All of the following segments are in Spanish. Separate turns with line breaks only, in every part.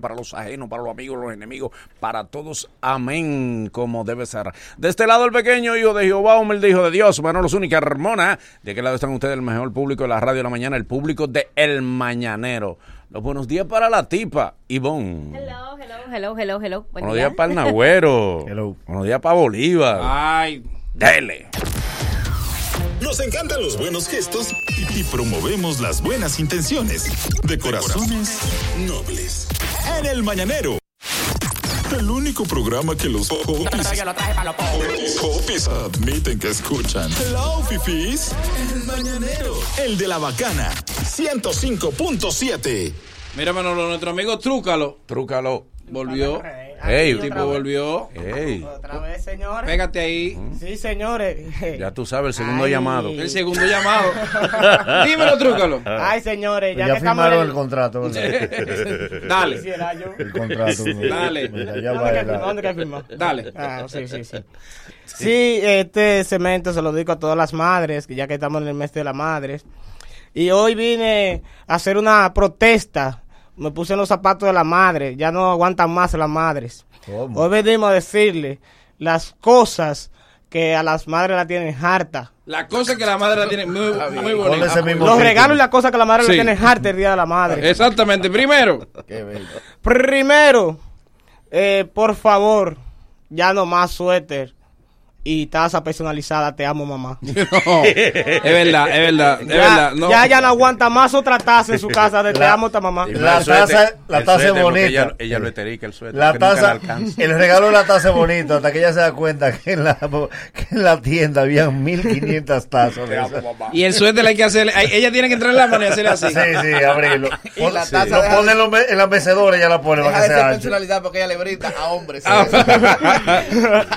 para los ajenos, para los amigos, los enemigos, para todos. Amén, como debe ser. De este lado el pequeño hijo de Jehová, humilde hijo de Dios, Manolo Zúñiga Carmona. ¿De qué lado están ustedes? El mejor público de la radio de la mañana, el público de El Mañanero. Los buenos días para la tipa, Ivonne.
Hello, hello, hello, hello, hello. Buen
Buenos
día.
días para el Nagüero.
Hello.
Buenos días para Bolívar.
Ay,
Dele.
Nos encantan los buenos gestos y, y promovemos las buenas intenciones. De corazones nobles. En el Mañanero. El único programa que los popis, popis admiten que escuchan. Hello, fifis. El Mañanero. El de la bacana. 105.7.
mira Manolo, nuestro amigo Trúcalo
Trúcalo.
volvió.
Ey,
El tipo volvió.
Ey,
Otra vez, señores.
Pégate ahí.
Sí, señores.
ya tú sabes, el segundo
Ay.
llamado.
El segundo llamado. Dímelo, Trúcalo.
Ay, señores, ya,
ya
que estamos
firmaron
en
el contrato.
Dale.
El contrato.
Dale.
Mira, ya
¿Dónde que firmó? ¿Dónde que firmó?
dale.
Ah, sí, sí, sí. Sí, este cemento se lo dedico a todas las madres, que ya que estamos en el mes de las madres. Y hoy vine a hacer una protesta. Me puse en los zapatos de la madre. Ya no aguantan más las madres.
¿Cómo?
Hoy venimos a decirle las cosas que a las madres la tienen harta.
La cosa que la madre la tiene muy, muy bonita.
Los
título.
regalos y las cosas que la madre
Sí.
le tienen harta el día de la madre.
Exactamente. Primero,
Qué bello.
Primero, eh, por favor, ya no más suéter y taza personalizada. Te amo, mamá.
no, es verdad, es verdad, es
ya,
verdad. No.
ya, ya no aguanta más otra taza en su casa de te
La-
amo, ta mamá.
Y
La
suéter,
taza- la taza es bonita.
Ella, ella lo esterica el suéter.
La taza,
alcanza.
el regalo de la taza es bonito, hasta que ella se da cuenta que en la, que en la tienda habían 1500 tazas de esas.
Y el suéter hay que hacerle. Ella tiene que entrar en la mano y hacerle así.
Sí, sí, abrirlo. Pon-
la
sí.
taza
Lo
deja
pone en, en la mecedora y ya la pone para que
de
sea
personalidad porque ella le brinda a hombres.
Ah.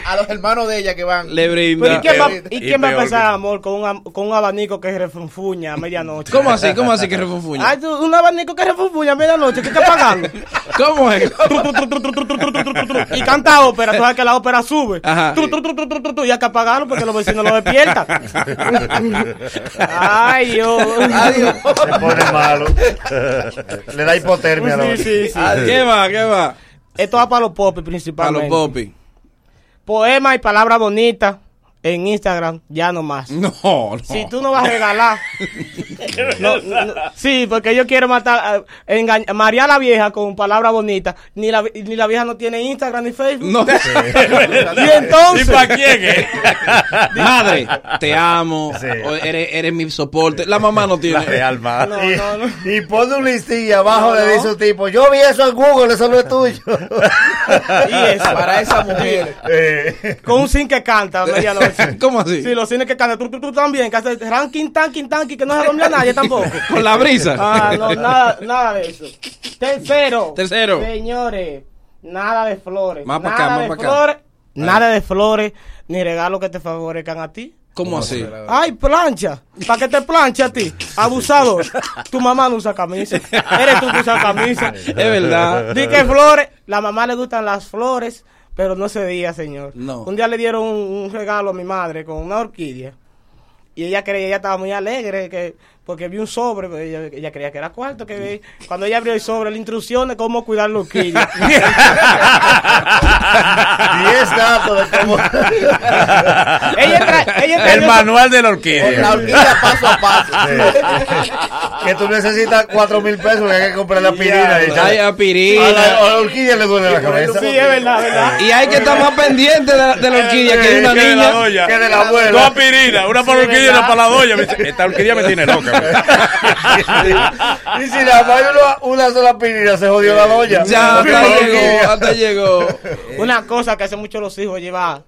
a los hermanos de ella que van.
Le
Pero ¿y
brinda.
quién va,
eh,
¿y
y
quién va a
que-
amor, con un, con un abanico que refunfuña a medianoche?
¿Cómo así? ¿Cómo así que refunfuña?
Ay, tú, un abanico que refunfuña a medianoche, ¿qué está pagando?
¿Cómo es?
y canta ópera, tú sabes que la ópera sube.
Ajá.
Y hay que apagarlo porque los vecinos lo despiertan. Ay, Dios.
Se pone malo. Le da hipotermia. a la
Sí, sí, sí.
¿Qué va? ¿Qué va?
Esto va para los popis
Para los
principalmente.
popis.
Poemas y palabras bonitas en Instagram, ya no más.
No, no.
Si tú no vas a regalar. No, no, sí, porque yo quiero matar, eh, engañ- marear a la vieja con palabras bonitas. Ni la, ni la vieja no tiene Instagram ni Facebook.
No.
Y entonces.
¿Y para quién es?
Madre, te amo.
Sí.
Eres, eres mi soporte. La mamá no tiene.
La real madre.
No,
y,
no, no.
y pone un listillo abajo
No,
le
no.
dice un tipo, yo vi eso en Google, eso no es tuyo.
Y eso.
Para esa mujer.
Eh,
Con un zinc que canta a
¿Cómo así?
Sí, los cines que cantan. Tú, tú, tú también. Que hace ranking, tanking, tanking. Que no se dormía nadie tampoco.
Con la brisa.
Ah, no, nada, nada de eso. Tercero.
Tercero.
Señores, nada de flores.
Más pa'
nada
acá, más acá.
flores. Nada de flores, ni regalos que te favorezcan a ti.
¿Cómo así?
Ay, plancha. ¿Para qué te plancha a ti? Abusador. Tu mamá no usa camisa. Eres tú que usa camisa.
Es verdad.
Di que flores. La mamá le gustan las flores, pero no ese día, señor.
No.
Un día le dieron un, un regalo a mi madre con una orquídea. Y ella creía, ella estaba muy alegre que porque vi un sobre, pues ella, ella creía que era cuarto, que vi- cuando ella abrió el sobre, la instrucción de cómo cuidar la orquídea.
10 datos de cómo.
ella tra- ella
El manual de la
La
orquídea.
horquilla paso a paso.
que tú necesitas 4 mil pesos que hay que comprar la pirina. y
Hay
echar- a, la,
aspirina.
a la orquídea le duele la cabeza.
Sí, es verdad, verdad.
Y hay que estar más pendiente de la, de la orquídea que de una
Que de la
niña.
doña.
Que de la
Dos
abuela.
aspirinas, una para la orquídea y una para la doña. Esta orquídea me tiene loca.
y si la más una, una sola pirina se jodió la doña.
Ya,
Porque
hasta llegó, hasta llegó.
Una cosa que hacen mucho los hijos, lleva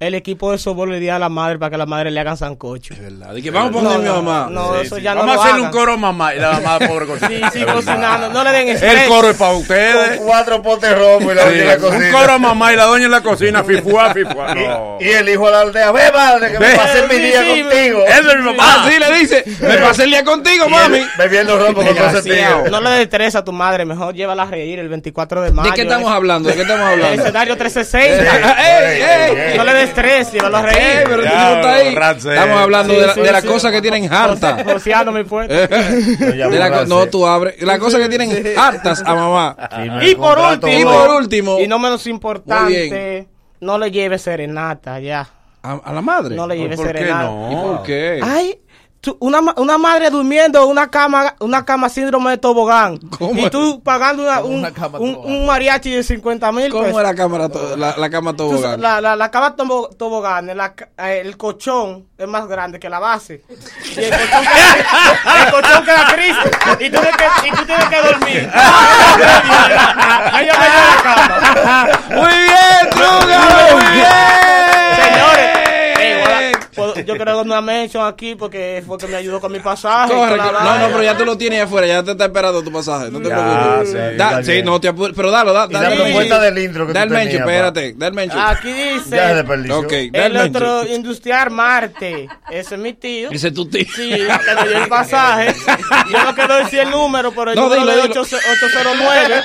el equipo de softball el día a la madre para que la madre le hagan sancocho.
Y que vamos a poner a mi mamá.
No,
Sí,
eso
sí.
ya no
Vamos a hacerle
hagan.
un coro mamá. Y la mamá pobre con
Sí, sí, cocinando. No le den estrés.
El coro es para
Con
ustedes.
cuatro potes romos y la
Sí,
doña en la
un
cocina.
coro a mamá y la doña en la cocina. Fifua, fifua. No.
Y el hijo a la aldea, ve madre, que me pasé mi día
sí,
contigo.
Es mi papá.
Ah, sí, le dice. Me pasé el día contigo,
Y
mami.
él Bebiendo ropa con
Desgraciado.
consentido.
No le des a tu madre, mejor llévala a reír el 24 de mayo.
¿De qué estamos hablando? ¿De qué estamos
El
hablando?
escenario
Eh,
360.
¡Ey, ey!
No le des estrés, llévalo a
Eh, pero
Ya,
no ahí. Estamos hablando
Sí,
de, la-
sí,
de las
sí.
cosas que tienen harta.
Joseando mi puerta.
Co- no, tú abres. Las cosas que tienen hartas a mamá.
Y por último,
Y por último.
y no menos importante, no le lleve serenata ya.
A, a la madre.
No le lleve
¿Por qué
serenata.
no?
¿Y por qué?
Ay, una, ma- una madre durmiendo en una cama, una cama síndrome de tobogán.
¿Cómo
Y tú pagando una- un,
Una cama
un- un mariachi de 50 mil
¿Cómo
pesos.
es la cámara, to- la, la cama
Tú
tobogán?
sa- la, la, la cama tobo- tobogán, la eh, el colchón es más grande que la base. Y el colchón queda, el colchón queda Cristo. Y tú tienes que, y tú tienes que dormir. Ella me dio la cama.
Muy bien, Trúgalo, muy bien.
Señores, eh, yo quiero dar una mention aquí porque fue que me ayudó con mi pasaje.
Corre. No, no, pero ya tú lo tienes ahí afuera, ya te está esperando tu pasaje. No te
Ya,
preocupes.
sí,
Da- sí, no te apures, pero dalo, da,
Y la
dale.
propuesta del intro que
Da el
pa.
espérate, da el mencho.
Aquí dice
Ya se desperdició.
Ok, da el
el otro industrial Marte. Ese es mi tío.
Ese es tu tío.
Sí, que me dio el pasaje. Yo no quiero decir el número, pero el
No,
número es
dilo.
809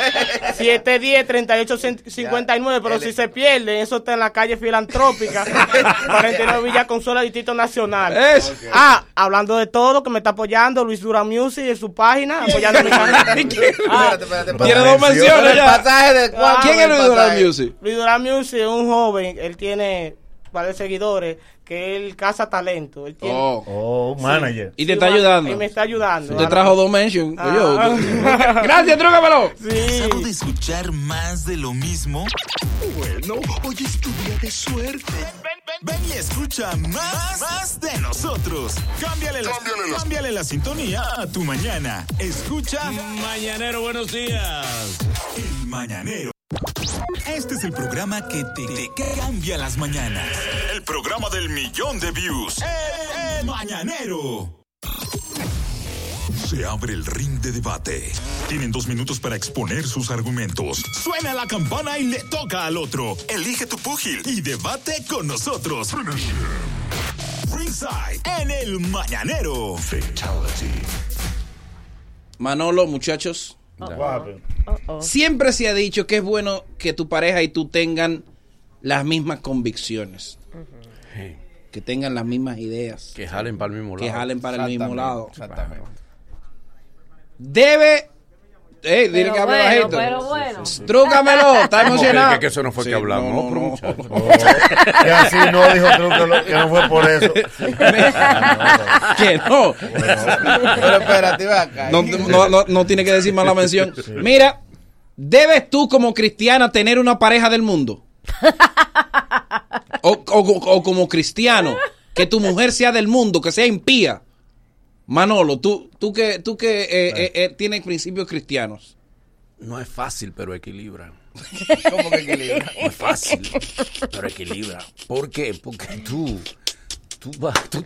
710 3859. Pero si se pierde, eso está en la calle filantrópica 49 Villa Consuela, Distrito Nacional.
Eso.
Ah, hablando de todo, que me está apoyando Luis Dura Music en su página, apoyando mi canal. Ah,
Tiene dos menciones ya.
cuánto
¿Quién es Luis Duran
pasaje?
Music?
Luis Dura Music es un joven, él tiene varios seguidores, que él caza talento. Él tiene,
Oh.
Oh, un manager.
Y te está ayudando.
Y me está ayudando.
Te trajo dos mentions.
Ah.
Oye, Gracias, trúgamelo.
Sí.
¿Cansado de escuchar más de lo mismo? Bueno, hoy es tu día de suerte. Ven y escucha más, más de nosotros. Cámbiale la, cámbiale la sintonía a tu mañana. Escucha Mañanero, buenos días. El Mañanero. Este es el programa que te, te cambia las mañanas. El programa del millón de views. El, el Mañanero. Se abre el ring de debate. Tienen dos minutos para exponer sus argumentos. Suena la campana y le toca al otro. Elige tu púgil y debate con nosotros. Ringside en el Mañanero. Fatality.
Manolo, muchachos. Siempre se ha dicho que es bueno que tu pareja y tú tengan las mismas convicciones. Que tengan las mismas ideas.
Que jalen para el mismo lado.
Que jalen para el mismo lado.
Exactamente.
Debe. Eh, dile que hable
bueno,
bajito.
pero bueno.
Trúcamelo, está
¿Cómo que-
emocionado.
que- que eso no fue que hablamos,
no,
que así no dijo tú que, no fue por eso.
que no.
Pero espérate, ve acá.
No, no, no, no tiene que decir mala mención. Mira, ¿debes tú como cristiana tener una pareja del mundo? O, o- o como cristiano, que tu mujer sea del mundo, que sea impía. Manolo, tú, tú que, tú que eh, eh, eh, tienes principios cristianos.
No es fácil, pero equilibra.
¿Cómo que equilibra?
No es fácil, pero equilibra. ¿Por qué? Porque tú, tú vas, tú,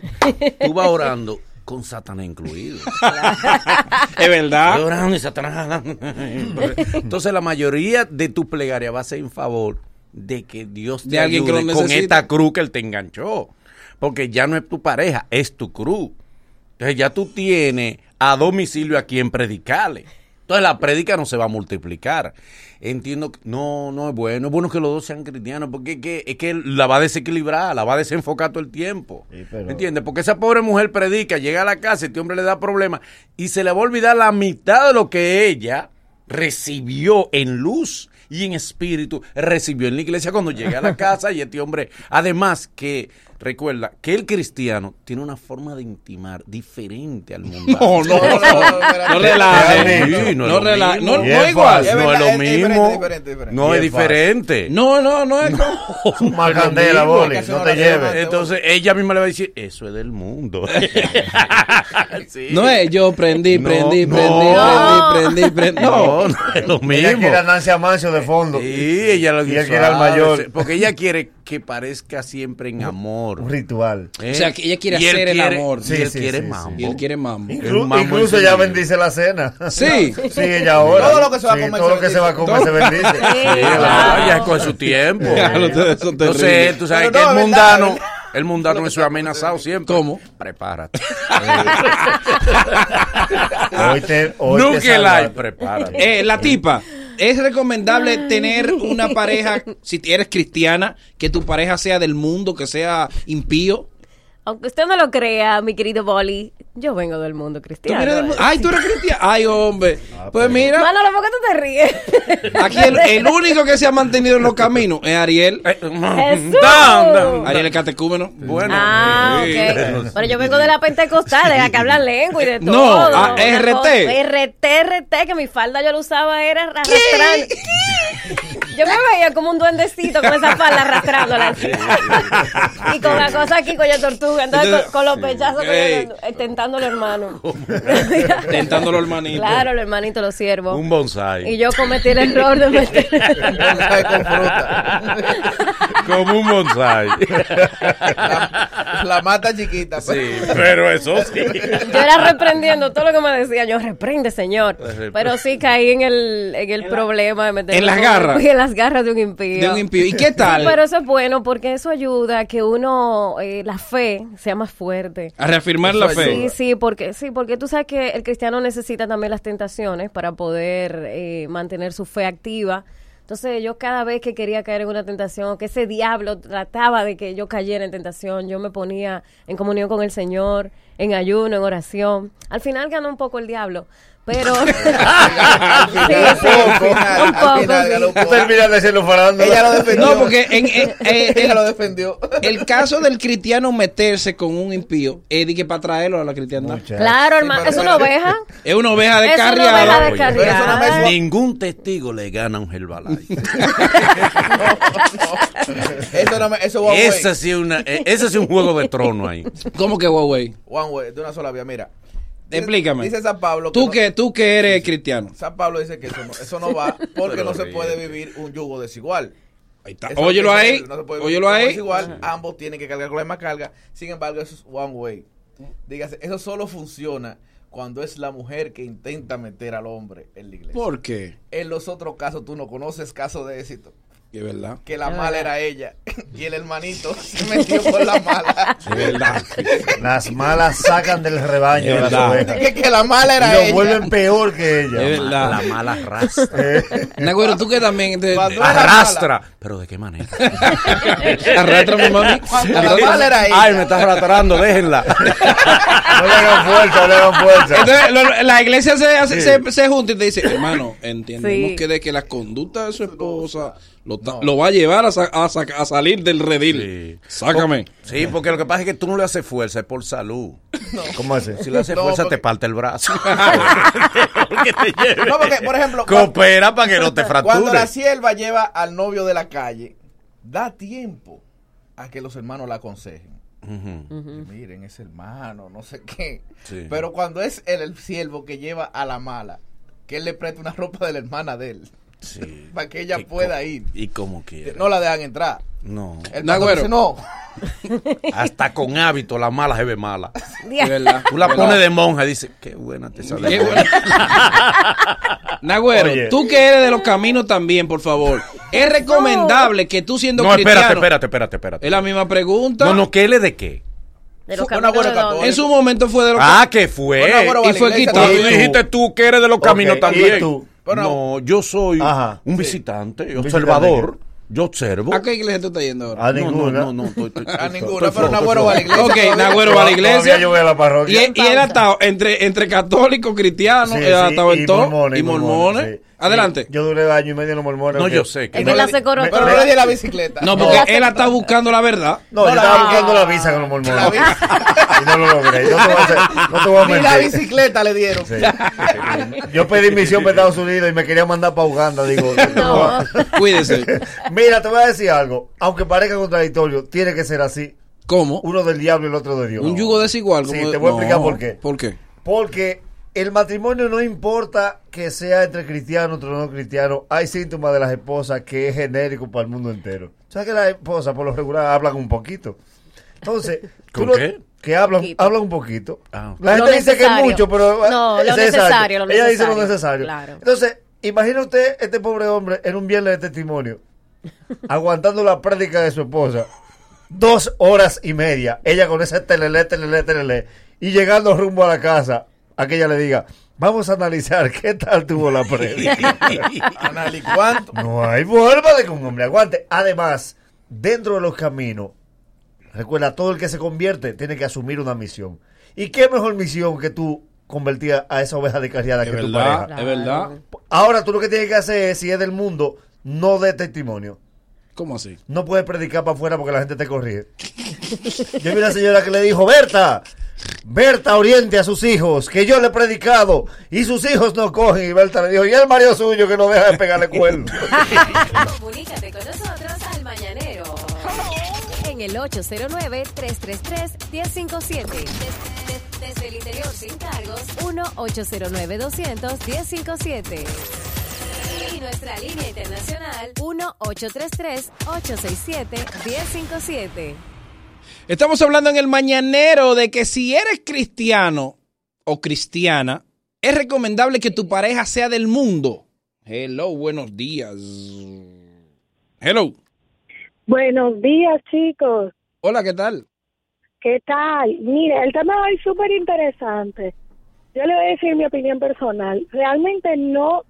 tú vas orando con Satanás incluido.
Es verdad.
Estoy orando y Satanás. Entonces la mayoría de tu plegaria va a ser en favor de que Dios te
De alguien que
ayude con esta cruz que él te enganchó. Porque ya no es tu pareja, es tu cruz. Entonces ya tú tienes a domicilio a quien predicarle. Entonces la prédica no se va a multiplicar. Entiendo que no, no es bueno. Es bueno que los dos sean cristianos porque es que, es que la va a desequilibrar, la va a desenfocar todo el tiempo.
Sí, pero-
¿Me entiendes? Porque esa pobre mujer predica, llega a la casa, este hombre le da problemas y se le va a olvidar la mitad de lo que ella recibió en luz y en espíritu, recibió en la iglesia cuando llega a la casa y este hombre, además que recuerda que el cristiano tiene una forma de intimar diferente al mundo.
No, no, no, no, no relaje.
Sí,
No,
no, es.
No, igual.
No es lo mismo. No es diferente.
No, no, no es como.
Candela, boli, no te lleves.
Entonces ella misma le va a decir, eso es del mundo. Sí.
No es yo prendí, prendí, prendí, prendí, prendí.
No,
No.
no es lo
Ella
mismo.
Nancy Amancio de fondo.
Sí, ella lo
Y él quiere al mayor.
Porque ella quiere que parezca siempre en amor.
Un ritual.
¿eh?
O sea, que ella quiere
Y
hacer el
quiere-
amor.
y
Sí,
él
sí,
quiere
sí,
mambo.
Y él quiere mambo.
Inclu-
mambo
incluso ya
encendido.
bendice la cena.
Sí.
Sí, ella ahora.
Todo lo que se va a
Sí,
comer
Todo
se
lo que se va a comer se
bendice.
Sí, claro, ya es con su tiempo.
Claro, ustedes son
Entonces, tú sabes
Pero
que
no,
el
es
mundano, el mundano es amenazado siempre.
¿Cómo?
Prepárate.
Hoy te, hoy
prepárate.
Eh, la tipa, es recomendable tener una pareja, si eres cristiana, que tu pareja sea del mundo, que sea impío.
Aunque usted no lo crea, mi querido Boli, yo vengo del mundo
¿Tú
cristiano.
del mundo? Ay, tú eres cristiana. Ay, hombre.
Ah,
Pues mira,
Manolo, ¿por qué tú te ríes?
aquí el, el único que se ha mantenido en los caminos es Ariel.
Eh,
Jesús.
Ariel es catecúmeno.
Bueno.
Ah,
sí.
ok. Pero yo vengo de la Pentecostal, de la que hablan lengua y de
No,
todo.
ah,
Una
RT.
cosa- RT, RT, que mi falda yo la usaba era arrastrando. Yo me veía como un duendecito con esa falda arrastrándola así. y con la cosa aquí, con la tortuga. Entonces, con, con los pechazos,
Ey.
con el- tentando al hermano.
Tentándolo hermanito.
Claro, el hermanito lo siervo.
Un bonsai.
Y yo cometí el error de meter.
Bonsai con fruta.
Como un bonsai.
La, la mata chiquita. pues.
Sí, pero eso sí.
Yo era reprendiendo todo lo que me decía. Yo reprende, señor. Pero sí caí en el, en el problema de meter
En las garras.
En las garras de un impío.
De un impío. ¿Y qué tal?
Sí, pero eso es bueno porque eso ayuda a que uno, eh, la fe, sea más fuerte.
A reafirmar la fe.
Sí, sí, porque sí, porque tú sabes que el cristiano necesita también las tentaciones para poder eh, mantener su fe activa. Entonces yo cada vez que quería caer en una tentación, que ese diablo trataba de que yo cayera en tentación, yo me ponía en comunión con el Señor, en ayuno, en oración. Al final ganó un poco el diablo, pero sí, sí, un poco,
final,
sí.
ganó un poco.
Termina de farándula.
Ella lo defendió.
No, porque en, en- eh,
Ella
el,
lo defendió.
el caso del cristiano meterse con un impío es de que para traerlo a la cristiandad.
Claro, hermano, es una oveja.
Es una oveja de
Es una
carriada.
Ningún testigo le gana a un Herbalife.
Eso no me, eso way.
sí, una, eh, ese sí un juego de trono ahí.
¿Cómo que Huawei?
One way, de una sola vía. Mira. Dice-
Explícame.
Dice San Pablo.
Tú
no-
que, tú que eres cristiano.
San Pablo dice que eso no, eso no va porque no se puede vivir un yugo desigual.
Ahí está.
Eso-
Óyelo ahí.
no se puede vivir
Óyelo
un yugo
ahí.
desigual. Ambos tienen que cargar con la misma carga. Sin embargo, eso es one way. Dígase, eso solo funciona cuando es la mujer que intenta meter al hombre en la iglesia.
¿Por qué?
En los otros casos, tú no conoces casos de éxito.
Es verdad.
Que la
Es
mala era ella y el hermanito se metió con la mala.
Es verdad.
Las malas sacan del rebaño
Es
las
verdad.
ovejas.
que, que la mala era
Y lo
ella.
vuelven peor que
Es
ella.
verdad.
La mala arrastra.
Nagüero, tú que también te,
Cuando-
Arrastra. ¿Pero de qué manera?
arrastra mi mami.
Cuando la mala era ella.
Ay, me estás arrastrando, déjenla.
No le hagan fuerza, no le hagan fuerza.
Entonces, lo- la iglesia se, hace- se, se junta y te dice, hermano, entendemos
Sí.
que de que la conducta de su esposa lo, va a llevar a, sa- a sa- a salir del redil.
Sí.
Sácame.
Sí, porque lo que pasa es que tú no le haces fuerza, es por salud.
¿Cómo hace?
Si le haces
No,
fuerza,
porque-
te parte el brazo. te.
No, porque, por ejemplo,
Coopera para que no te
Cuando
fracture.
la sierva lleva al novio de la calle, da tiempo a que los hermanos la aconsejen. Miren, ese hermano, no sé qué.
Sí.
Pero cuando es el, el siervo que lleva a la mala, que él le presta una ropa de la hermana de él,
Sí.
para que ella
Y
pueda
co-
ir.
Y como quiera.
No la dejan entrar.
No.
El
No,
dice, no.
Hasta con hábito la mala se ve mala.
Verdad.
Tú la
verdad.
pones de monja y dices, qué buena te sale.
Qué bueno. Nagüero,
Oye.
tú que eres de los caminos también, por favor. Es recomendable que tú siendo
No,
cristiano...
espérate, espérate, espérate, espérate.
Es la misma pregunta.
No, no, ¿qué él es de qué?
De los caminos
buena
dónde.
católica.
En su momento fue de los
Ah, que fue.
Bueno, bueno,
Y fue quitado.
Tú
también.
dijiste tú que eres de los caminos también.
¿y tú?
Pero
no, yo soy
Ajá.
un
Sí.
visitante,
¿Visitante
observador. Yo observo.
¿A qué iglesia tú estás yendo ahora?
A
No, no,
ninguna.
no, no, estoy- estoy-
A ninguna, pero Nagüero va a la iglesia.
Ok. Nagüero va a la
Todavía
iglesia.
yo voy a la
Y,
parroquia.
y él ha estado entre, entre católicos, cristianos, ha
sí,
estado en
y
todo.
mormones,
y mormones. Adelante.
Sí, Yo duré año y medio en los mormones.
No, yo sé que
Es
no.
que la se coronó.
Pero no le di la bicicleta.
No,
No.
porque él está buscando la verdad.
No,
No,
yo
la-
estaba buscando la visa con los mormones. Y no lo logré. No te voy a, hacer- no te voy a
Ni la
mentir.
bicicleta le dieron.
Sí. Yo pedí misión para Estados Unidos y me quería mandar para Uganda. Digo,
No.
Cuídese.
mira, te voy a decir algo. Aunque parezca contradictorio, tiene que ser así.
¿Cómo?
Uno del diablo y el otro de Dios.
Un yugo desigual.
Sí,
como-
te voy a explicar
No.
por qué.
¿Por qué?
Porque el matrimonio no importa que sea entre cristianos, entre no cristianos. Hay síntomas de las esposas que es genérico para el mundo entero. ¿Sabes que las esposas por lo regular hablan un poquito? Entonces,
¿Con qué?
Que hablan,
Poquito.
hablan un poquito.
Ah.
La
Lo
gente dice que es
necesario.
mucho, pero
No,
es
lo necesario, lo
Ella dice lo
necesario.
necesario.
Claro.
Entonces, imagina usted este pobre hombre en un viernes de testimonio, aguantando la práctica de su esposa, dos horas y media, ella con ese telele, telele, telele, y llegando rumbo a la casa, a que ella le diga, Vamos a analizar qué tal tuvo la previa.
Anali, ¿cuánto?
No hay forma de que un hombre aguante. Además, dentro de los caminos, recuerda, todo el que se convierte tiene que asumir una misión. ¿Y qué mejor misión que tú convertir a esa oveja descarriada
Es
que tu
verdad,
pareja?
es verdad.
Ahora tú lo que tienes que hacer es, si es del mundo, no de testimonio.
¿Cómo así?
No puedes predicar para afuera porque la gente te corrige. Yo vi una señora que le dijo, Berta, Berta oriente a sus hijos, que yo le he predicado y sus hijos no cogen. Y Berta le dijo, y el marido suyo que no deja de pegarle cuernos.
Comunícate con nosotros al Mañanero. En el 809-333-1057. Des- des- Desde el interior sin cargos, 1-809-200-1057. Y nuestra línea internacional, 1-833-867-1057.
Estamos hablando en el mañanero de que si eres cristiano o cristiana, es recomendable que tu pareja sea del mundo. Hello, buenos días. Hello.
Buenos días, chicos.
Hola, ¿qué tal?
¿Qué tal? Mire, el tema hoy es súper interesante. Yo le voy a decir mi opinión personal. Realmente no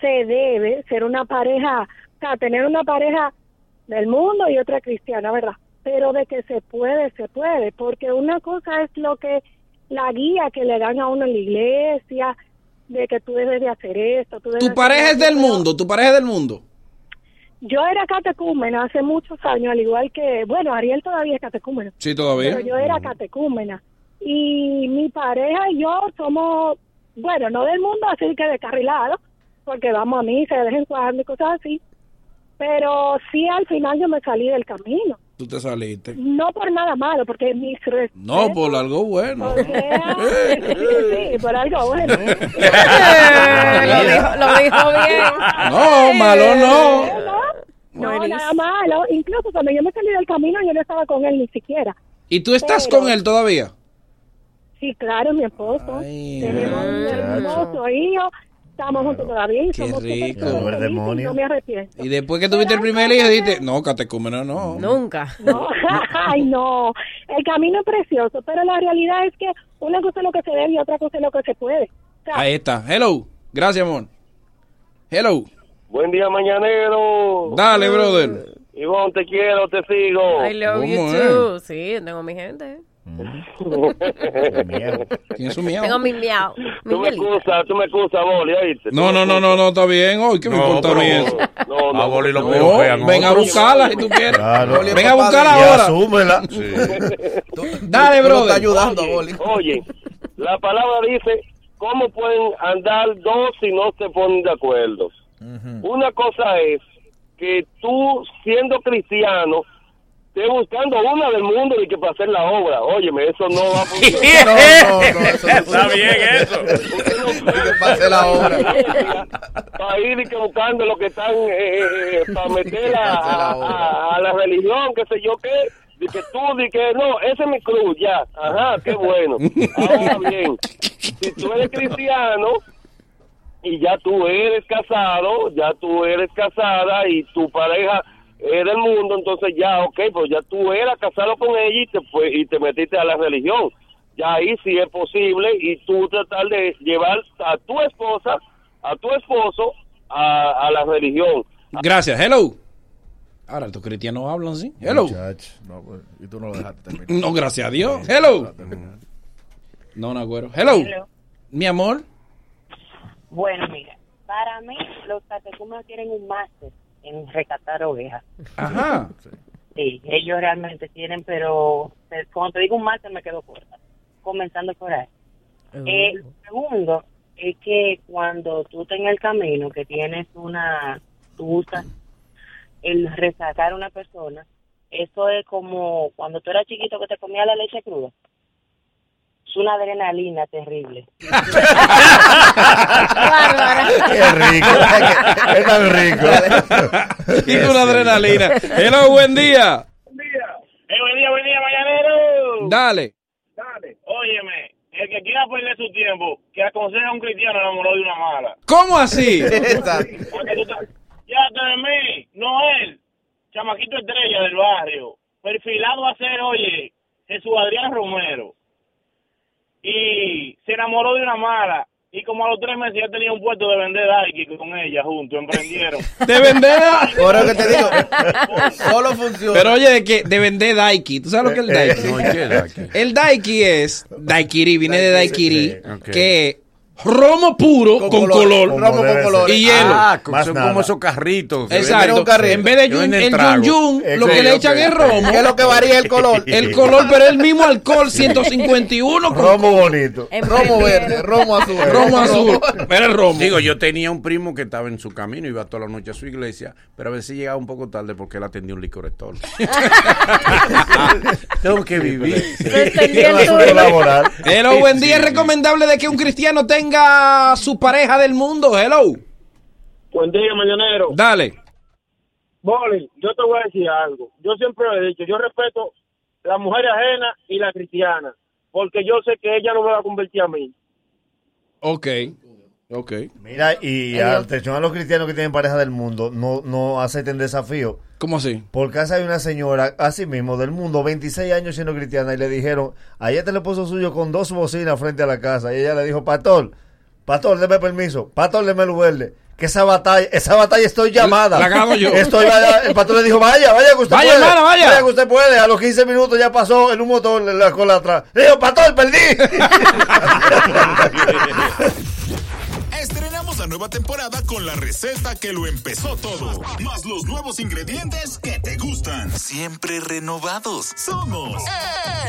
se debe ser una pareja, o sea, tener una pareja del mundo y otra cristiana, ¿verdad? Pero de que se puede, se puede, porque una cosa es lo que la guía que le dan a uno en la iglesia, de que tú debes de hacer esto. Tú debes
Tu pareja es del
pero-
mundo, tu pareja es del mundo.
Yo era catecúmena hace muchos años, al igual que, bueno, Ariel todavía es catecúmeno.
Sí, todavía.
Pero yo era catecúmena. Y mi pareja y yo somos, bueno, no del mundo así que descarrilados, porque vamos a misa de vez en cuando y cosas así. Pero sí, al final yo me salí del camino.
Tú te saliste.
No por nada malo, porque mis respetos...
No, por algo bueno.
O sea, sí, por algo bueno.
Lo, dijo, lo dijo bien.
No, malo no.
No, nada malo. Incluso cuando yo me salí del camino, yo no estaba con él ni siquiera.
¿Y tú estás
Pero-
con él todavía?
Sí, claro, mi esposo.
Ay,
Tenemos un hermoso hijo. Estamos juntos todavía y
Qué
somos
rico.
demonio.
No me arrepiento.
Y después que tuviste el primer hijo, dijiste, no, catecúmeno no.
Nunca.
No, ay, no. El camino es precioso, pero la realidad es que una cosa es lo que se debe y otra cosa es lo que se puede. O sea,
Ahí está. Hello. Gracias, amor. Hello.
Buen día, mañanero.
Dale, brother.
Ivonne, te quiero, te sigo.
I love you
¿Cómo
too. Sí, tengo mi gente.
Miedo.
Tiene su miedo.
Tengo mi miau. Mi
Tú me excusas, tú me excusas, Boli, ¿oíste?
No, no, no, no, no, está bien. Hoy, ¿qué me importa a mí
pero-
eso?
No, no.
A Boli lo
no.
ven a buscarla si tú quieres.
Claro.
Ven a buscarla ahora.
asúmela.
Tú-
Dale, brother.
estás ayudando, Boli.
Oye, la palabra dice, ¿cómo pueden andar dos si no se ponen de acuerdo? Una cosa es que tú, siendo cristiano, estés buscando una del mundo y que para hacer la obra. Óyeme, eso no va a funcionar.
No, no, no, eso no
Está bien eso.
Que pase la obra.
para ir y que buscando lo que están eh, eh, para meter a, a- la religión, qué sé yo qué. Que tú, que no, ese es mi cruz, ya. Ajá, qué bueno. Ahora bien, si tú eres cristiano y ya tú eres casado, ya tú eres casada y tu pareja es del mundo, entonces ya, ok, pues ya tú eras casado con ella y te, fue, y te metiste a la religión. Ya ahí sí es posible y tú tratar de llevar a tu esposa, a tu esposo a, a la religión.
Gracias. Hello. Ahora estos cristianos hablan así. Hello.
Muchacho.
No, pues, y tú no lo dejaste terminar.
No, gracias a Dios. Hello. No, no, güero. Hello.
Hello.
Mi amor.
Bueno, mira, para mí los catecúmenos tienen un máster en rescatar ovejas.
Ajá.
Sí, ellos realmente tienen, pero eh, cuando te digo un máster me quedo corta, comenzando por ahí. Eh, lo segundo es que cuando tú estás en el camino, que tienes una, tú usas el resacar a una persona, eso es como cuando tú eras chiquito que te comías la leche cruda. Es una adrenalina terrible.
Qué rico. Es tan rico.
Y una adrenalina. Hello, buen día.
Eh, buen día, buen día, mañanero.
Dale.
Óyeme, el que quiera perder su tiempo, que aconseja a un cristiano enamorado de una mala.
¿Cómo así?
Exacto.
Porque tú estás- Ya te mí, Noel, chamaquito estrella del barrio, perfilado a ser, oye, Jesús Adrián Romero. Y se enamoró de una mala.
Y como a los tres meses ya tenía un puesto de vender Daiki con ella juntos, emprendieron.
De vender.
Por eso que te digo, solo funciona.
Pero oye, de que de vender Daiki. ¿Tú sabes lo que es el Daiki?
No, ¿y qué Daiki?
El Daiki es Daikiri, viene de Daikiri,
Ok.
que romo puro con,
Con
color,
color, romo con colores.
y hielo.
Ah,
Más
son
nada.
como esos carritos.
Exacto.
un carrito.
En vez de yun, el yun yun, lo que le echan es romo.
¿Qué es lo que varía el color?
El color, pero es el mismo alcohol, 151 con
Romo bonito.
romo verde, romo azul.
romo azul. Pero es romo.
Digo, yo tenía un primo que estaba en su camino, iba toda la noche a su iglesia, pero a veces llegaba un poco tarde porque él atendía un licoretón. Tengo que vivir.
El
laboral.
Hello, buen día. ¿Es recomendable de que un cristiano tenga su pareja del mundo? Hello.
Buen día, mañanero.
Dale.
Boli, yo te voy a decir algo. Yo siempre lo he dicho, yo respeto la mujer ajena y la cristiana, porque yo sé que ella no me va a convertir a mí.
Ok. Ok.
Mira, y atención a los cristianos que tienen pareja del mundo, no, no acepten desafío.
¿Cómo así?
Por casa hay una señora, así mismo, del mundo, 26 años siendo cristiana, y le dijeron, ayer te le puso suyo con dos bocinas frente a la casa. Y ella le dijo, pastor, pastor, deme permiso, pastor, deme luz verde. Que esa batalla, esa batalla estoy llamada.
La gano yo.
Estoy, el pastor le dijo, vaya, vaya que usted
Vaya,
puede.
hermana, vaya.
que usted puede. A los 15 minutos ya pasó en un motor en la cola atrás. Le dijo, pastor, perdí.
Nueva temporada con la receta que lo empezó todo. Más los nuevos ingredientes que te gustan. Siempre renovados. Somos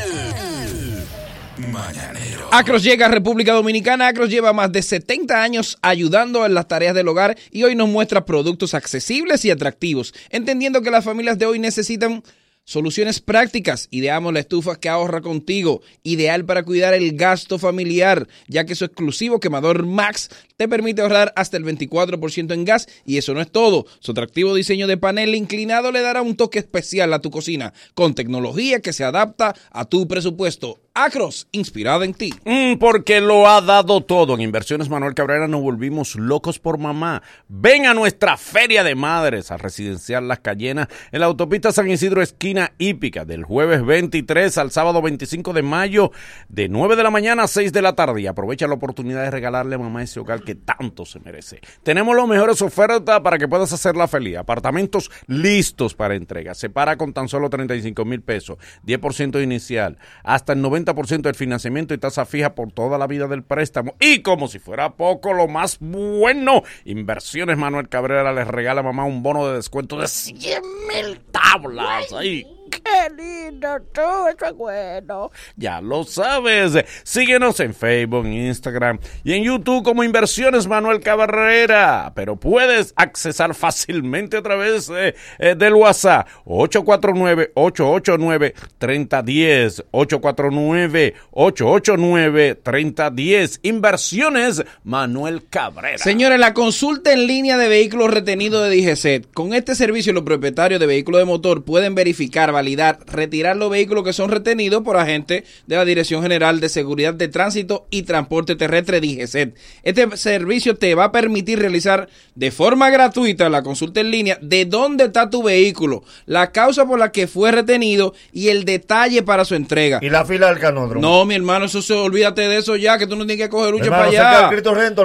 el Mañanero.
Acros llega a República Dominicana. Acros lleva más de 70 años ayudando en las tareas del hogar y hoy nos muestra productos accesibles y atractivos, entendiendo que las familias de hoy necesitan soluciones prácticas. Ideamos la estufa que ahorra contigo, ideal para cuidar el gasto familiar, ya que su exclusivo quemador Max te permite ahorrar hasta el 24% en gas y eso no es todo. Su atractivo diseño de panel inclinado le dará un toque especial a tu cocina, con tecnología que se adapta a tu presupuesto. Acros, inspirada en ti.
Mm, porque lo ha dado todo. En Inversiones Manuel Cabrera nos volvimos locos por mamá. Ven a nuestra Feria de Madres, a Residencial Las Cayenas, en la autopista San Isidro, esquina hípica, del jueves 23 al sábado 25 de mayo, de 9 de la mañana a 6 de la tarde. Y aprovecha la oportunidad de regalarle a mamá ese hogar que tanto se merece. Tenemos las mejores ofertas para que puedas hacerla feliz. Apartamentos listos para entrega. Se para con tan solo 35 mil pesos, 10% inicial, hasta el 90% del financiamiento y tasa fija por toda la vida del préstamo. Y como si fuera poco, lo más bueno, Inversiones Manuel Cabrera les regala a mamá un bono de descuento de 100 mil tablas. Ay, qué lindo tú, eso es bueno. Ya lo sabes. Síguenos en Facebook, Instagram y en YouTube como Inversiones Manuel Cabrera. Pero puedes accesar fácilmente a través eh, eh, del WhatsApp 849-889-3010. 849-889-3010. Inversiones Manuel Cabrera.
Señores, la consulta en línea de vehículos retenidos de DGCET. Con este servicio, los propietarios de vehículos de motor pueden verificar, validar, retirar los vehículos que son retenidos por agentes de la Dirección General de Seguridad de Tránsito y Transporte Terrestre DGCET. Este servicio te va a permitir realizar de forma gratuita la consulta en línea de dónde está tu vehículo, la causa por la que fue retenido y el detalle para su entrega.
y la fila del canódromo.
No, mi hermano, eso se, olvídate de eso ya, que tú no tienes que coger lucha para allá.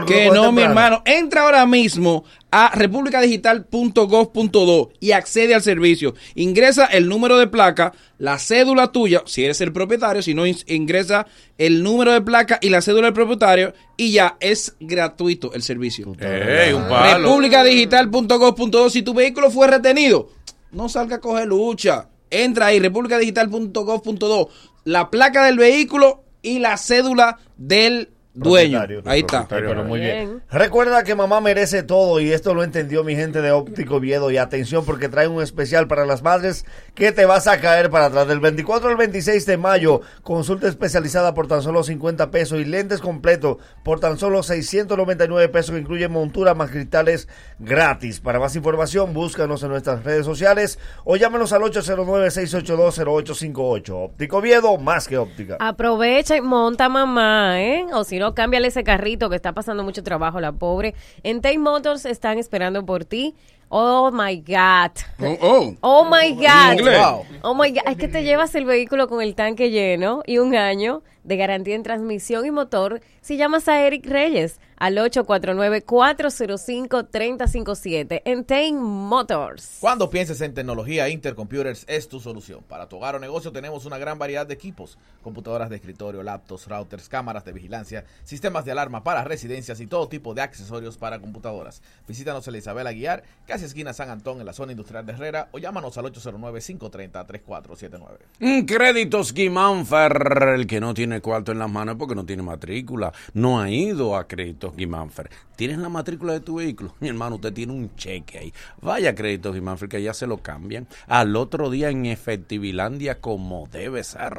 que
no, mi
temprano.
hermano. Entra ahora mismo a republicadigital.gov.do y accede al servicio. Ingresa el número de placa, la cédula tuya, si eres el propietario, si no, in- ingresa el número de placa y la cédula del propietario y ya es gratuito el servicio.
Ey, un palo.
republicadigital.gov.do si tu vehículo fue retenido, no salga a coger lucha. Entra ahí, republicadigital.gov.do, la placa del vehículo y la cédula del dueño. Ahí está.
pero muy bien.
Bien.
Recuerda que mamá merece todo y esto lo entendió mi gente de Óptico Viedo y atención porque trae un especial para las madres que te vas a caer para atrás. Del 24 al 26 de mayo, consulta especializada por tan solo 50 pesos y lentes completos por tan solo 699 pesos que incluye montura más cristales gratis. Para más información, búscanos en nuestras redes sociales o llámenos al 809-682-0858. Óptico Viedo, más que óptica.
Aprovecha y monta mamá, ¿eh? O si no, cámbiale ese carrito que está pasando mucho trabajo la pobre. En Tate Motors están esperando por ti. Oh my God.
Oh, oh.
Oh my God.
Wow.
Oh my God. Es que te llevas el vehículo con el tanque lleno y un año de garantía en transmisión y motor si llamas a Eric Reyes al 849-405-3057 en Tain Motors.
Cuando pienses en tecnología, Intercomputers es tu solución. Para tu hogar o negocio tenemos una gran variedad de equipos. Computadoras de escritorio, laptops, routers, cámaras de vigilancia, sistemas de alarma para residencias y todo tipo de accesorios para computadoras. Visítanos en la Isabel Aguiar, esquina San Antón en la zona industrial de Herrera o llámanos al 809-530-3479.
Mm, Créditos Guimánfer, el que no tiene cuarto en las manos porque no tiene matrícula, no ha ido a Créditos Guimánfer. ¿Tienes la matrícula de tu vehículo? Mi hermano, usted tiene un cheque ahí. Vaya a Créditos Guimánfer que ya se lo cambian. Al otro día en Efectivilandia como debe ser.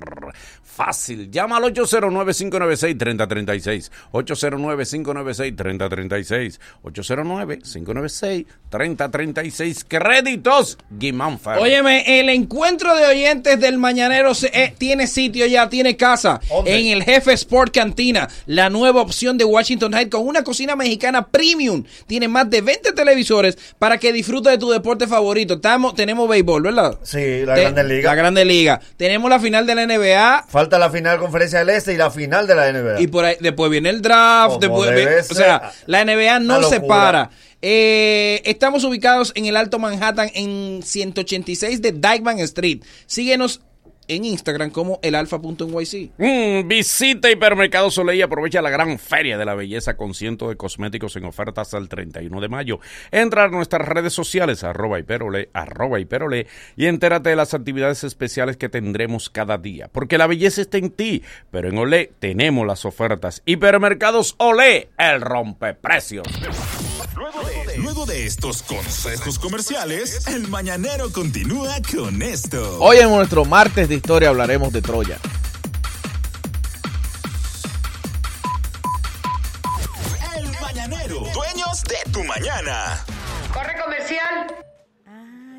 Fácil. Llama al 809-596-3036. 809-596-3036. 809-596-3036. Créditos Guimánfer.
Óyeme, el encuentro de oyentes del Mañanero se- eh, tiene sitio ya, tiene casa.
¿Dónde?
En el Jefe Sport Cantina, la nueva opción de Washington Heights con una cocina mexicana premium. Tiene más de 20 televisores para que disfrutes de tu deporte favorito. Estamos, tenemos béisbol, ¿verdad?
Sí, la
Te-
Grande Liga.
La Grande Liga. Tenemos la final de la NBA.
Falta la final Conferencia del Este y la final de la NBA.
Y por ahí, después viene el draft,
Como
después o sea, la NBA no se para. Eh, estamos ubicados en el Alto Manhattan en 186 de Dykeman Street. Síguenos en Instagram como el alfa.nyc.
Mm, visita Hipermercado Soleil y aprovecha la gran feria de la belleza con cientos de cosméticos en ofertas hasta el 31 de mayo. Entra a nuestras redes sociales, arroba hiperole, arroba hiperole, y entérate de las actividades especiales que tendremos cada día. Porque la belleza está en ti, pero en Olé tenemos las ofertas. Hipermercados Olé, el rompeprecios.
Luego de, luego de estos consejos comerciales, el mañanero continúa con esto.
Hoy en nuestro martes de historia hablaremos de Troya.
El mañanero, dueños de tu mañana.
¡Corre comercial!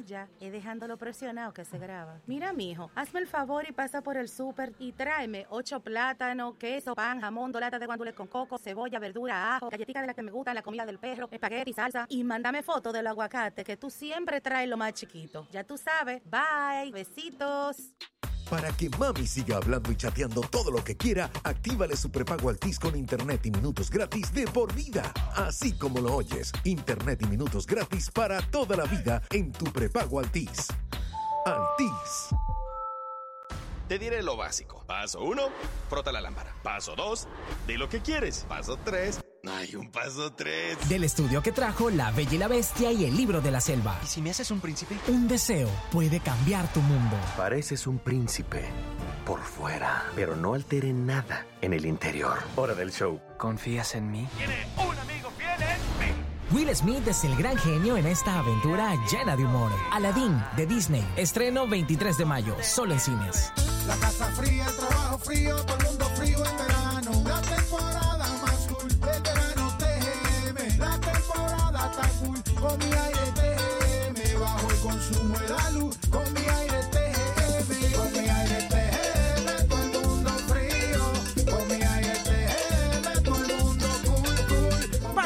Ya, dejándolo presionado que se graba. Mira, mijo, hazme el favor y pasa por el súper y tráeme ocho plátanos, queso, pan, jamón, dos latas de guandules con coco, cebolla, verdura, ajo, galletita de la que me gusta, la comida del perro, espagueti, salsa y mándame foto del aguacate que tú siempre traes lo más chiquito. Ya tú sabes. Bye, besitos.
Para que mami siga hablando y chateando todo lo que quiera, actívale su prepago Altis con internet y minutos gratis de por vida. Así como lo oyes, internet y minutos gratis para toda la vida en tu prepago Altis. Altis.
Te diré lo básico. Paso 1, frota la lámpara. Paso 2, di lo que quieres. Paso 3, hay un paso 3.
Del estudio que trajo La Bella y la Bestia y el libro de la selva.
¿Y si me haces un príncipe?
Un deseo puede cambiar tu mundo.
Pareces un príncipe por fuera, pero no altere nada en el interior. Hora del show.
¿Confías en mí? Will Smith es el gran genio en esta aventura llena de humor. Aladdin de Disney. Estreno 23 de mayo, solo en cines.
La casa fría, el trabajo frío, todo el mundo frío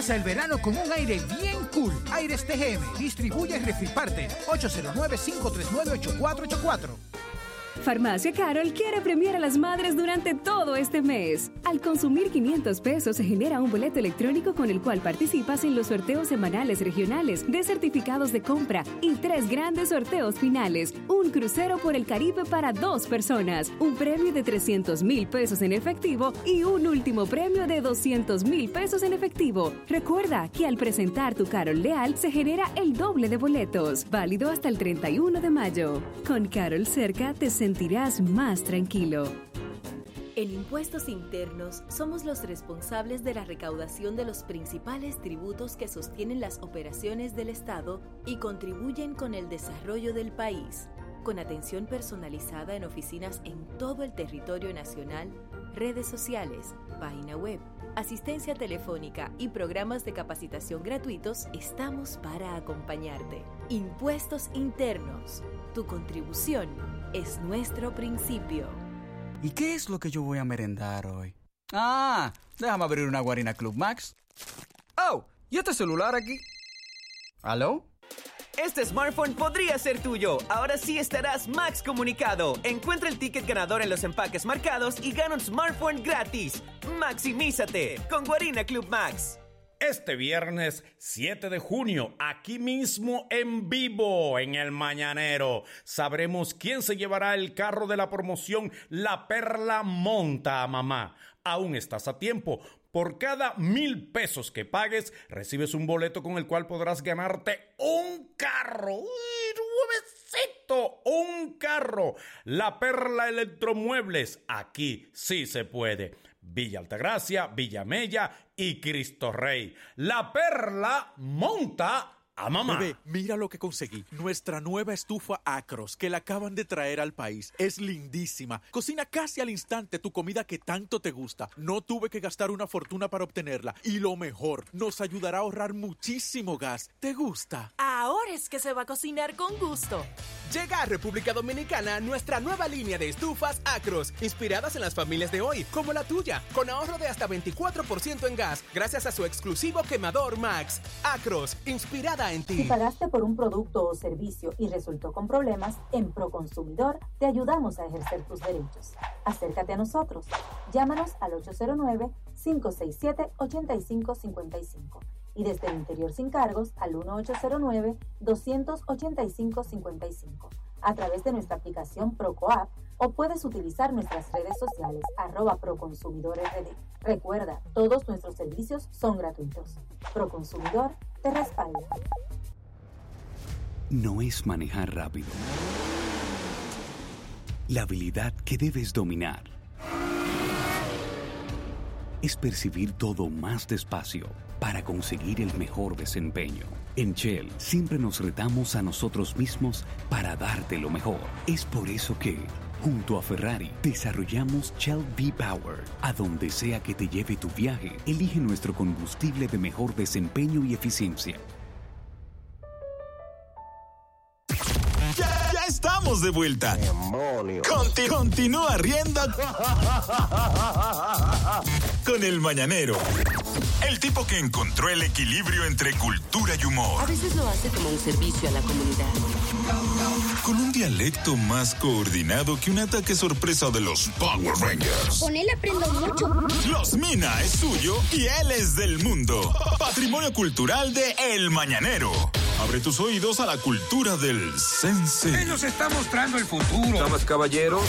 El verano con
un aire bien cool. Aires TGM. Distribuye Refil Partes. 809-539-8484.
Farmacia Carol quiere premiar a las madres durante todo este mes. Al consumir 500 pesos se genera un boleto electrónico con el cual participas en los sorteos semanales regionales de certificados de compra y tres grandes sorteos finales. Un crucero por el Caribe para dos personas, un premio de 300 mil pesos en efectivo y un último premio de 200 mil pesos en efectivo. Recuerda que al presentar tu Carol Leal se genera el doble de boletos, válido hasta el 31 de mayo. Con Carol cerca te sentirás más tranquilo.
En Impuestos Internos somos los responsables de la recaudación de los principales tributos que sostienen las operaciones del Estado y contribuyen con el desarrollo del país, con atención personalizada en oficinas en todo el territorio nacional, redes sociales, página web, asistencia telefónica y programas de capacitación gratuitos, estamos para acompañarte. Impuestos Internos. Tu contribución es nuestro principio.
¿Y qué es lo que yo voy a merendar hoy? Ah, déjame abrir una Guarina Club Max. Oh, ¿y este celular aquí? ¿Aló?
Este smartphone podría ser tuyo. Ahora sí estarás Max comunicado. Encuentra el ticket ganador en los empaques marcados y gana un smartphone gratis. Maximízate con Guarina Club Max.
Este viernes 7 de junio, aquí mismo en vivo, en el Mañanero, sabremos quién se llevará el carro de la promoción La Perla Monta a Mamá. Aún estás a tiempo. Por cada mil pesos que pagues, recibes un boleto con el cual podrás ganarte un carro. ¡Uy, nuevecito! Un carro. La Perla Electromuebles. Aquí sí se puede. Villa Altagracia, Villa Mella y Cristo Rey. La Perla monta a mamá.
Bebé, mira lo que conseguí. Nuestra nueva estufa Acros, que la acaban de traer al país. Es lindísima. Cocina casi al instante tu comida que tanto te gusta. No tuve que gastar una fortuna para obtenerla. Y lo mejor, nos ayudará a ahorrar muchísimo gas. ¿Te gusta?
Ahora es que se va a cocinar con gusto.
Llega a República Dominicana nuestra nueva línea de estufas Acros, inspiradas en las familias de hoy, como la tuya, con ahorro de hasta 24% en gas, gracias a su exclusivo quemador Max. Acros, inspirada
Si pagaste por un producto o servicio y resultó con problemas, en Proconsumidor te ayudamos a ejercer tus derechos. Acércate a nosotros. Llámanos al 809-567-8555 y desde el interior sin cargos al 1809-285-55 a través de nuestra aplicación ProCoap o puedes utilizar nuestras redes sociales arroba Proconsumidor RD. Recuerda, todos nuestros servicios son gratuitos. Proconsumidor te
no es manejar rápido. La habilidad que debes dominar es percibir todo más despacio para conseguir el mejor desempeño. En Shell siempre nos retamos a nosotros mismos para darte lo mejor. Es por eso que, junto a Ferrari, desarrollamos Shell V-Power. A donde sea que te lleve tu viaje, elige nuestro combustible de mejor desempeño y eficiencia.
Estamos de vuelta. Conti- continúa riendo con el mañanero. El tipo que encontró el equilibrio entre cultura y humor.
A veces lo hace como un servicio a la comunidad.
Con un dialecto más coordinado que un ataque sorpresa de los Power Rangers.
Con él aprendo mucho.
Los Mina es suyo y él es del mundo. Patrimonio cultural de El Mañanero. Abre tus oídos a la cultura del sense.
Él nos está mostrando el futuro.
Damas, caballeros.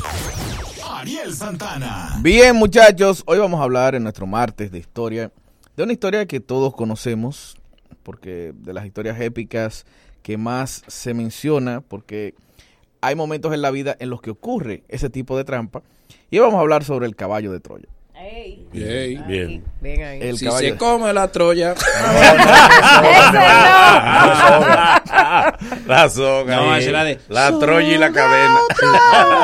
Ariel Santana.
Bien, muchachos, hoy vamos a hablar en nuestro martes de historia, de una historia que todos conocemos, porque de las historias épicas que más se menciona, porque hay momentos en la vida en los que ocurre ese tipo de trampa. Y hoy vamos a hablar sobre el caballo de Troya.
Bien.
Bien.
Bien ahí.
El
si
caballo
se come la Troya.
La soga.
No,
ahí.
esa es la de-
La Troya y la cadena.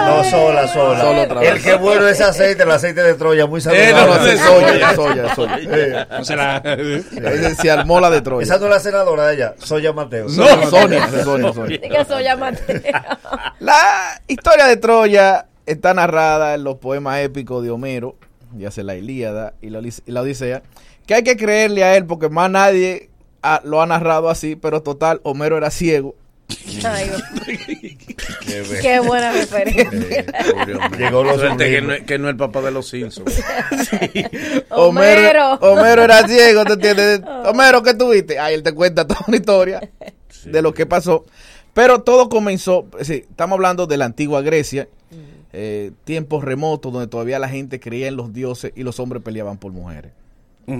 No, sola, sola.
Solo otra
el que bueno es aceite, el aceite de Troya, muy
Eh,
saludable.
no, no, es soya, es soya, es soya.
Eh.
No se la-
Ahí se armó la de Troya.
Esa no es la senadora de ella, Soya Mateo.
No, Sonia,
Soya Mateo.
La historia de Troya está narrada en los poemas épicos de Homero, ya sea la Ilíada y la, Odis- y la Odisea, que hay que creerle a él porque más nadie lo ha narrado así, pero total, Homero era ciego.
Ay, Qué buena referencia.
Llegó los
Suerte que no, que no es el papá de los Simpsons.
Homero.
Homero era ciego, ¿te entiendes? Homero, ¿qué tuviste? Ahí él te cuenta toda una historia de lo que pasó. Pero todo comenzó, sí, estamos hablando de la antigua Grecia, eh, tiempos remotos donde todavía la gente creía en los dioses y los hombres peleaban por mujeres.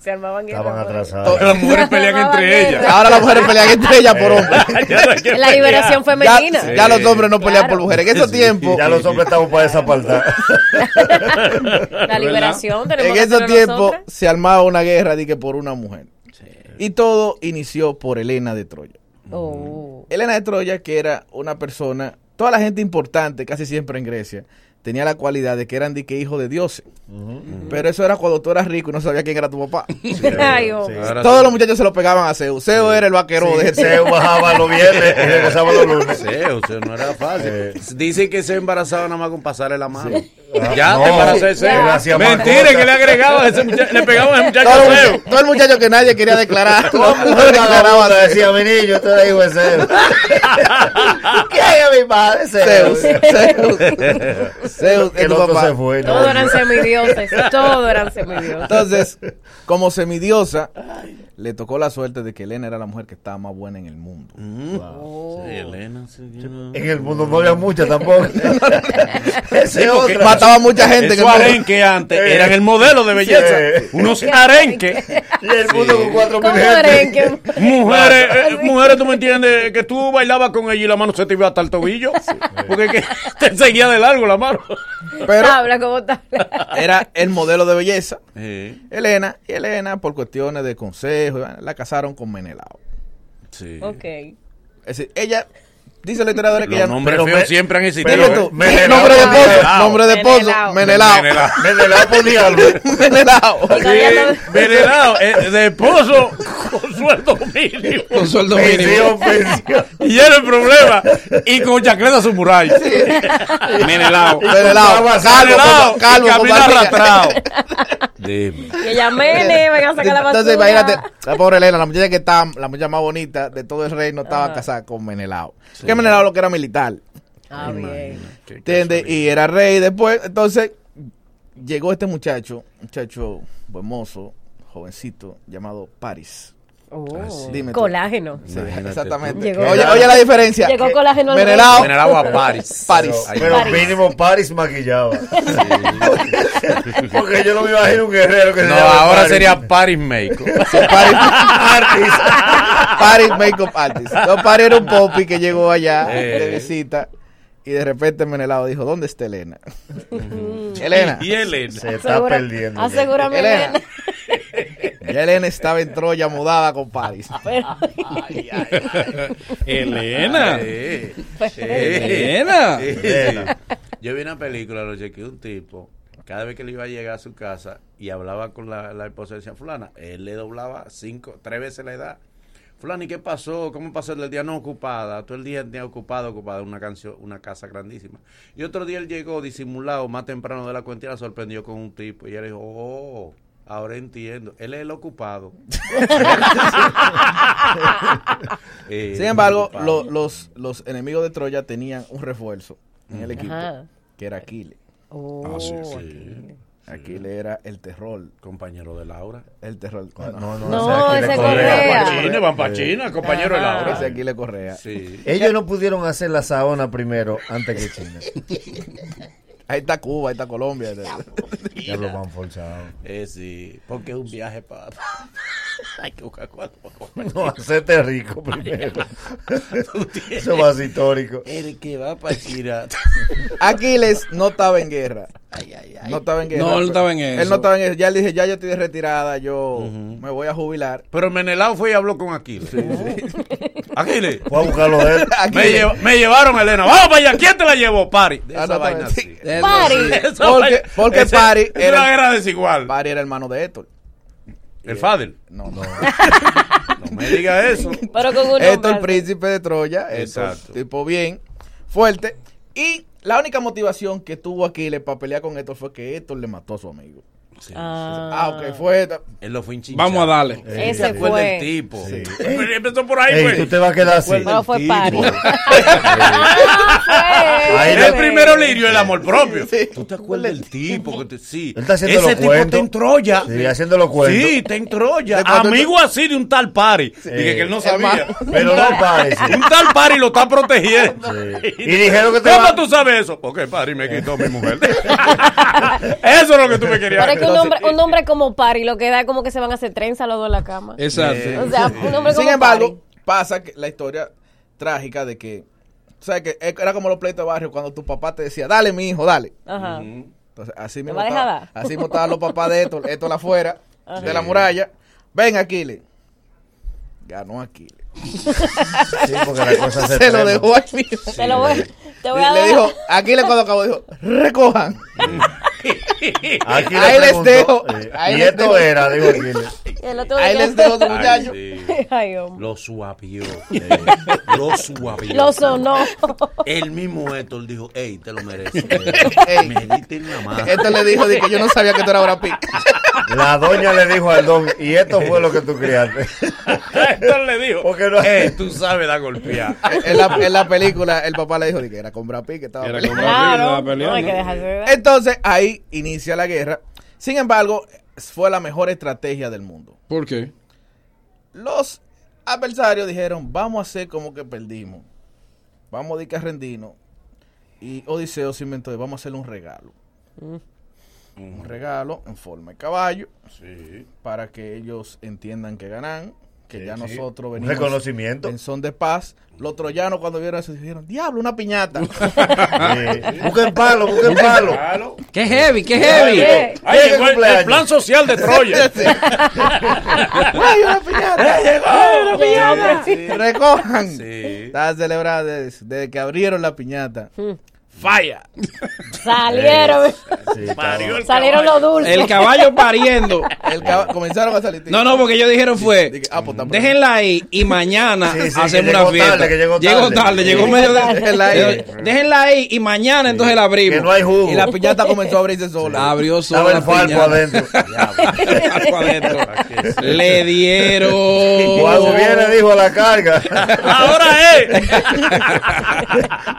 Se armaban.
Estaban atrasados.
Las mujeres pelean entre ellas.
Ahora las mujeres pelean entre ellas por hombres.
La liberación femenina.
Ya, ya los hombres no pelean por mujeres. En esos tiempos,
Ya los hombres estamos para desapartar.
La liberación tenemos
en tiempos
nosotras.
se armaba una guerra de que por una mujer. Y todo inició por Helena de Troya.
Oh.
Helena de Troya, que era una persona, toda la gente importante, casi siempre en Grecia, tenía la cualidad de que eran de que hijos de dioses. Pero eso era cuando tú eras rico y no sabías quién era tu papá.
Ay, oh.
Todos los muchachos se lo pegaban a Zeus. Zeus era el vaquero
Sí,
de
Zeus bajaba los viernes y regresaba los lunes.
Sea, no era fácil. Dicen que se embarazaba nada más con pasarle la mano.
Sí.
Ya
No,
te
él hacía
Mentira, que le agregaban a ese muchacho, le pegaban a ese muchacho
Todo
feo.
muchacho, todo el muchacho que nadie quería declarar.
Todo el mundo
declaraba
decía,
Zeus.
decía, mi niño, tú eres hijo de Zeus. ¿Quién es mi padre?
Zeus. Zeus. Zeus es tu papá.
se fue. ¿no?
Todos eran semidioses. Todos eran semidioses.
Entonces, como semidiosa, le tocó la suerte de que Elena era la mujer que estaba más buena en el mundo.
Sí, Elena, sí, yo-
En el mundo no había muchas tampoco. Ese
Sí.
Mataba mucha gente.
Esos
mundo.
arenques antes
Eh.
eran el modelo de belleza.
Sí.
Unos arenques.
Y el mundo con cuatro
¿Cómo
mil
eran
gente.
que-
Mujeres, eh, mujeres, tú me entiendes, que tú bailabas con ella y la mano se te iba hasta el tobillo. Porque que te seguía de largo la mano.
Pero
Habla como tal.
era el modelo de belleza.
Sí.
Elena, y Elena, por cuestiones de consejo, la casaron con Menelao.
Sí.
Ok.
Es decir, ella, dice la historiadora que
Los
ella
nombres
pero
feos
me-
siempre han existido. ¿eh?
tú,
Menelao.
nombre de esposo,
Menelao.
nombre de esposo,
Menelao.
Menelao.
Ponía algo.
Menelao.
Menelao, eh, de esposo con sueldo mínimo.
Con sueldo mínimo.
Pensión, pensión.
Y era el problema. Y con chacleta samurai. Menelao.
Menelao, calvo, calvo,
camina arrastrado. Dime.
Y ella, mene, venga a sacar la basura.
Entonces, imagínate, la pobre Elena, la muchacha que estaba, la muchacha más bonita de todo el reino, estaba casada con Menelao. Que Menelao lo que era militar,
Ah, bien.
¿entiendes? Y era rey después. Entonces, llegó este muchacho, muchacho buen mozo, jovencito, llamado Paris.
Oh,
Dime tú.
colágeno.
Sí, exactamente.
Llegó-
Oye, oye la diferencia.
Llegó colágeno al
Menelao,
Menelao a Paris.
Paris.
Ahí
Pero mínimo Paris maquillaba. Porque yo no me imagino un guerrero que se
No, ahora
Paris.
sería Paris Meiko.
Paris, Paris Makeup Artist. No, Paris era un popi que llegó allá
Eh.
de visita y de repente Menelao dijo, ¿dónde está Elena? Elena.
Y Elena.
Se está
Asegura-
perdiendo.
Asegúrame,
Elena.
Elena.
Ya Elena estaba en Troya mudada con Paris.
Elena. Elena.
Yo vi una película, lo chequeé, un tipo, cada vez que le iba a llegar a su casa y hablaba con la, la esposa, decía, fulana, él le doblaba cinco, tres veces la edad. Fulana, ¿y qué pasó? ¿Cómo pasó el día? No, ocupada. Todo el día el día ocupado, ocupada. Una canción, una casa grandísima. Y otro día él llegó disimulado, más temprano de la cuenta y la sorprendió con un tipo. Y ella le dijo, oh, ahora entiendo. Él es el ocupado. Eh,
Sin embargo,
ocupado.
lo- los, los enemigos de Troya tenían un refuerzo en el equipo,
Ajá.
que era Aquiles.
Oh,
Ah, sí, sí.
Aquiles era el terror.
Compañero de Laura.
El terror.
No, no,
No,
ese
Correa.
Van para China, compañero de. Laura.
Ese Aquiles Correa.
Sí.
Ellos no pudieron hacer la saona primero antes que China.
Ahí está Cuba, ahí está Colombia.
Ya lo van forzados.
Eh, sí, porque es un viaje para... Hay que buscar cuatro.
No, hacerte rico primero. Eso va a ser histórico.
El que va para China.
Aquiles no estaba en guerra. No estaba en guerra.
No, él no estaba en
Él
eso.
no estaba en guerra. Ya él dije, ya yo estoy de retirada, yo me voy a jubilar.
Pero Menelao fue y habló con Aquiles. Aquiles.
Fue a buscarlo de él.
Me, llev- me llevaron a Elena. Vamos para allá. ¿Quién te la llevó? Pari. De
Ah,
esa
no,
vaina
sí.
así.
Eso
Pari.
sí.
Porque, porque
ese-
Pari
una
era,
guerra desigual.
Pari era hermano de Héctor.
El Fadel.
No, no.
No me diga eso.
Pero con un
Héctor, príncipe de Troya. Héctor,
Exacto.
tipo bien, fuerte. Y la única motivación que tuvo Aquiles para pelear con Héctor fue que Héctor le mató a su amigo.
Sí.
Ah,
Ah, ok, fue.
Él lo fue hinchado.
Vamos a darle.
Ese
Se fue
fue.
del tipo. Empezó por ahí,
Ey,
pues.
tú te vas a quedar así.
Pero fue. Pari.
Ahí
el
no-
primero lirio el amor propio.
Sí.
¿Tú te acuerdas del tipo? Que te, sí.
Él está haciendo
Ese tipo
cuentos.
está en Troya.
Sí, haciendo los cuentos.
Sí, está en Troya.
De cuando
Amigo así de un tal Pari. Dije que él no sabía.
Pero no parece.
Un tal Pari lo está protegiendo.
Sí. Y dijeron que te
¿Cómo
va-
tú sabes eso? Porque Pari me quitó mi mujer. eso es lo que tú me querías
Un hombre, un hombre como Pari lo que da es como que se van a hacer trenza los dos en la cama.
Exacto.
O sea, un hombre como
Sin embargo, pasa que la historia trágica de que, o sea, que era como los pleitos de barrio cuando tu papá te decía, dale, mi hijo, dale.
Ajá.
Entonces, así
¿Te
mismo, estaba- así mismo estaban los papás de Héctor, Héctor afuera de la muralla. Ven, Aquiles. Ganó Aquiles.
Sí, porque la cosa se
Se lo dejó mío.
Te lo voy. Te voy a
le
dar-
dijo, aquí le cuando acabó, dijo, recojan.
Aquí
Ahí les dejo.
eh,
ahí
y
les
esto
dejo.
era, digo Aquiles.
El otro
Ahí les dejo otro muchacho.
Ay, hombre.
Lo suavió. Lo suavió.
Lo sonó.
El mismo Héctor dijo, hey, te lo mereces.
Ey.
Me diste en la mano.
Esto le dijo, que yo no sabía que tú eras Brad Pitt.
La doña le dijo al don, y esto fue lo que tú criaste.
Héctor le dijo,
Porque no-
hey, tú sabes dar golpear.
en, la, en la película, el papá le dijo que era con Brad Pitt que estaba
Era
peleando.
con Brad Pitt,
Claro,
estaba peleando.
no hay que dejarse de ver.
Entonces, ahí inicia la guerra. Sin embargo, fue la mejor estrategia del mundo.
¿Por qué?
Los adversarios dijeron, vamos a hacer como que perdimos. Vamos a dedicar a rendirnos. Y Odiseo se inventó, de, vamos a hacerle un regalo. Un regalo en forma de caballo. Para que ellos entiendan que ganan. Que
Sí,
ya
sí.
nosotros venimos
reconocimiento.
en son de paz. Los troyanos cuando vieron eso dijeron, diablo, una piñata.
Sí. Busquen palo, busquen palo.
¡Qué heavy, qué heavy!
¿Qué?
Ay,
¿Qué
llegó el,
cumpleaños?
el plan social de Troya.
¡Ay, una piñata!
Una piñata.
Sí, Recojan.
Sí.
Estaba celebrada desde, desde que abrieron la piñata.
Falla.
Salieron.
Sí,
Parió el
Salieron los dulces.
El caballo pariendo.
El comenzaron a salir.
No, no, porque ellos dijeron fue,
Dije, ah, pues,
déjenla ahí y mañana
Sí, sí,
hacemos una
llegó
fiesta.
tarde, que llegó
Llegó
tarde.
tarde, llegó medio de...
Déjenla ahí.
Déjenla ahí y mañana entonces la abrimos.
Que no hay jugo.
Y la piñata comenzó a abrirse sola.
Abrió sola
el
piñata.
adentro.
Adentro. Le dieron.
Cuando viene dijo a la carga.
Ahora es.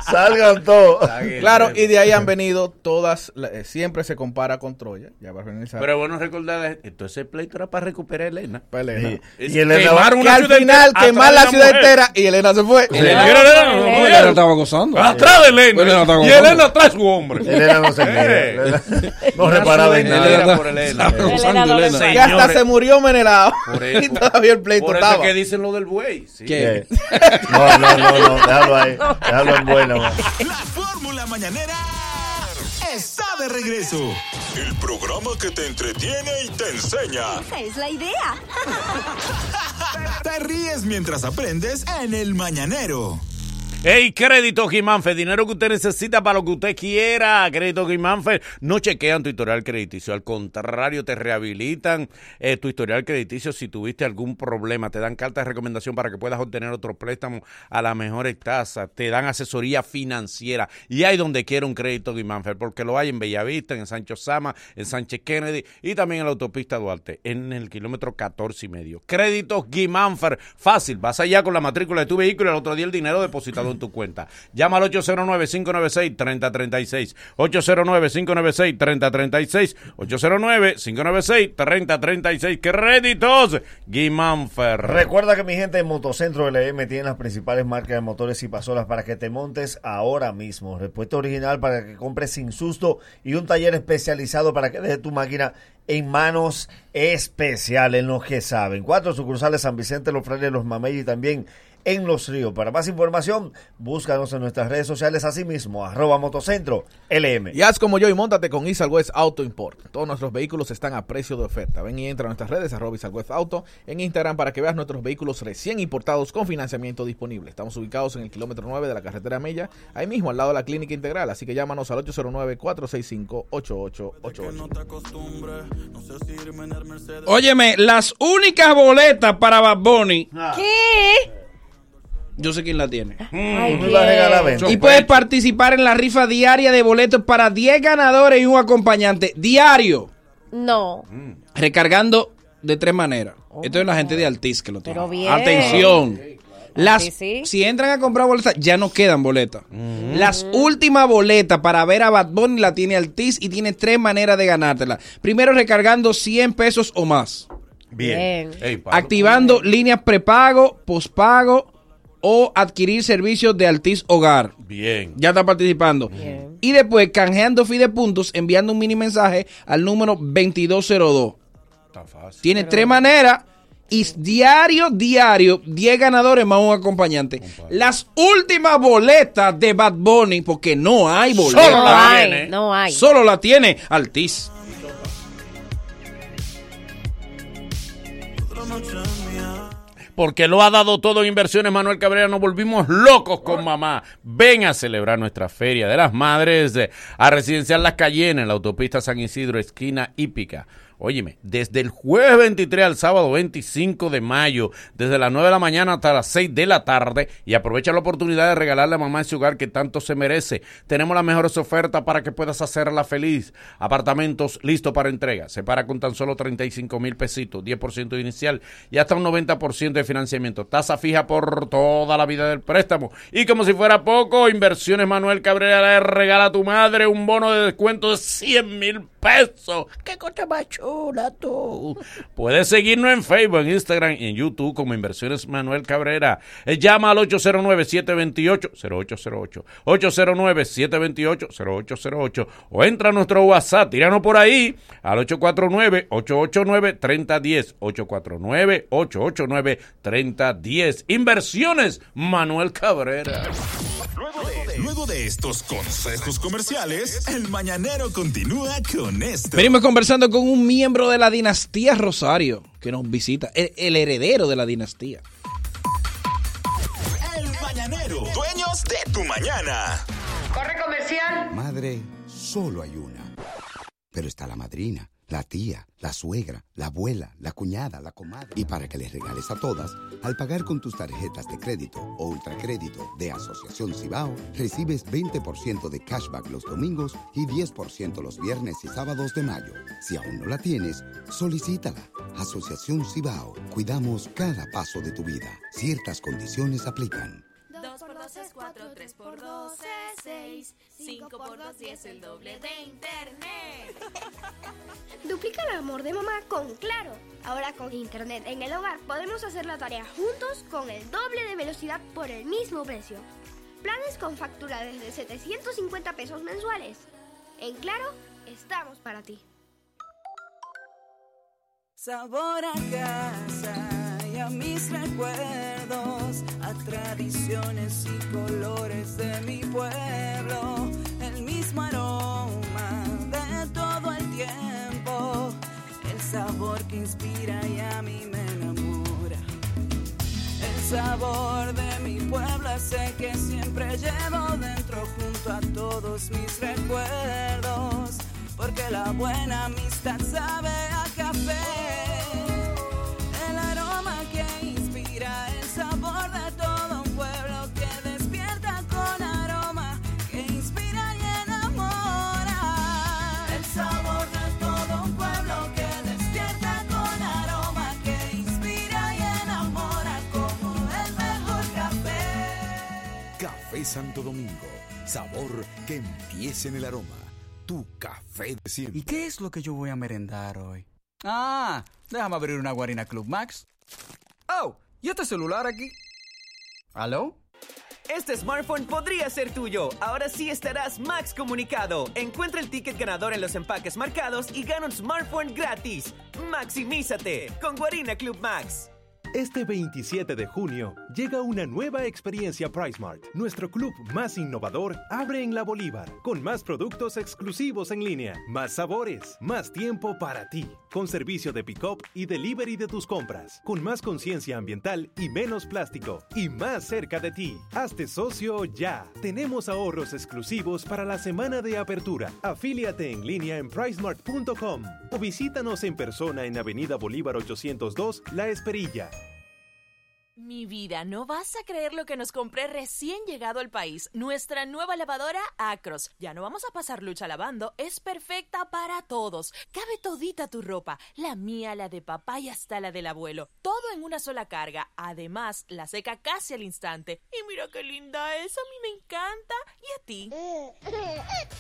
Salgan todos.
Claro, y de ahí han venido todas, eh, siempre se compara con Troya. Ya para finalizar.
Pero bueno recordar, entonces el pleito era para recuperar a Elena. Es
Y Elena
quemar
que
una
al final quemar
atrás
la
de
ciudad
mujer.
entera y Elena se fue.
Elena,
Elena.
Elena,
Elena.
no,
Elena
Elena.
estaba gozando.
Atrás de Elena.
Elena estaba
y. Elena trae su hombre.
Elena no se mide. Elena No reparaba en
Elena
nada.
por Elena.
Que hasta se murió Menelao. Y todavía el pleito estaba.
es que dicen lo del buey.
No, no, no, no. Déjalo ahí. Déjalo en buena.
La fórmula mañanera está de regreso. El programa que te entretiene y te enseña.
Esa es la idea.
Te ríes mientras aprendes en el mañanero.
Hey, crédito Guimánfer, dinero que usted necesita para lo que usted quiera. Crédito Guimánfer, no chequean tu historial crediticio, al contrario, te rehabilitan eh, tu historial crediticio si tuviste algún problema. Te dan carta de recomendación para que puedas obtener otro préstamo a las mejores tasas. Te dan asesoría financiera. Y hay donde quiera un crédito Guimánfer, porque lo hay en Bellavista, en Sancho Sama, en Sánchez Kennedy y también en la autopista Duarte, en el kilómetro 14 y medio. Créditos Guimánfer, fácil. Vas allá con la matrícula de tu vehículo y el otro día el dinero depositado tu cuenta. Llama al 809-596-3036. 809-596-3036. 809-596-3036. Créditos Guimánfer.
Recuerda que mi gente en Motocentro LM tiene las principales marcas de motores y pasolas para que te montes ahora mismo. Repuesto original para que compres sin susto y un taller especializado para que dejes tu máquina en manos especiales, en los que saben. Cuatro sucursales San Vicente, Los Frailes, Los Mamey y también en Los Ríos. Para más información, búscanos en nuestras redes sociales, así mismo, arroba Motocentro LM.
Y haz como yo y montate con Isal West Auto Import. Todos nuestros vehículos están a precio de oferta. Ven y entra a nuestras redes, arroba Isal West Auto, en Instagram para que veas nuestros vehículos recién importados con financiamiento disponible. Estamos ubicados en el kilómetro 9 de la carretera Mella, ahí mismo al lado de la clínica integral. Así que llámanos al 809-465-8888.
Óyeme, las únicas boletas para Bad Bunny,
¿Qué?
Yo sé quién la tiene.
Ay,
Tú la regalas, ven.
Y puedes participar en la rifa diaria de boletos para 10 ganadores y un acompañante diario,
No.
recargando de tres maneras. Esto es la gente de Altiz que lo tiene.
Pero bien.
Atención. Las,
Sí, sí.
Si entran a comprar boletas, ya no quedan boletas. Las últimas boletas para ver a Bad Bunny la tiene Altiz y tiene tres maneras de ganártela. Primero recargando 100 pesos o más.
Bien.
Bien.
Activando líneas prepago, pospago o adquirir servicios de Altiz Hogar.
Bien.
Ya está participando.
Bien.
Y después canjeando fide puntos, enviando un mini mensaje al número 2202.
Está fácil.
Tiene tres maneras y diario, diario, 10 ganadores más un acompañante. Las últimas boletas de Bad Bunny, porque no hay boletas.
Solo
No
la
hay,
tiene.
no hay.
Solo la tiene Altiz.
Porque lo ha dado todo en Inversiones Manuel Cabrera. Nos volvimos locos con mamá. Ven a celebrar nuestra Feria de las Madres eh, a Residencial Las Cayenas en la autopista San Isidro, esquina hípica. Óyeme, desde el jueves 23 al sábado 25 de mayo, desde las 9 de la mañana hasta las 6 de la tarde, y aprovecha la oportunidad de regalarle a mamá ese hogar que tanto se merece. Tenemos las mejores ofertas para que puedas hacerla feliz. Apartamentos listos para entrega. Se para con tan solo 35 mil pesitos, 10% inicial y hasta un 90% de financiamiento. Tasa fija por toda la vida del préstamo. Y como si fuera poco, Inversiones Manuel Cabrera le regala a tu madre un bono de descuento de 100 mil pesos. ¡Qué cosa más chula tú! Puedes seguirnos en Facebook, en Instagram y en YouTube como Inversiones Manuel Cabrera. Eh, llama al 809-728-0808. 809-728-0808. O entra a nuestro WhatsApp, tíranos por ahí al 849-889-3010. 849-889-3010. Inversiones Manuel Cabrera.
Luego de estos consejos comerciales, el mañanero continúa con esto.
Venimos conversando con un miembro de la dinastía Rosario que nos visita, el, el heredero de la dinastía.
El mañanero, dueños de tu mañana.
Corre comercial.
Madre, solo hay una. Pero está la madrina, la tía, la suegra, la abuela, la cuñada, la comadre. Y para que les regales a todas, al pagar con tus tarjetas de crédito o ultracrédito de Asociación Cibao, recibes 20% de cashback los domingos y 10% los viernes y sábados de mayo. Si aún no la tienes, solicítala. Asociación Cibao, cuidamos cada paso de tu vida. Ciertas condiciones aplican.
2 por 2 es 4, 3 por 2 es 6, 5 por 2 es el doble de internet.
Duplica el amor de mamá con Claro. Ahora con internet en el hogar podemos hacer la tarea juntos con el doble de velocidad por el mismo precio. Planes con factura desde 750 pesos mensuales. En Claro, estamos para ti.
Sabor a casa a mis recuerdos, a tradiciones y colores de mi pueblo, el mismo aroma de todo el tiempo, el sabor que inspira y a mí me enamora. El sabor de mi pueblo ese que siempre llevo dentro junto a todos mis recuerdos, porque la buena amistad sabe a café.
Santo Domingo. Sabor que empiece en el aroma. Tu café de siempre.
¿Y qué es lo que yo voy a merendar hoy? Ah, déjame abrir una Guarina Club Max. Oh, ¿y este celular aquí? ¿Aló?
Este smartphone podría ser tuyo. Ahora sí estarás Max comunicado. Encuentra el ticket ganador en los empaques marcados y gana un smartphone gratis. Maximízate con Guarina Club Max.
Este 27 de junio llega una nueva experiencia PriceMart. Nuestro club más innovador abre en la Bolívar, con más productos exclusivos en línea, más sabores, más tiempo para ti, con servicio de pick-up y delivery de tus compras, con más conciencia ambiental y menos plástico, y más cerca de ti. Hazte socio ya. Tenemos ahorros exclusivos para la semana de apertura. Afíliate en línea en pricemart.com o visítanos en persona en Avenida Bolívar 802, La Esperilla.
Mi vida, no vas a creer lo que nos compré recién llegado al país. Nuestra nueva lavadora Acros. Ya no vamos a pasar lucha lavando. Es perfecta para todos. Cabe todita tu ropa. La mía, la de papá y hasta la del abuelo. Todo en una sola carga. Además, la seca casi al instante. Y mira qué linda es. A mí me encanta. ¿Y a ti?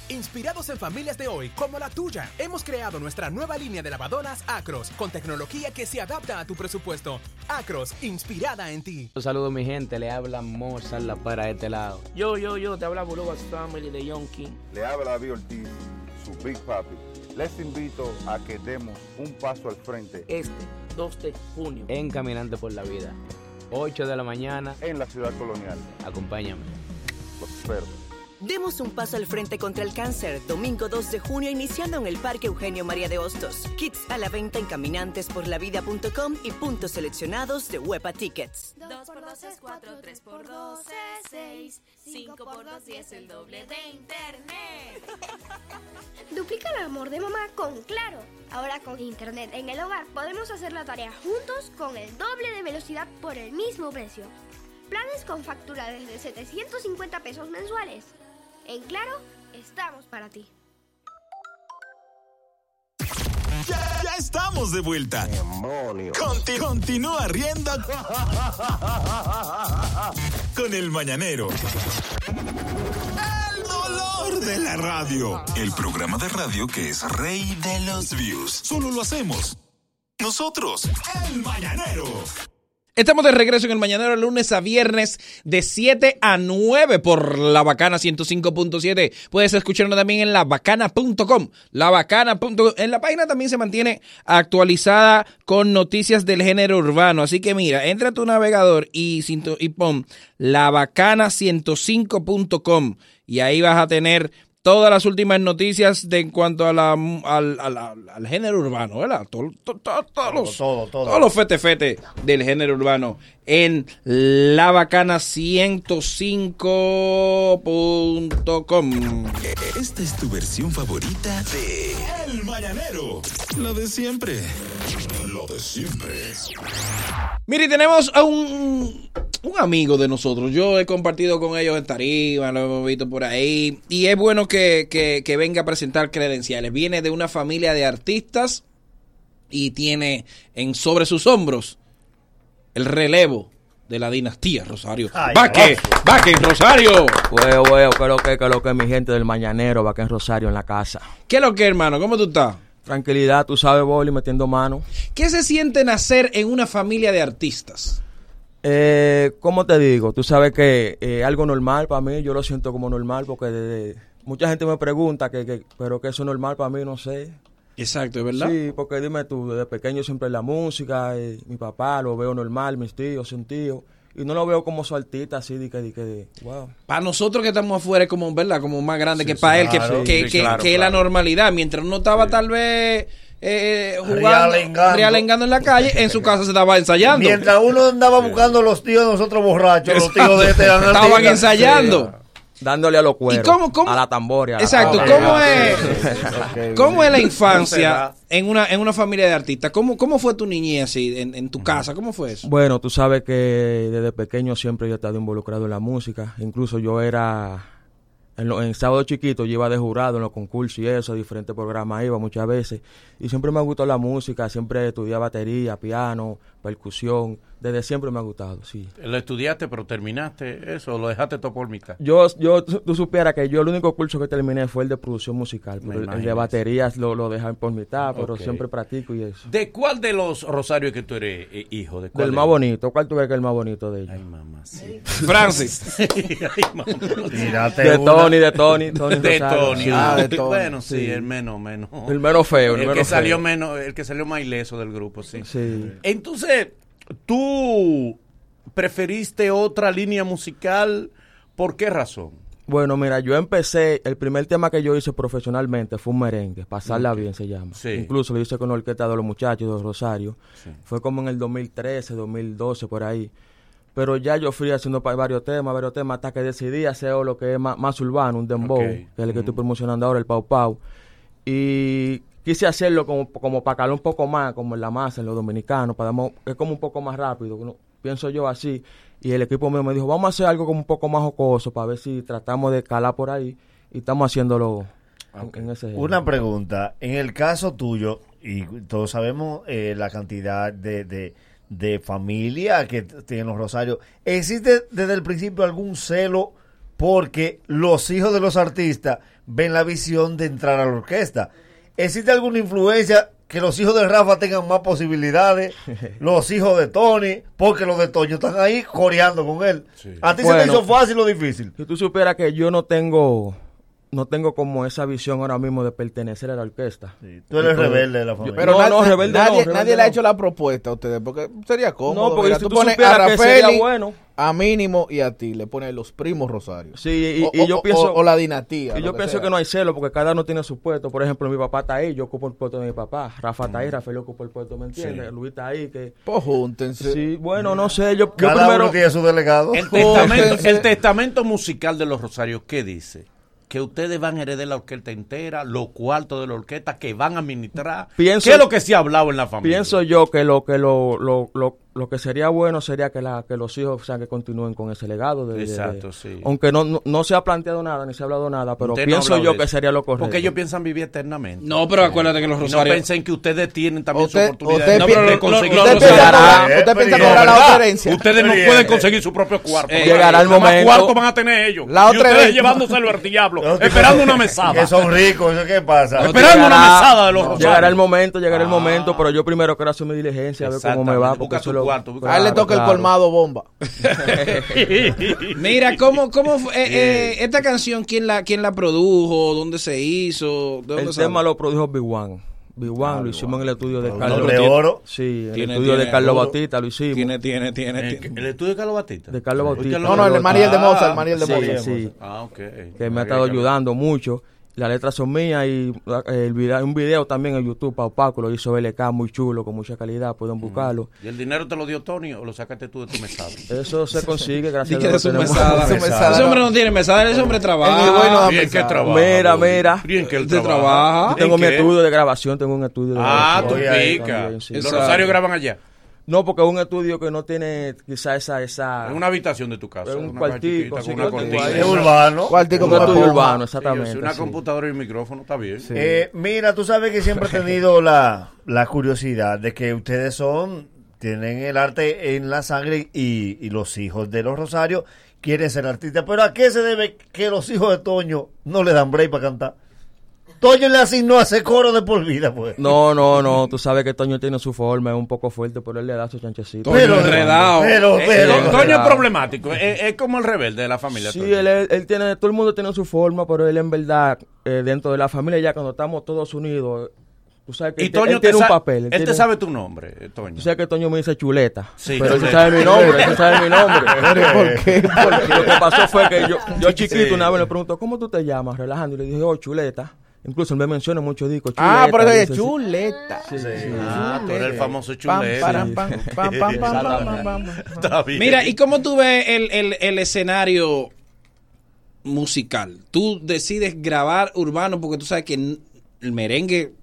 Inspirados en familias de hoy, como la tuya, hemos creado nuestra nueva línea de lavadoras Acros, con tecnología que se adapta a tu presupuesto. Acros, inspirada en ti.
Un saludo mi gente, le habla Mozart La para este lado.
Yo, yo, yo, te habla Bulubas Family de Young King.
Le habla David Ortiz, su Big Papi. Les invito a que demos un paso al frente.
Este 2 de junio.
En Caminante por la Vida. 8 de la mañana.
En la ciudad colonial.
Acompáñame.
Los espero.
Demos un paso al frente contra el cáncer. Domingo 2 de junio iniciando en el Parque Eugenio María de Hostos. Kits a la venta en caminantesporlavida.com y puntos seleccionados de Huepa Tickets.
2 por 2 es 4, 3 por 2 es 6, 5 por 2 es el doble de internet.
Duplica el amor de mamá con Claro. Ahora con internet en el hogar podemos hacer la tarea juntos con el doble de velocidad por el mismo precio. Planes con factura desde 750 pesos mensuales. En Claro, estamos para ti.
Ya, ya estamos de vuelta. Conti- continúa riendo con el mañanero. El dolor de la radio. El programa de radio que es rey de los views. Solo lo hacemos nosotros, el mañanero.
Estamos de regreso en el Mañanero lunes a viernes de 7 a 9 por La Bacana 105.7. Puedes escucharnos también en lavacana.com. Lavacana.com. En la página también se mantiene actualizada con noticias del género urbano. Así que mira, entra a tu navegador y, y pon lavacana105.com y ahí vas a tener todas las últimas noticias de en cuanto a la, al, al- al- al género urbano, ¿verdad? Todo- to- to- todos los,
todo, todo.
todos los fete fete del género urbano en La Bacana 105.com.
Esta es tu versión favorita de El Mañanero. Lo de siempre. Lo de siempre.
Mire, tenemos a un, un amigo de nosotros. Yo he compartido con ellos en Tarima, lo hemos visto por ahí. Y es bueno que, que- que venga a presentar credenciales. Viene de una familia de artistas y tiene en sobre sus hombros el relevo de la dinastía Rosario. ¡Vaque! ¡Vaque, Rosario!
Huevo, huevo, que lo que, que lo que mi gente del Mañanero, va que en Rosario en la casa.
¿Qué es lo que, hermano? ¿Cómo tú estás?
Tranquilidad, tú sabes, Boli, metiendo mano.
¿Qué se siente nacer en una familia de artistas?
Eh, ¿Cómo te digo? Tú sabes que eh, algo normal para mí, yo lo siento como normal porque desde- mucha gente me pregunta, que, que- pero que eso es normal para mí, no sé.
Exacto, ¿es verdad?
Sí, porque dime tú, desde pequeño siempre la música, eh, mi papá lo veo normal, mis tíos, un tío, y no lo veo como su artista así, de que, de que, de- wow.
Para nosotros que estamos afuera es como, ¿verdad? Como más grande que para él, que,
claro,
que,
sí,
que-
claro,
que es la normalidad. Mientras uno estaba tal vez eh, jugando,
Realengando.
realengando en la calle, en su casa se estaba ensayando.
Mientras uno andaba buscando los tíos de nosotros borrachos, los tíos de este
Estaban ensayando.
Dándole a los cueros,
cómo- cómo-
a la tamboria. a la
Exacto. ¿cómo es, ¿cómo es la infancia en una, en una familia de artistas? ¿Cómo, cómo fue tu niñez así, en, en tu casa? ¿Cómo fue eso?
Bueno, tú sabes que desde pequeño siempre yo he estado involucrado en la música. Incluso yo era, en, lo- en sábado chiquito, yo iba de jurado en los concursos y eso, diferentes programas iba muchas veces. Y siempre me gustó la música, siempre estudié batería, piano, percusión. Desde siempre me ha gustado, sí.
Lo estudiaste, pero terminaste eso, o lo dejaste todo por mitad.
Yo, yo, tú supieras que yo el único curso que terminé fue el de producción musical. Pero el- el de baterías lo, lo dejé por mitad, pero siempre practico y eso.
¿De cuál de los Rosarios que tú eres eh, hijo? ¿De cuál
Del
de
más bonito. ¿Cuál tú crees que es el más bonito de ellos?
Ay, mamá, sí.
Francis.
Ay, mamá.
De
una.
Tony, de Tony. Tony
de
Rosario.
Tony.
Sí.
Ah,
de Tony.
Bueno, sí,
Sí.
el menos, menos.
El menos feo, el
El, que
menos
salió
feo.
menos, el que salió más ileso del grupo, sí.
Sí.
Entonces, tú preferiste otra línea musical, ¿por qué razón?
Bueno, mira, yo empecé, el primer tema que yo hice profesionalmente fue un merengue, Pasarla
Ok.
Bien se llama.
Sí.
Incluso lo hice con la orquesta de los muchachos de Rosario.
Sí.
Fue como en el 2013, 2012, por ahí. Pero ya yo fui haciendo varios temas, varios temas, hasta que decidí hacer lo que es más, más urbano, un dembow, que es el que estoy promocionando ahora, el Pau Pau. Y quise hacerlo como, como para calar un poco más, como en la masa, en los dominicanos, para demo- es como un poco más rápido, ¿no? pienso yo así. Y el equipo mío me dijo, vamos a hacer algo como un poco más jocoso, para ver si tratamos de calar por ahí. Y estamos haciéndolo en, en ese...
Una pregunta, en el caso tuyo, y todos sabemos eh, la cantidad de, de, de familia que tienen los Rosarios, ¿existe desde el principio algún celo porque los hijos de los artistas ven la visión de entrar a la orquesta? ¿Existe alguna influencia que los hijos de Rafa tengan más posibilidades, los hijos de Tony, porque los de Toño están ahí coreando con él? ¿A ti se te hizo fácil o difícil?
Si tú supieras que yo no tengo no tengo como esa visión ahora mismo de pertenecer a la orquesta.
tú eres rebelde de la
yo-
familia.
Pero
no,
na-
no, rebelde
nadie,
no, rebelde
nadie le ha hecho la propuesta a ustedes porque sería cómodo.
No, porque
mira,
si
tú
tú
pones
supieras
a
que sería
Rafeli,
bueno.
a Mínimo y a ti le pones los primos Rosario.
Sí, y,
O-
y
o-
yo
o-
pienso...
o la dinastía.
Y yo pienso
sea.
que no hay celo porque cada uno tiene su puesto. Por ejemplo, mi papá está ahí, yo ocupo el puesto de mi papá. Rafa está ahí, Rafael ocupa el puesto, ¿me entiendes?
Sí.
Luis está ahí. que
Pues júntense.
Sí, bueno, no sé, yo, yo
Cada
primero...
uno tiene su delegado.
El testamento, el testamento musical de los Rosarios, ¿qué dice? Que ustedes van a heredar la orquesta entera, los cuartos de la orquesta que van a administrar.
Pienso-
¿Qué es lo que se ha hablado en la familia?
Pienso yo que lo que lo, lo, lo, lo que sería bueno sería que la que los hijos o sea, que continúen con ese legado de, de- de-
Exacto, sí.
aunque no, no, no se ha planteado nada ni se ha hablado nada pero
Usted
pienso yo que sería lo correcto
Porque ellos piensan vivir eternamente.
No, pero acuérdate que los
Y no
rosarios...
piensen que ustedes tienen también
Usted-
su oportunidad
usted
de, de conseguir
usted usted piensa
No,
cobrar la diferencia.
Ustedes no pueden conseguir su propio cuarto.
Eh,
llegará el momento-
cuarto van a tener ellos.
La
y
otra
ustedes
vez-
llevándoselo al diablo, esperando una
Que
mesada.
son ricos, ¿eso qué pasa?
No, esperando una mesada de los
llegará
rosarios.
el momento llegará el
Ah.
momento pero yo primero quiero hacer mi diligencia a ver cómo me va porque eso lo-
cuarto,
A él le
Claro,
toca el colmado bomba.
Mira, ¿cómo, cómo fue eh, eh, esta canción? ¿Quién la, ¿Quién la produjo? ¿Dónde se hizo? ¿De dónde
el tema lo produjo Big One Big One lo hicimos en el estudio de Carlos
Doble oro.
sí en el
Tiene-
estudio de Carlos
oro.
Bautista lo hicimos
Tiene, tiene, tiene.
¿En
tiene.
¿El estudio de Carlos Batista?
de Carlos Bautista
No, no, el Mariel de Mozart, el Mariel de
Sí,
Mozart.
sí.
Ah, ok.
que me ha estado ayudando mucho. Las letras son mías y eh, el video, un video también en YouTube, Pau Paco, lo hizo LK, muy chulo, con mucha calidad, pueden buscarlo.
¿Y el dinero te lo dio Tony o lo sacaste tú de tu mesada?
Eso se consigue, gracias a Dios.
Ese hombre no tiene mesada, ese hombre trabaja.
En Higüey no da
Bien que
mesada.
trabaja.
Mira, mira.
Bien que él trabaja.
trabaja.
Yo tengo
¿En
mi
qué?
estudio de grabación, tengo un estudio de
Ah,
grabación.
tú
Oye, ahí
pica.
también, sí.
Los
Exacto.
Rosarios graban allá.
No, porque es un estudio que no tiene quizá esa... esa
En una habitación de tu casa.
Es un
una
cuartico,
chiquita
sí,
con una cortina.
Es urbano.
Cuartico
un
con
estudio urbano, exactamente.
una
sí.
computadora y un micrófono, está bien.
Eh, mira, tú sabes que siempre he tenido la, la curiosidad de que ustedes son, tienen el arte en la sangre y, y los hijos de los Rosarios quieren ser artistas. Pero ¿a qué se debe que los hijos de Toño no le dan break para cantar? Toño le asignó a hacer coro de por vida, pues.
No, no, no, tú sabes que Toño tiene su forma, es un poco fuerte, pero él le da su chanchecito.
Toño enredado.
Pero,
Eh,
pero,
eh, Toño es problemático, es, es como el rebelde de la familia.
Sí, él, él, él tiene, todo el mundo tiene su forma, pero él en verdad, eh, dentro de la familia ya cuando estamos todos unidos, tú sabes que
y
él,
Toño
él tiene un papel.
Él,
tiene-
te sabe tu nombre, eh, Toño.
Tú sabes que Toño me dice chuleta.
Sí,
pero él
chuleta.
sabe mi nombre, él sabe mi nombre.
¿Por qué?
Porque lo que pasó fue que yo, yo chiquito
Sí.
una vez le pregunto, ¿cómo tú te llamas? Relajando. Y le dije, oh, chuleta. Incluso él me menciona mucho discos.
Ah, pero
Chuleta,
es
dice, sí.
chuleta.
Sí, sí.
Ah, tú eres el famoso chuleta.
param, pam, pam, pam, pam, pam, pam, pam.
Está bien.
Mira, ¿y cómo tú ves el, el, el escenario musical? Tú decides grabar urbano porque tú sabes que el merengue,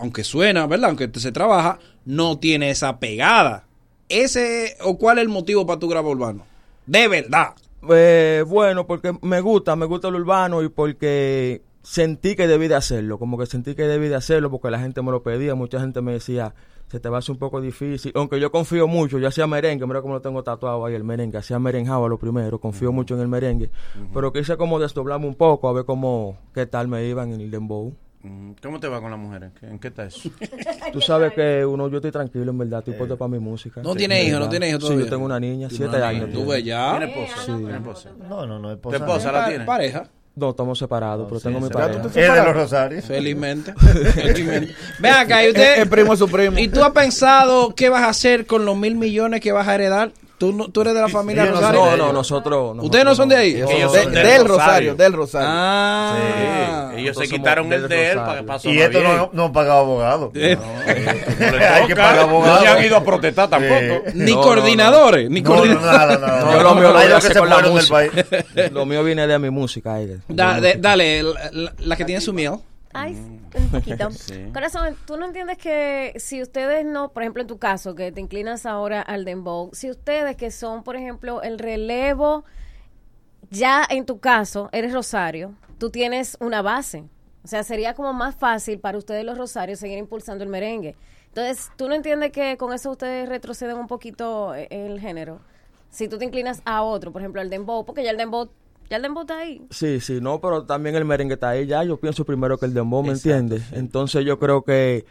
aunque suena, ¿verdad? Aunque se trabaja, no tiene esa pegada. ¿Ese o cuál es el motivo para tu grabar urbano? De verdad.
Eh, bueno, porque me gusta, me gusta el urbano y porque sentí que debí de hacerlo, como que sentí que debí de hacerlo porque la gente me lo pedía, mucha gente me decía, se te va a hacer un poco difícil, aunque yo confío mucho, yo hacía merengue, mira cómo lo tengo tatuado ahí el merengue, hacía merenjaba lo primero, confío mucho en el merengue, pero quise como desdoblarme un poco a ver cómo, qué tal me iban en el dembow.
Mm, ¿Cómo te va con las mujeres? ¿Qué- ¿En qué está eso?
Tú sabes que uno, yo estoy tranquilo en verdad, estoy puesto para mi música.
¿No
Sí,
tiene
en
hijo? ¿No tiene hijo
Sí,
todavía?
yo tengo una niña, siete
una
años.
¿Tú ves ya?
¿Tiene esposa?
Sí.
¿Tiene esposa?
No, no, no,
¿Tu
esposa.
esposa la tiene?
Pareja.
No, estamos separados, pero
sí,
tengo mi pareja.
tú
Es de los Rosarios.
Felizmente. Felizmente. Ven acá, y usted.
El primo es su primo.
¿Y tú has pensado qué vas a hacer con los mil millones que vas a heredar? ¿Tú, no- tú eres de la familia
no
Rosario?
No, no, nosotros.
¿Ustedes no son de ahí?
Ellos son de-
del
del
Rosario.
Rosario, del Rosario.
Ah.
Sí, ellos se
Nosotros
quitaron el
del
de él para pasó
Y esto no, no paga abogado.
Eh,
Hay que pagar abogado.
No se han ido a protestar tampoco.
Ni
No, no,
coordinadores, ni
No, no,
coordinadores.
nada.
No, yo lo mío lo
Hay
voy a
los que
hacer
se
con la
fueron del
música.
país.
Lo mío viene de mi música.
dale, la, la- la que tiene su miel.
Ay,
Mm.
un poquito. Corazón, ¿tú no entiendes que si ustedes no, por ejemplo, en tu caso, que te inclinas ahora al dembow, si ustedes que son, por ejemplo, el relevo, ya en tu caso, eres Rosario, tú tienes una base. O sea, sería como más fácil para ustedes los Rosarios seguir impulsando el merengue. Entonces, ¿tú no entiendes que con eso ustedes retroceden un poquito eh, el género? Si tú te inclinas a otro, por ejemplo, al dembow, porque ya el dembow, ya el dembow está ahí.
Sí, sí, no, pero también el merengue está ahí ya. Yo pienso primero que el dembow, ¿me entiendes? Entonces yo creo que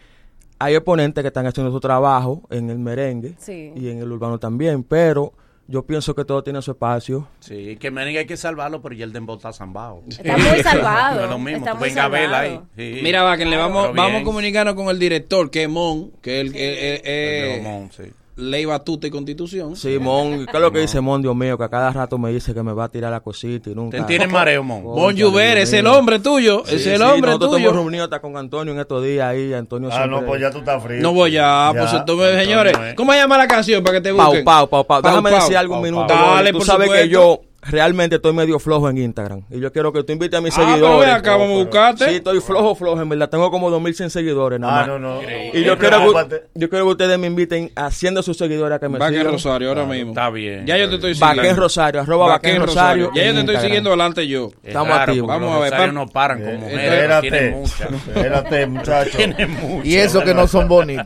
hay exponentes que están haciendo su trabajo en el merengue
Sí.
y en el urbano también, pero yo pienso que todo tiene su espacio.
Sí, que Manning hay que salvarlo, pero ya el Dembow está zambado.
Está muy salvado.
No es lo mismo,
Está
tú
muy
venga a verla ahí. Sí.
Mira, va, que le vamos, vamos a comunicarnos con el director, que es Mon, que es el que eh,
El de Mon, sí.
Ley Batuta y Constitución.
Simón, ¿qué es lo que dice Mon, Dios mío? Que a cada rato me dice que me va a tirar la cosita y nunca.
Te tiene mareo, Mon.
Bon
Dios
es el hombre tuyo,
Sí,
es el
sí,
hombre
nosotros
tuyo.
estamos reunidos hasta con Antonio en estos días ahí, Antonio
Ah,
siempre-
no, pues ya tú estás frío.
No voy a, pues
Ya,
entonces,
Antonio,
señores,
eh.
¿cómo se llama la canción para que te
Pau,
busquen?
pau, pau, pau. Déjame
Pau,
decir
Pau.
algo un minuto.
Pau. Dale,
Tú
por
sabes que yo realmente estoy medio flojo en Instagram. Y yo quiero que tú invites a mis
Ah, pero
seguidores.
ven acá, vamos a buscarte.
Sí, estoy flojo, flojo. En verdad, tengo como 2100 seguidores nada
Ah,
más.
no, no.
Y yo quiero, que, yo quiero que ustedes me inviten haciendo sus seguidores a que me
Vaquén
sigan.
Rosario, ahora mismo.
Está bien.
Ya yo te estoy siguiendo.
Vaquén Rosario, arroba Vaquén Rosario.
Ya yo te estoy siguiendo adelante yo.
Es
Estamos
raro,
activos.
Vamos a ver,
rosarios
pa-
no paran con
Eh,
mujeres.
Espérate,
Tienen muchas.
espérate, muchacho.
Tienen muchas.
Y eso que no son bonitos.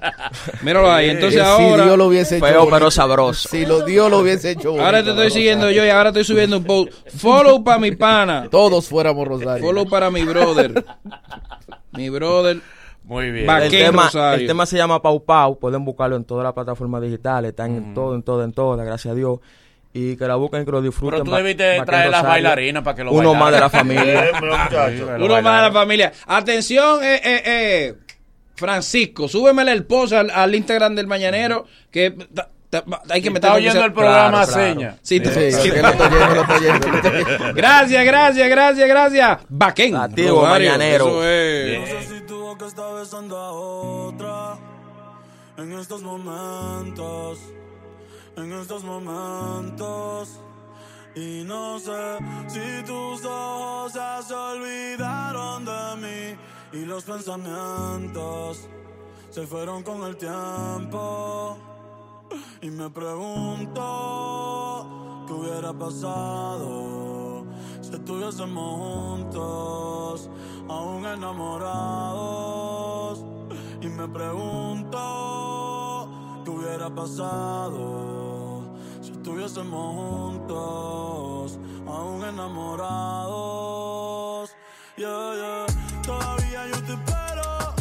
Míralo ahí. Entonces
Eh,
ahora.
Si Dios lo hubiese hecho.
Feo, pero sabroso.
Si lo Dios lo hubiese hecho.
Ahora te estoy siguiendo yo y ahora estoy subiendo un post. Follow para mi pana.
Todos fuéramos Rosario.
Follow para mi brother. Mi brother.
Muy bien.
El tema, el tema se llama Pau Pau. Pueden buscarlo en todas las plataformas digitales. Están en todo, en todo, en todas. Gracias a Dios. Y que la busquen y que lo disfruten.
Pero tú debiste traer las bailarinas para que lo
Uno
bailaran.
más de la familia.
Uno más de la familia. Atención, eh, eh, eh, Francisco, súbemele el post al, al Instagram del Mañanero que hay que meter
está oyendo el programa, seña.
Sí,
Sí,
sí.
que lo estoy oyendo, lo oyendo.
Gracias, gracias, gracias, gracias. Baquén.
Activo, Mañanero.
eso es.
No sé si tu boca está besando a otra en estos momentos, en estos momentos. Y no sé si tus ojos ya se olvidaron de mí y los pensamientos se fueron con el tiempo. Y me pregunto qué hubiera pasado si estuviésemos juntos, aún enamorados. Y me pregunto qué hubiera pasado si estuviésemos juntos, aún enamorados. Yeah, yeah. Todavía yo te espero,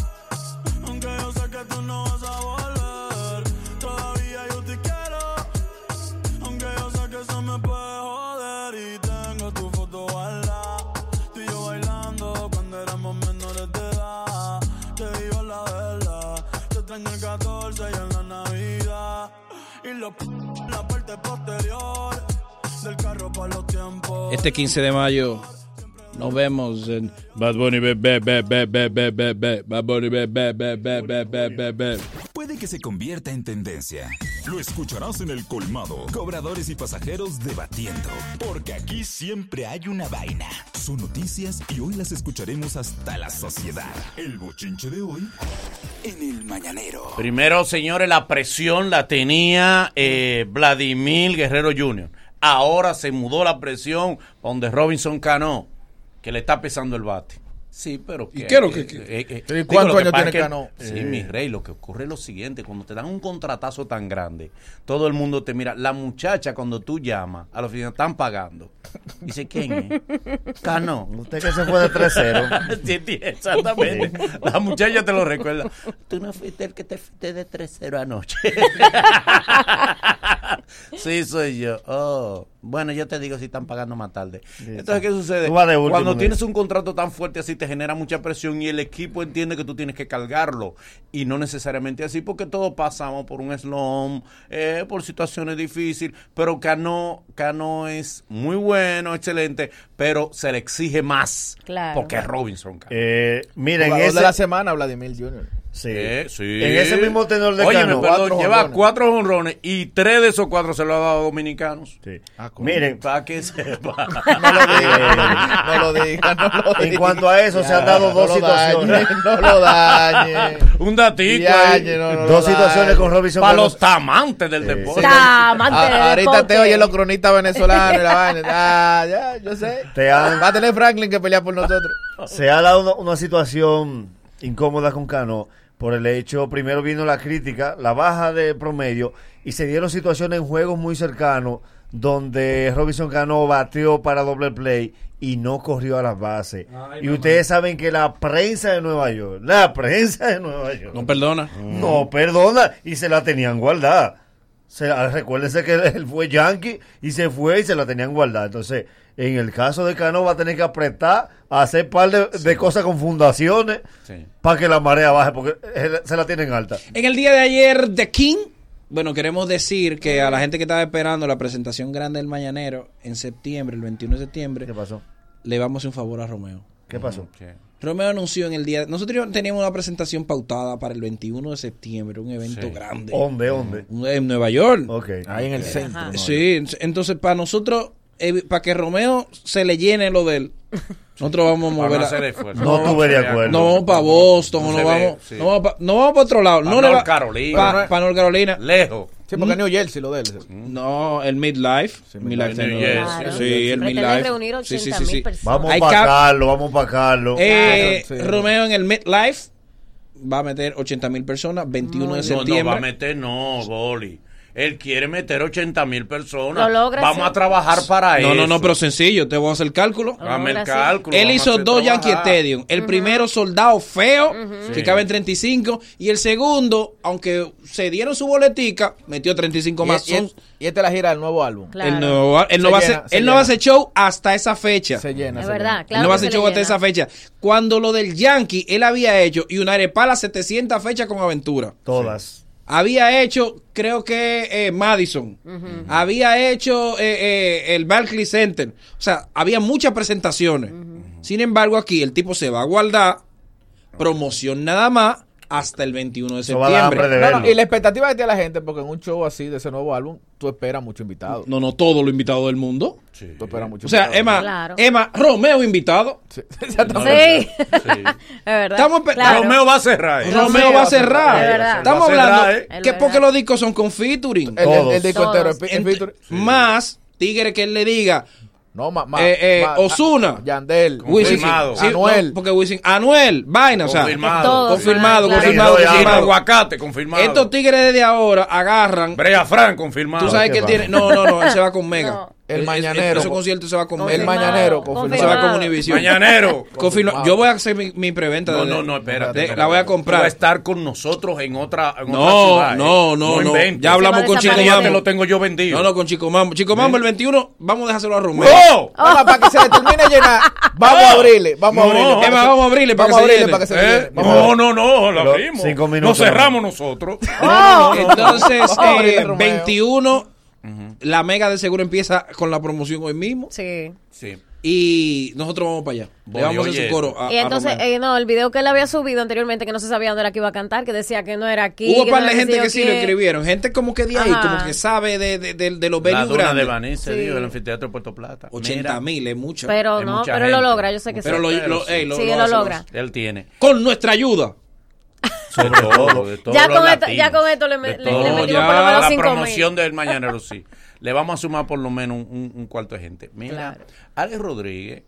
aunque yo sé que tú no vas a volver.
Este 15 de mayo nos vemos en Bad Bunny be, be, be, be, be, be, be, be. Bad Bunny be, be, be, be, be, be, be, be.
Puede que se convierta en tendencia. Lo escucharás en el colmado. Cobradores y pasajeros debatiendo. Porque aquí siempre hay una vaina. Son noticias y hoy las escucharemos hasta la sociedad. El bochinche de hoy en el mañanero.
Primero, señores, la presión la tenía eh, Vladimir Guerrero Jr. Ahora se mudó la presión donde Robinson Cano, que le está pesando el bate. Sí, pero
¿Y qué es lo que-
eh, eh,
¿Y
digo,
cuántos años tiene Cano?
Sí,
Eh.
mi rey, lo que ocurre es lo siguiente, cuando te dan un contratazo tan grande, todo el mundo te mira. La muchacha, cuando tú llamas, a la oficina están pagando. Dice, ¿quién es? Cano.
Usted que se fue de 3-0.
Sí, sí, exactamente. La muchacha te lo recuerda. Tú no fuiste el que te fuiste de 3-0 anoche. sí, soy yo. Oh. Bueno, yo te digo si están pagando más tarde. Entonces, ¿qué sucede? Cuando
en
tienes un contrato tan fuerte así, te genera mucha presión y el equipo entiende que tú tienes que cargarlo. Y no necesariamente así, porque todos pasamos por un slum, eh, por situaciones difíciles. Pero Cano, Cano es muy bueno, excelente, pero se le exige más.
Claro.
Porque es Robinson. Cano.
Eh, miren, ese,
de la semana, Vladimir Jr.
sí.
Eh, sí.
en ese mismo tenor de
Oye,
Cano.
perdón,
Cuatro
lleva
jonrones.
cuatro honrones y tres de esos cuatro se lo ha dado a dominicanos.
Sí.
Ah.
Miren,
Para que sepa.
No lo diga, no lo diga, no lo diga.
En cuanto a eso, se han dado dos
no lo dañe,
situaciones.
no lo dañe.
Un datico
no,
Dos
dañe.
situaciones con Robinson
Para los tamantes del deporte.
Tamante
Ah,
de
ahorita
deporte.
te oyen los cronistas venezolanos y la vaina. Ah, ya, yo sé.
Te han-
Va a tener Franklin que pelear por nosotros.
Se ha dado una, una situación incómoda con Cano por el hecho, primero vino la crítica, la baja de promedio, y se dieron situaciones en juegos muy cercanos donde Robinson Cano bateó para doble play y no corrió a las bases. y ustedes saben que la prensa de Nueva York, la prensa de Nueva York,
No perdona.
no perdona, y se la tenían guardada. Se, ah, recuérdense que él, fue yankee y se fue y se la tenían guardada. Entonces, en el caso de Cano va a tener que apretar a hacer par de, de cosas con fundaciones para que la marea baje, porque se la tienen alta.
En el día de ayer, The King. Bueno, queremos decir que a la gente que estaba esperando la presentación grande del Mañanero en septiembre, el 21 de septiembre,
¿Qué pasó?
le vamos a hacer un favor a Romeo.
¿Qué pasó?
Romeo anunció en el día. Nosotros teníamos una presentación pautada para el 21 de septiembre, un evento
Sí.
grande.
¿Dónde, dónde?
En Nueva York.
Ok.
Ahí en el centro. ¿no?
Sí, entonces para nosotros, eh, para que Romeo se le llene lo de él, nosotros vamos a mover.
a hacer esfuerzo.
No estuve de acuerdo.
No vamos para Boston,
No
no, vamos,
ve, sí.
no vamos pa- no vamos para otro lado.
Pa'
no le
North
va-
Carolina.
pa- pa' North Carolina.
Lejos.
Sí, porque New Jersey lo de él.
No, el midlife. midlife
New Jersey. Claro.
Sí, el midlife.
reunir
Sí, sí,
80.000
sí, sí.
personas.
Vamos para Carlos, vamos para Carlos.
Eh,
Claro, sí.
Romeo en el midlife va a meter 80 mil personas, 21 de
No, no
septiembre.
va a meter, no, Boli. Él quiere meter 80 mil personas.
Lo logra,
Vamos
sí.
a trabajar para eso.
No, no, no, pero sencillo, te voy a hacer el cálculo.
Dame el cálculo.
Él hizo dos Yankee. Stadium. El primero soldado feo, que
Sí.
cabe en 35. Y el segundo, aunque se dieron su boletica, metió 35
Y,
más.
y-
Son-
y esta es la gira del nuevo álbum.
Claro.
él no, va- él no
Se
va
llena,
hacer, él no va a hacer show hasta esa fecha.
Se llena.
Es
se
verdad,
llena.
claro.
no va a hacer show hasta esa fecha. Cuando lo del Yankee, él había hecho y una arepala 700 fechas con aventura.
Todas.
Había hecho, creo que eh, Madison. Había hecho eh, eh, el Barclays Center. O sea, había muchas presentaciones. Sin embargo, aquí el tipo se va a guardar promoción nada más hasta el 21 de septiembre.
de
No, y la expectativa que tiene la gente, porque en un show así de ese nuevo álbum, tú esperas mucho invitado.
No, no, todos los invitados del mundo.
Tú esperas mucho
O sea,
invitado.
Emma,
Claro.
Emma, Romeo invitado.
Sí,
Sí,
exactamente.
es verdad.
Estamos
Claro.
Romeo va a cerrar. ¿eh?
Romeo va a cerrar.
Es verdad.
Estamos
Va a cerrar,
hablando
¿eh?
Es
que porque los discos son con featuring.
El, el- el
Todos.
disco entero es.
Más tigre que él le diga
No, más. Ma,
Eh, eh,
ah, Yandel.
Wisin,
Confirmado.
sí,
Anuel.
no, porque Wisin, Anuel, vaina, o sea,
Confirmado.
Confirmado,
claro.
confirmado,
el
confirmado.
aguacate, confirmado.
Estos tigres desde ahora agarran.
Brea Frank, confirmado.
Tú sabes
¿qué
que tiene. No, no, no, él se va con Mega.
No.
El mañanero.
Ese concierto se va con
El mañanero.
Se va con Univision.
Mañanero.
Yo voy a hacer mi, mi preventa.
No, no, no, espérate.
La voy a
comprar. Va a estar con nosotros en otra, en
no,
otra ciudad.
No, no, no. Ya hablamos con Chico Mambo.
lo tengo yo vendido.
No, no, con Chico Mambo. Chico Mambo, el 21, vamos a dejárselo a Romero.
¡No!
para que se le termine llenar. Vamos a abrirle. Vamos a abrirle.
vamos a abrirle para que se llene.
Para que se
no, no, no.
Lo
abrimos.
Cinco minutos.
Nos cerramos nosotros.
Entonces, 21 la Mega de seguro empieza con la promoción hoy mismo.
Sí.
Sí.
Y nosotros vamos para allá. Le vamos a hacer coro.
Y entonces, eh, no, el video que él había subido anteriormente, que no se sabía dónde era que iba a cantar, que decía que no era aquí.
Hubo
un
par de gente que sí lo escribieron. Gente como que de ahí, como que sabe de, de, de, de los venues
La de Baní se
sí.
el anfiteatro de Puerto Plata.
80 mil, es mucho.
Pero
es
no, pero
gente.
lo logra, yo sé que sí.
Pero
lo, lo
logra.
Él tiene.
Con nuestra ayuda.
De todo, de todo
Ya con esto- ya con esto le le-
todo.
le
metimos por lo menos
La
cinco mil.
promoción del Mañanero, sí. Le vamos a sumar por lo menos un, cuarto de gente. Mira,
Claro.
Alex Rodríguez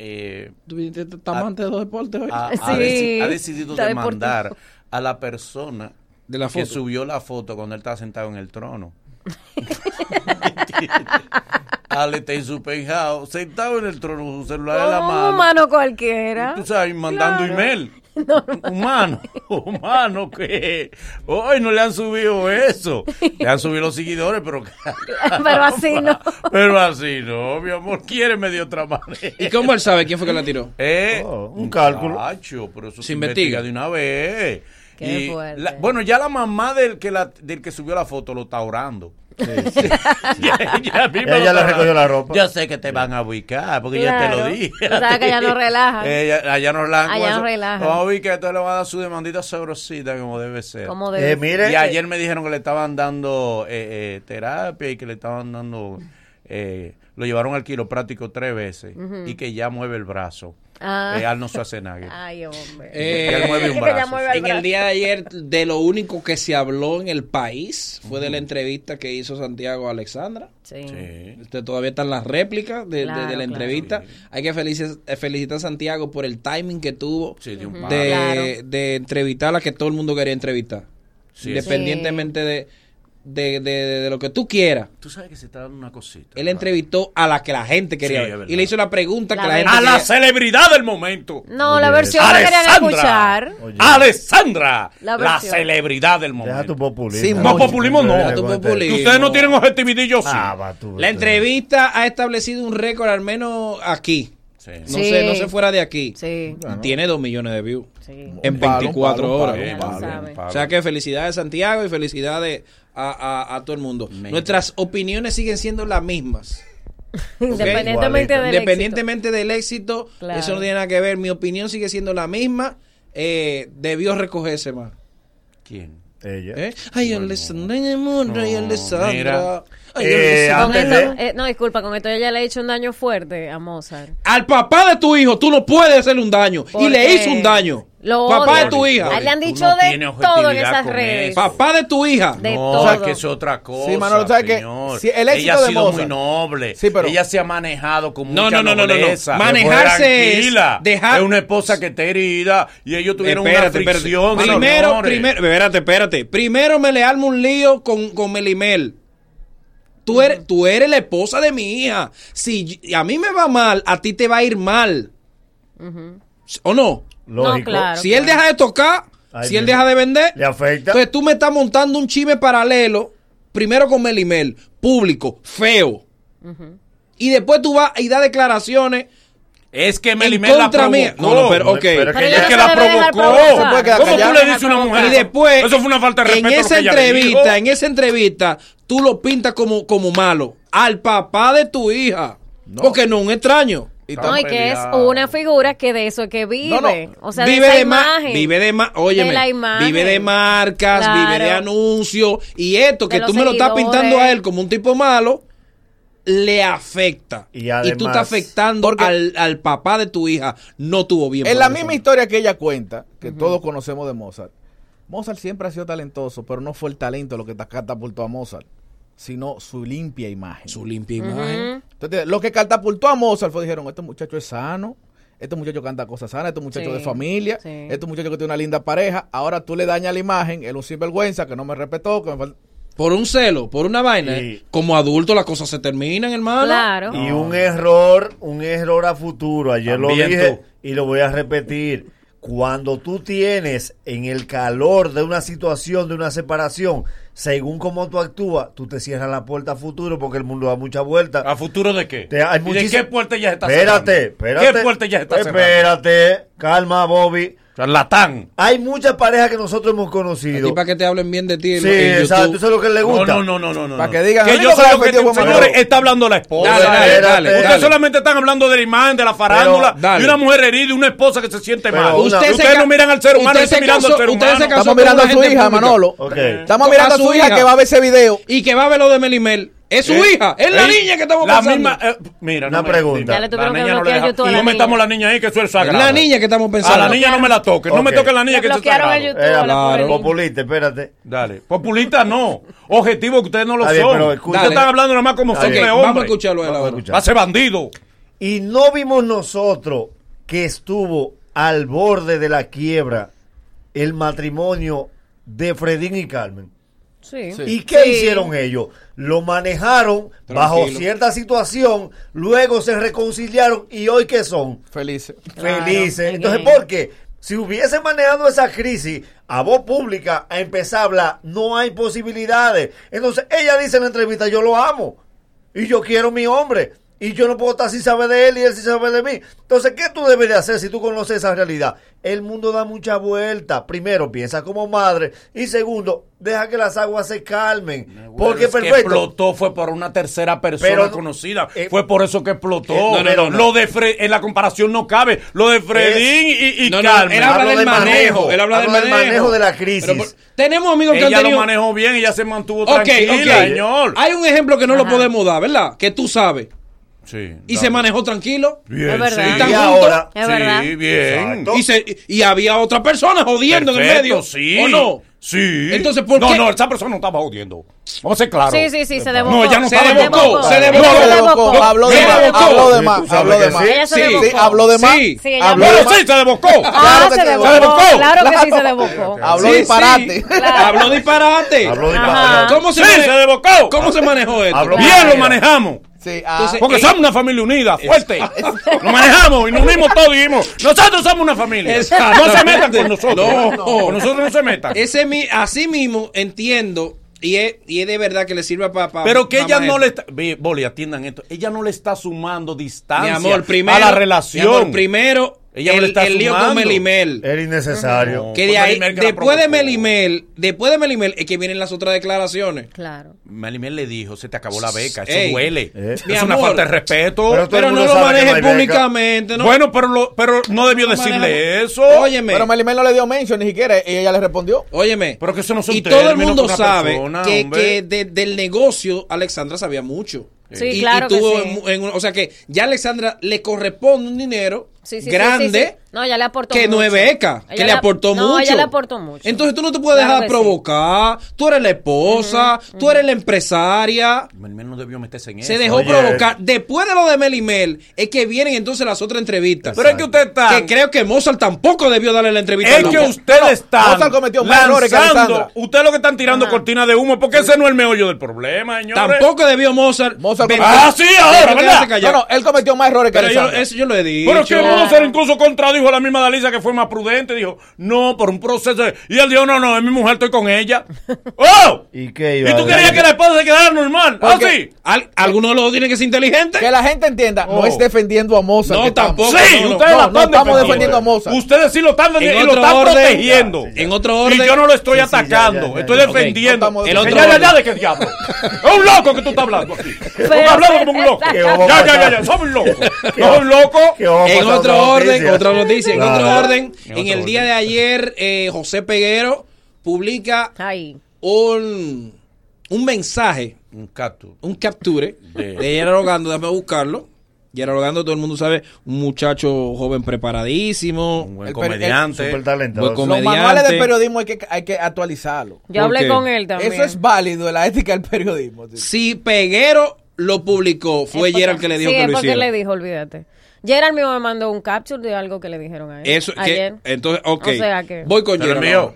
eh,
¿Tú viniste tan amante de los deportes hoy?
ha, ha
Sí,
deci- ha decidido demandar
deportivo.
a la persona
De la
que
foto.
subió la foto cuando él estaba sentado en el trono. Ale está en su penthouse, sentado en el trono, con su celular en la
Un
mano.
humano cualquiera.
Tú sabes, mandando
Claro.
email. Humano, humano, que hoy no le han subido eso. Le han subido los seguidores, pero.
Pero así no.
Pero así no, mi amor, quiéreme de otra manera.
¿Y cómo él sabe quién fue que la tiró?
Eh,
Oh, un cálculo.
muchacho, pero eso
Se
se,
investiga.
investiga de una vez.
Qué
Y
fuerte.
la- bueno, ya la mamá del que, la, del que subió la foto lo está orando. Ya- ya mismo
Ella le recogió la ropa.
Ya sé que te van a ubicar, porque ya te lo dije.
Tú sabes que allá no relajan.
Ella- allá no relajan.
Allá no relajan.
A ubicar, entonces le van a dar su demandita sabrosita como debe ser.
Como debe
Eh, mire,
Y ayer me dijeron que le estaban dando eh, eh, terapia y que le estaban dando... eh, lo llevaron al quiropráctico tres veces y que ya mueve el brazo.
Ah.
Eh, Arnold Schwarzenegger.
Ay, hombre.
Eh,
Él mueve un
Que ya
brazo.
mueve el
en el día de ayer, de lo único que se habló en el país fue de la entrevista que hizo Santiago a Alexandra.
Sí.
Sí.
Este, todavía están las réplicas de, de- de
Claro,
la
claro.
entrevista. Hay que eh, felicitar a Santiago por el timing que tuvo
Sí, de un
Ujú.
palo.
de,
Claro.
de entrevistar a la que todo el mundo quería entrevistar.
Sí,
Independientemente de, de, de- de lo que tú quieras.
Tú sabes que se está dando una cosita.
Él entrevistó a la que la gente quería
Sí,
ver. Y le hizo la pregunta
La
que la gente
A la
quería-
celebridad del momento.
No, la versión que querían escuchar.
Alessandra,
La
celebridad del momento.
Deja tu populismo.
Sí,
no, populismo no.
Deja tu populismo.
Ustedes no tienen objetividad y yo sí.
Ah, va tú.
La entrevista ha establecido un récord, al menos aquí. No,
Sí.
sé, no sé fuera de aquí.
Sí.
Tiene dos millones de views.
Sí.
En
Un palo,
24
un palo, un
horas. O sea que felicidades Santiago y felicidades a, a- a todo el mundo. Nuestras opiniones siguen siendo las mismas.
Independientemente del
Independientemente del éxito,
Claro.
eso no tiene nada que ver. Mi opinión sigue siendo la misma. Eh, debió recogerse más.
¿Quién?
Ella.
¿Eh? Ay, Alessandra, ay, Alessandra. Ay,
Eh,
Con
Alessandra.
esto- eh, no, disculpa, con esto ella le ha hecho un daño fuerte a Mozart.
Al papá de tu hijo tú no puedes hacerle un daño. Y le hizo un daño.
Lo
papá de tu hija.
Le han dicho
no
de todo en esas redes.
eso.
Papá de tu hija.
De
no,
todo.
es que es otra cosa.
Sí, Manolo, ¿sabes qué?
señor.
Si el éxito
Ella ha
de
sido
Mozart-
muy noble.
Sí, pero-
Ella se ha manejado con
No,
mucha
no, no, no, no, no.
nobleza.
Manejarse es
Tranquila.
dejar-
Es una esposa que está herida y ellos tuvieron
Espérate,
una
espérate.
fricción.
Primero, primero, espérate, espérate. Primero me le armo un lío con, con Melimel. Tú eres, tú eres la esposa de mi hija. Si a mí me va mal, a ti te va a ir mal. ¿O no?
Lógico.
No, claro.
si él deja de tocar,
Ay,
si él deja de vender,
Le afecta.
entonces tú me estás montando un chisme paralelo, primero con Melimel, público, feo. Y después tú vas y das declaraciones
Es que
en
Melimel la
mía.
provocó.
No, no, pero ok.
Pero
Pero
Es
ella
que la provocó. ¿Cómo tú le dices a una mujer?
Y después,
Eso fue una falta de
en
respeto.
esa
ella le
entrevista, en esa entrevista, tú lo pintas como, como malo. Al papá de tu hija. Porque no es un extraño.
Y
No, y que es una figura que de eso es que vive.
No, no.
O sea,
vive
de esa
de
imagen.
vive de ma- óyeme,
De la imagen.
vive de marcas,
Claro.
vive de anuncios y esto que tú me lo estás pintando a él como un tipo malo le afecta
Y
y,
además-
tú estás afectando
Porque-
al, al papá de tu hija no tuvo bien
En la
eso.
misma historia que ella cuenta, que todos conocemos de Mozart, Mozart siempre ha sido talentoso, pero no fue el talento lo que ta- catapultó a Mozart, sino su limpia imagen.
su limpia imagen
Entonces, lo que catapultó a Mozart fue, dijeron, este muchacho es sano, este muchacho canta cosas sanas, este muchacho
Sí,
de familia,
sí.
este muchacho que tiene una linda pareja, ahora tú le dañas la imagen, él es un sinvergüenza, que no me respetó, que me fal-
por un celo por una vaina
Sí.
como adulto las cosas se terminan hermano
Claro.
Y un error, un error a futuro. Ayer
También
lo dije
tú.
y lo voy a repetir. Cuando tú tienes en el calor de una situación, de una separación, según cómo tú actúas, tú te cierras la puerta a futuro porque el mundo da mucha vuelta.
¿A futuro de qué?
Te- hay
¿Y de qué puerta ya se está
Espérate,
cerrando?
espérate.
¿Qué puerta ya se está cerrando?
Espérate, calma, Bobby.
Charlatán.
Hay muchas parejas que nosotros hemos conocido.
ti para que te hablen bien de ti
Sí, exacto, eso es lo que le
No,
gusta.
no, no, no, no, no.
Para que digan,
que yo
que
lo que te- señores, está hablando la esposa.
Dale, dale, dale,
Ustedes solamente están hablando de la imagen, de la farándula, de una mujer herida y una esposa que se siente mal. Ustedes, no miran al ser humano, están
se
mirando al ser humano.
Estamos mirando a su hija. Manolo. Estamos mirando a su hija que va a ver ese video.
y que va a ver lo de Melimel es su
¿Eh?
hija es la
¿Eh?
niña que estamos
La
pensando
misma, eh, mira,
Una
no me-
pregunta.
Tuvieron
la niña no le deja-
a la
No
niña.
metamos la niña ahí, que eso es sagrado.
la niña que estamos
A
pensando
la niña no me la toques, no me toques la niña que eso es sagrado.
Eh,
a la
populista, espérate.
Dale. Populista no. Objetivo que ustedes no lo son.
pero
Ustedes están hablando nada más como son
bien.
de
vamos a
hombres.
escucharlo a él
Vamos a
ahora
escuchar.
Va a ser bandido.
Y no vimos nosotros que estuvo al borde de la quiebra el matrimonio de Fredín y Carmen.
Sí.
¿Y qué
Sí.
hicieron ellos? Lo manejaron bajo cierta situación, luego se reconciliaron y hoy qué son?
Felices.
Claro,
Felices.
es
Entonces, ¿por qué? Si hubiesen manejado esa crisis a voz pública, a empezar a hablar, no hay posibilidades. Entonces, ella dice en la entrevista, yo lo amo y yo quiero mi hombre. Y yo no puedo estar sin saber de él y él sin saber de mí. Entonces, ¿qué tú debes de hacer si tú conoces esa realidad? El mundo da mucha vuelta. Primero, piensa como madre. Y segundo, deja que las aguas se calmen. Porque
es que
perfecto.
explotó fue por una tercera persona
Pero-
conocida.
eh,
fue por eso que explotó.
eh, no, no, no, no.
Lo de Fre- en la comparación no cabe. Lo de Fredín y, y Carmen.
él habla del manejo,
manejo,
él habla del manejo.
manejo de la crisis.
Pero tenemos amigos que han tenido
lo manejó bien, ella se mantuvo
Ok,
tranquila, señor.
Hay un ejemplo que no lo podemos dar, ¿verdad? Que tú sabes.
Sí,
Y
dale.
se manejó tranquilo.
Bien,
Es verdad.
sí.
¿Están
Y
juntos?
ahora,
Es verdad.
Sí, bien.
Y, se- y había otra persona jodiendo en el
Perfecto,
medio.
sí.
¿O no?
Sí.
Entonces, ¿por
no,
qué?
No, esa persona no estaba jodiendo. Vamos a ser claros.
Sí, sí, sí, se debocó.
No, ella no
Se
estaba
debocó, se
Se
debocó.
debocó.
Habló de
Se
más,
debocó.
habló de más, habló de más.
sí.
Sí,
debocó.
sí, habló de más.
Sí.
Sí,
Habló de
sí, se debocó.
Ah,
Claro que
se
se
debocó.
debocó.
Claro que sí se debocó.
Habló
Sí,
disparate.
sí. Habló disparate.
Habló disparate.
¿Cómo se,
Sí,
mane-
se debocó.
¿Cómo se manejó esto?
Bien lo manejamos.
Sí, ah,
Entonces,
Porque
Eh,
somos una familia unida, fuerte. Lo manejamos y nos unimos todos y dijimos, nosotros somos una familia.
Exacto.
No se metan con nosotros.
No.
Con nosotros no se metan.
Ese mi, así mismo entiendo y es, y es de verdad que le sirva para
Pero que ella no le está... Boli, atiendan esto. Ella no le está sumando
mi
distancia
amor primero
a la
mi
relación.
amor, primero
Ella no
el,
le está
el lío con Melimel
Era innecesario.
que de ahí
que
después de. Melimel después de Melimel es que vienen las otras declaraciones
Claro.
Melimel le dijo, se te acabó la beca. Eso
Ey.
duele.
Eh.
Es
Mi
una
amor.
falta de respeto.
Pero
no lo maneje
no
públicamente ¿no?
Bueno, pero, lo, pero no debió decirle eso.
óyeme
Pero Melimel no le dio mention ni siquiera y ella le respondió.
óyeme
Pero que eso no son
y todo el mundo sabe
persona,
que,
hombre.
que de- del negocio Alexandra sabía mucho
Sí,
Y- y
claro que
tuvo
sí.
en- en un- o sea que ya a Alexandra le corresponde un dinero
Sí, sí, sí,
grande
sí, sí. No, ella le aportó
que
mucho.
es beca, que
Ella
le aportó
no,
mucho.
ella le aportó mucho.
Entonces tú no te puedes
Claro
dejar provocar. Tú eres la esposa, tú eres la empresaria.
Melimel no debió meterse en eso.
Se dejó
Oye.
provocar. Después de lo de Melimel, es que vienen entonces las otras entrevistas.
Pero es que usted está...
Que creo que Mozart tampoco debió darle la entrevista.
Es que usted
No,
está
Mozart cometió más errores que. Alexandra.
Usted lo que están tirando cortina de humo, porque ese no es el meollo del problema, señores.
Tampoco debió Mozart.
Mozart
Ven-
Ah, sí, ahora, ¿verdad?
No, no, él cometió más errores que
Pero yo, eso yo lo he dicho.
Pero que Mozart incluso contradijo a la misma Dalisa que fue más prudente. Dijo, no, por un proceso. de- Y él dijo, no, no, es mi mujer, estoy con ella. ¡Oh!
¿Y qué iba
¿Y tú querías que la esposa se quedara normal? ¿Ah, sí?
Al- ¿Alguno de los dos tiene que ser inteligente?
Que la gente entienda, no
Oh.
es defendiendo a Mozart.
No,
estamos.
tampoco.
Sí,
no,
ustedes
no,
la
no
están
estamos defendiendo a Mozart.
Ustedes sí lo están
En
defendiendo y lo
otro
están
orden,
protegiendo.
en otro orden.
Y yo no lo estoy
Sí, sí, ya,
atacando,
ya, ya,
estoy
ya.
defendiendo.
Ok, no estamos
Que
defendiendo.
ya, ya,
En
ya, ¿de qué diablo? Es un loco que tú estás hablando aquí. Tú estás hablando como un loco.
¿Qué
Ya, ya, ya, ya, somos un loco. No loco.
¿Qué vamos a
En
pasar
otro
otra
orden,
noticia?
otra noticia, en otro orden,
En
el día de ayer, eh, José Peguero publica un, un mensaje,
Un cactus.
un capture
De-
de Gerardo Rogando, déjame buscarlo. Gerardo Rogando, todo el mundo sabe, un muchacho joven preparadísimo,
Un buen
El el
comediante.
Súper talentoso.
Buen
Los
comediante.
manuales de periodismo hay que, hay que actualizarlo.
Yo
¿Por
hablé
qué?
con él también.
Eso es válido de la ética del periodismo.
Si Peguero lo publicó, fue
Es porque-
Gerard que le dijo
sí,
que
es
lo
le dijo, olvídate. Gerard mismo me mandó un capture de algo que le dijeron a él.
Eso, que,
ayer.
entonces, ok.
O sea que-
Voy con
¿Te lo
Gerard.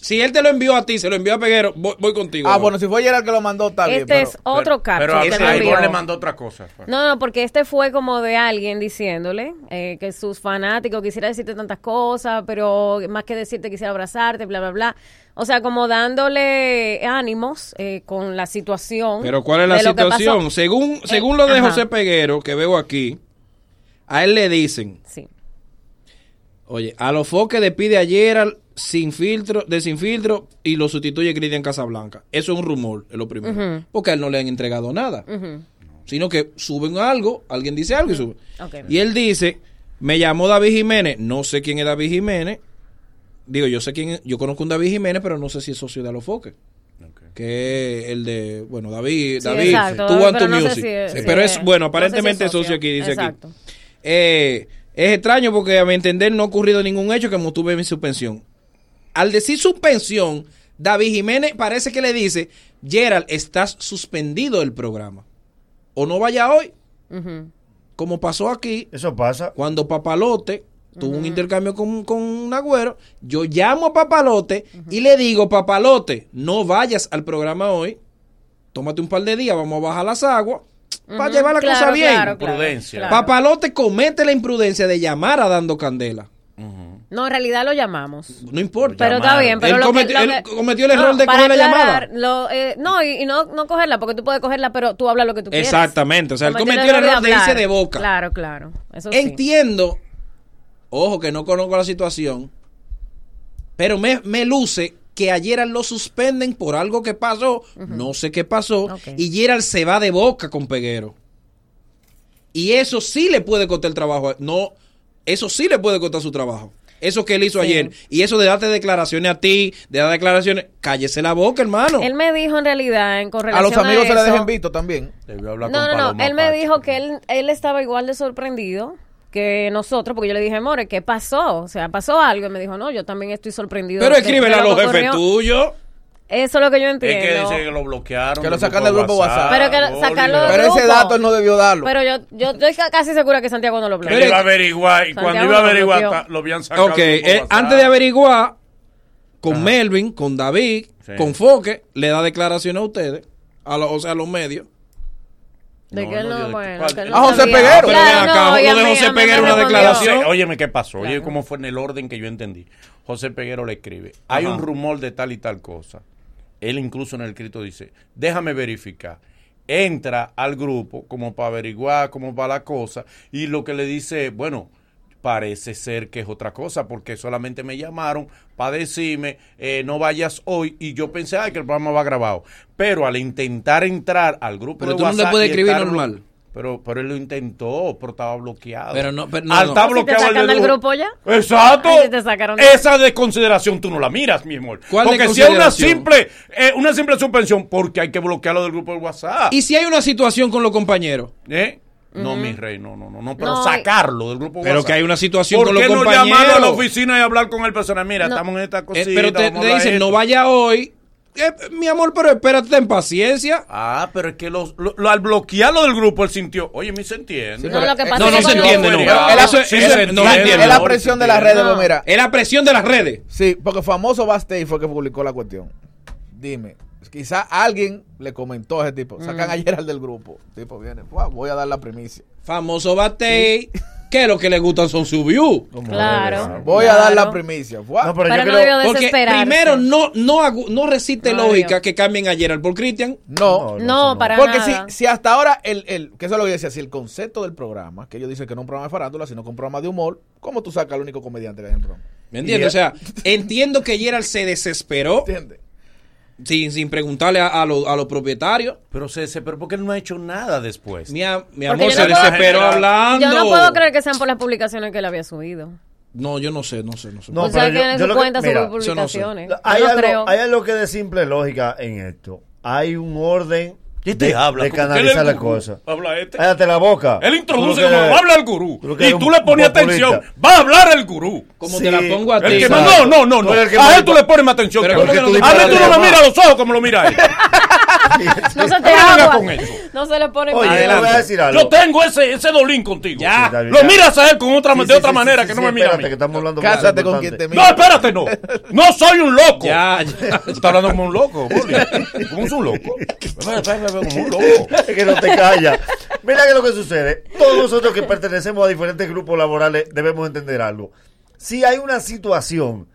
Si él te lo envió a ti, se lo envió a Peguero, voy, voy contigo.
Ah,
ahora.
bueno, si fue Gerard que lo mandó, está bien.
Este
pero-
es otro capture
Pero a
que
ese
le mandó otra cosa.
No, no, porque este fue como de alguien diciéndole eh, que sus fanáticos quisiera decirte tantas cosas, pero más que decirte quisiera abrazarte, bla, bla, bla. O sea, como dándole ánimos eh, con la situación.
Pero ¿cuál es la
que
situación? Según, según lo de
ajá.
José Peguero, que veo aquí, a él le dicen,
Sí.
oye, a los foques despide a Gerald sin filtro, de sin filtro y lo sustituye Cristian Casablanca. Eso es un rumor, es lo primero. Porque a él no le han entregado nada. Sino que suben algo, alguien dice algo y sube. Y él dice, me llamó David Jiménez, no sé quién es David Jiménez. Digo, yo sé quién es, yo conozco un David Jiménez, pero no sé si es socio de Alofoque. Que es el de, bueno, David,
Sí,
David,
exacto,
tú want
pero no sé
music.
si es-
Sí, pero
es-
bueno,
no sé si
aparentemente
es
es socio
socio.
aquí, dice
Exacto.
aquí. Eh, es extraño porque a mi entender no ha ocurrido ningún hecho que motive mi suspensión. Al decir suspensión, David Jiménez parece que le dice, Gerald, estás suspendido del programa. O no vaya hoy, como pasó aquí,
Eso pasa.
cuando Papalote tuvo un intercambio con, con un agüero, yo llamo a Papalote y le digo, Papalote, no vayas al programa hoy, tómate un par de días, vamos a bajar las aguas, para llevar la
Claro,
cosa bien.
claro, claro,
Prudencia.
claro.
Papalote comete la imprudencia de llamar a Dando Candela.
No, en realidad lo llamamos.
No importa.
Pero está bien, pero
él,
lo que-
cometió,
lo
él
que-
cometió el
No,
error de coger la llamada.
lo, eh, no, y, y no, no cogerla, porque tú puedes cogerla, pero tú hablas lo que tú quieres.
Exactamente, o sea, él
Cometió
cometió el error de irse
hablar.
de boca.
Claro, claro. Eso sí.
Entiendo, ojo que no conozco la situación, pero me, me luce que a Gerald lo suspenden por algo que pasó, no sé qué pasó, y Gerald se va de boca con Peguero. Y eso sí le puede costar el trabajo. a- No, eso sí le puede costar su trabajo. Eso que él hizo
Sí.
ayer. Y eso de darte declaraciones a ti, de dar declaraciones, cállese la boca, hermano.
Él me dijo en realidad, en
A
correlación
los amigos se
eso-
dejen visto también.
Debió hablar
No,
con
no, no. Él me dijo que él, él estaba igual de sorprendido que nosotros, porque yo le dije, More, ¿qué pasó? O sea, pasó algo. Y me dijo, no, yo también estoy sorprendido.
Pero
de-
escríbele
de
a
lo
los jefes
ocurrió".
tuyos.
Eso es lo que yo
Es
entiendo.
que dice que lo bloquearon.
Que lo sacan del grupo WhatsApp.
Pero que sacarlo del
Pero ese dato él no debió darlo.
Pero yo, yo estoy ca- casi segura que Santiago no lo
Que
bloqueó.
él iba a averiguar y cuando
Santiago
iba a
lo
averiguar lo habían sacado.
Ok,
del grupo
eh,
WhatsApp.
antes de averiguar, con Melvin, con David,
Sí.
con Foque, le da declaraciones a ustedes, a los- o sea, a los medios.
De que él no, bueno, que él no
Ah, José
sabía.
Peguero.
Pero ven
Claro,
acá,
no, y a
lo de José
a mí me
Peguero, una declaración.
José- Óyeme qué pasó. Oye, cómo fue en el orden que yo entendí. José Peguero le escribe. Hay
Ajá.
un rumor de tal y tal cosa. Él incluso en el escrito dice, déjame verificar. Entra al grupo como para averiguar cómo va la cosa y lo que le dice, bueno, parece ser que es otra cosa porque solamente me llamaron para decirme eh, no vayas hoy y yo pensé ay, que el programa va grabado. Pero al intentar entrar al grupo
Pero
de
tú no le
WhatsApp
puedes
y
escribir
estar-
normal.
Pero, pero él lo intentó, pero estaba bloqueado.
Pero no, pero no,
Al
no.
estar
¿Si te
bloqueado el
sacan del grupo ya?
Exacto.
Ay, si te sacaron de-
Esa desconsideración tú no la miras, mi amor.
¿Cuál
porque si es una simple, eh, una simple suspensión, porque hay que bloquearlo del grupo de WhatsApp.
Y si hay una situación con los compañeros.
¿Eh? No, mi rey, no, no, no, no, pero
No,
sacarlo del grupo
Pero
WhatsApp.
que hay una situación
¿Por
con los
qué no llamarlo a la oficina y hablar con el personal? Mira,
No.
estamos en esta
Eh,
cosita.
pero te, dicen, no vaya hoy. Eh, mi amor, pero espérate, ten paciencia.
Ah, pero es que los, lo- lo- al bloquearlo del grupo él sintió, oye, me se entiende.
No, lo que pasa
No, no
que
se entiende, no.
Es la-
no
no,
presión de las redes,
No.
mira.
Es la presión de las redes.
Sí, porque famoso Bastey fue que publicó la cuestión. Dime, quizá alguien le comentó a ese tipo, sacan ayer al del grupo. El tipo viene, "Buah, voy a dar la primicia.
Famoso Batey. Que lo que le gustan son sus views.
Claro.
Voy a dar la primicia.
No, pero,
Pero
yo
no
creo-
Porque primero no, no, no resiste
No
lógica que cambien a Gerald por Christian.
No,
No, para
Porque
nada.
si, si hasta ahora, el, el, que eso es lo que yo decía, si el concepto del programa, que ellos dicen que no es un programa de farándula, sino que es un programa de humor, ¿cómo tú sacas al único comediante que hay en el programa?
¿Me entiendes? O sea, entiendo que Gerald se desesperó
¿Entiendes?
Sin, sin preguntarle a, a los- a los propietarios.
Pero se desesperó porque él no ha hecho nada después.
Mi, a- mi amor se
no
desesperó hablando.
Yo no puedo creer que sean por las publicaciones que él había subido.
No, yo no sé, no sé, no sé.
No,
o sea,
pero
que en su
que-
cuenta
mira,
no sé.
publicaciones.
Hay
Yo no
algo,
creo.
hay algo que de simple lógica en esto. Hay un orden
¿Qué te
de,
habla?
de
él
canalizar la cosa.
Habla este.
Cállate la boca.
Él introduce como habla el gurú. Y tú le pones atención. Va a hablar el gurú.
Como
Sí.
te la pongo a ti.
No, no, no, no. A él tú le pones más atención.
Pero
que a
¿por qué
mí.
no le
a mí
pones
tú no me miras a los ojos como lo mira él.
No se te agua.
con eso.
No se le pone
Oye,
mal.
voy a decir algo.
Yo tengo ese, ese dolín contigo.
Ya.
Sí, David,
Lo
ya.
miras a él con otra,
Sí,
de otra
sí,
manera
sí,
que
sí,
no me mira a
espérate,
mí.
que estamos hablando
Cásate con quien te
importantes.
No, espérate, no. No soy un loco.
Ya, ya.
Tú estás hablando como un loco, Boli. ¿Cómo es un loco? Como un loco.
Es que no te callas. Mira que lo que sucede. Todos nosotros que pertenecemos a diferentes grupos laborales debemos entender algo. Si hay una situación,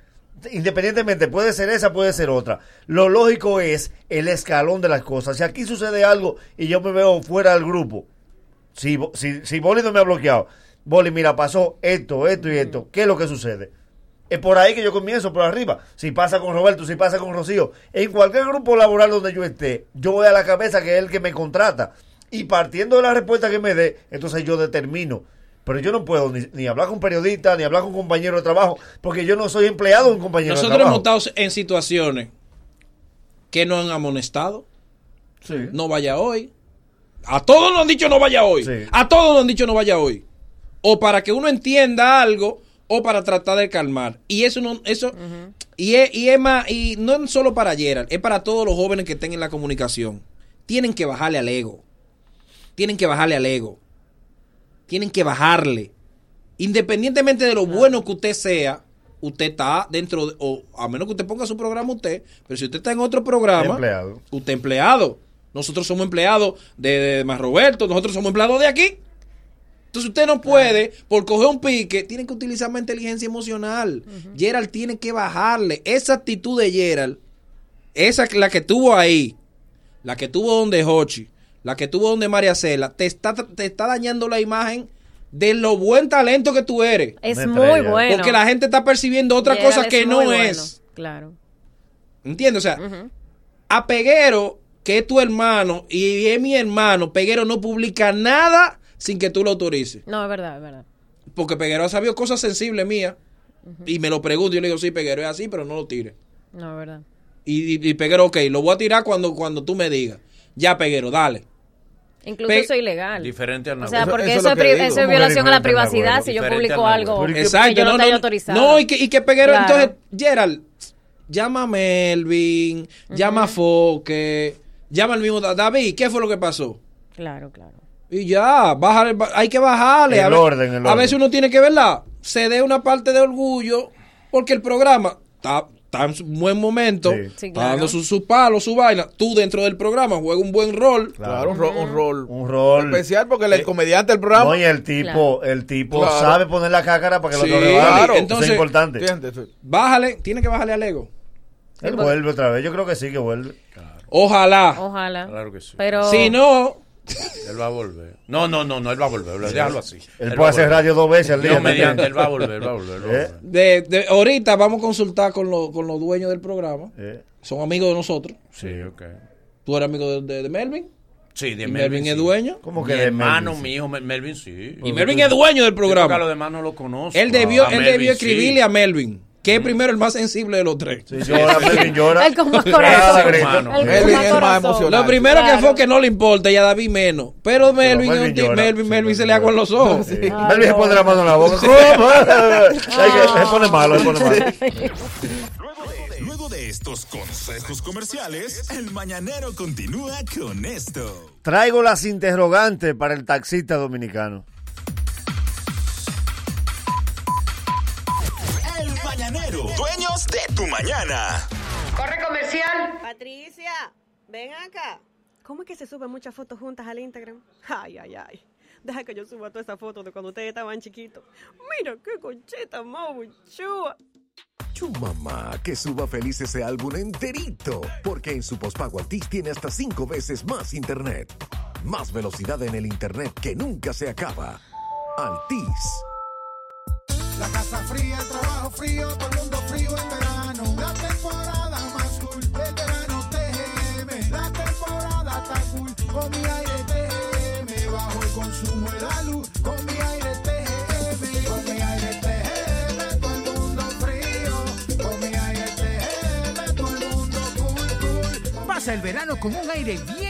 independientemente, puede ser esa, puede ser otra. Lo lógico es el escalón de las cosas. Si aquí sucede algo y yo me veo fuera del grupo, si, si, si Boli no me ha bloqueado, Boli, mira, pasó esto, esto y esto, ¿qué es lo que sucede? Es por ahí que yo comienzo, por arriba. Si pasa con Roberto, si pasa con Rocío. En cualquier grupo laboral donde yo esté, yo voy a la cabeza que es el que me contrata. Y partiendo de la respuesta que me dé, entonces yo determino. Pero yo no puedo ni, ni hablar con periodistas, ni hablar con compañeros de trabajo, porque yo no soy empleado de un compañero
Nosotros
de
hemos
trabajo.
estado en situaciones que nos han amonestado.
Sí.
No vaya hoy. A todos nos han dicho no vaya hoy.
Sí.
A todos nos han dicho no vaya hoy. O para que uno entienda algo o para tratar de calmar. Y eso no, eso, y, es, y es más, y no es solo para Gerald, es para todos los jóvenes que estén en la comunicación. Tienen que bajarle al ego. Tienen que bajarle al ego. Tienen que bajarle. Independientemente de lo bueno que usted sea, usted está dentro de, o a menos que usted ponga su programa usted, pero si usted está en otro programa,
Empleado.
usted empleado. Nosotros somos empleados de, de Más Roberto, nosotros somos empleados de aquí. Entonces usted no puede, por coger un pique, tiene que utilizar más inteligencia emocional. Gerald tiene que bajarle. Esa actitud de Gerald, esa la que tuvo ahí, la que tuvo donde Hochi, la que tuvo donde María Cela, te está, te está dañando la imagen de lo buen talento que tú eres.
Es
Una
muy
estrella.
bueno.
Porque la gente está percibiendo otra cosa que no
bueno,
es.
Claro.
¿Entiendes? O sea, a Peguero, que es tu hermano y es mi hermano, Peguero no publica nada sin que tú lo autorices.
No, es verdad, es verdad.
Porque Peguero ha sabido cosas sensibles mías. Y me lo pregunto y yo le digo, sí, Peguero es así, pero no lo tires.
No, es verdad.
Y, y, y Peguero, ok, lo voy a tirar cuando, cuando tú me digas. Ya, Peguero, dale.
Incluso
Pe-
eso es ilegal.
Diferente al
O sea, porque
Eso-
eso,
eso
es, eso es
¿Cómo que
violación a la privacidad si yo publico
al
algo que
Exacto,
yo no,
no,
estoy
no,
autorizado.
no, y que, y que Peguero,
Claro.
entonces, Gerald, llama a Melvin, llama a Foque, llama al mismo Da- David, ¿qué fue lo que pasó?
Claro, claro.
Y ya, bájale, hay que bajarle.
El
a,
orden, el
a
orden.
veces uno tiene que verla, se dé una parte de orgullo, porque el programa está, está en un buen momento,
Sí.
Sí,
está
claro.
dando su, su palo, su vaina. Tú dentro del programa juega un buen rol.
Claro, un, ro- un rol.
Un rol.
Especial porque el,
Eh,
comediante del programa.
No, y el tipo, el tipo
Claro.
sabe poner la cácara para que
Sí,
lo
claro. Entonces,
es importante.
Fíjate.
Bájale, tiene que bajarle al ego.
Él vuelve otra vez. Yo creo que sí que vuelve.
Ojalá.
Ojalá.
Claro que sí.
Pero
Si no,
Él va a volver. No, no, no, no, él va a volver. Déjalo así.
Él puede hacer radio dos veces al día.
Mediante, él va a volver, él va a volver. él va a
¿Eh?
volver.
de, de- ahorita vamos a consultar con, los con los dueños del programa.
Eh.
Son amigos de nosotros.
Sí, ok.
Tú eres amigo de, de- de Melvin.
Sí, de
¿Y
Melvin,
Melvin es
sí.
dueño?
¿Cómo
Mi
que de
hermano,
Melvin,
mi hijo, Mel- Melvin sí.
Y Melvin es dueño del
Sí, porque a
programa.
los demás no lo conozco.
Él debió, él
Melvin,
debió
sí.
escribirle a Melvin, que es primero el más sensible de los tres.
Sí, llora, Melvin llora.
Él con más corazón. con
es
más
más
corazón.
emocional.
Lo primero que fue que no le importa y a David menos. Pero Melvin,
Melvin.
Melvin,
Sí,
Melvin se le agua en los ojos.
Sí. Melvin se pone la mano en la boca. Se pone malo, se pone malo.
Luego de estos consejos comerciales, el mañanero continúa con esto.
Traigo las interrogantes para el taxista dominicano.
De tu mañana.
Corre comercial.
Patricia, ven acá. ¿Cómo es que se suben muchas fotos juntas al Instagram? Ay, ay, ay. Deja que yo suba toda esa foto de cuando ustedes estaban chiquitos. Mira qué concheta más chua.
Tu mamá que suba feliz ese álbum enterito, porque en su pospago Altis tiene hasta cinco veces más internet. Más velocidad en el internet que nunca se acaba. Altis.
La casa fría, el trabajo frío, todo el mundo frío en verano. La temporada más cool, el verano TGM. La temporada está cool, con mi aire TGM. Bajo el consumo de la luz, con mi aire TGM. Con mi aire TGM, todo el mundo frío. Con mi aire TGM, todo el mundo cool, cool.
Pasa el verano con un aire bien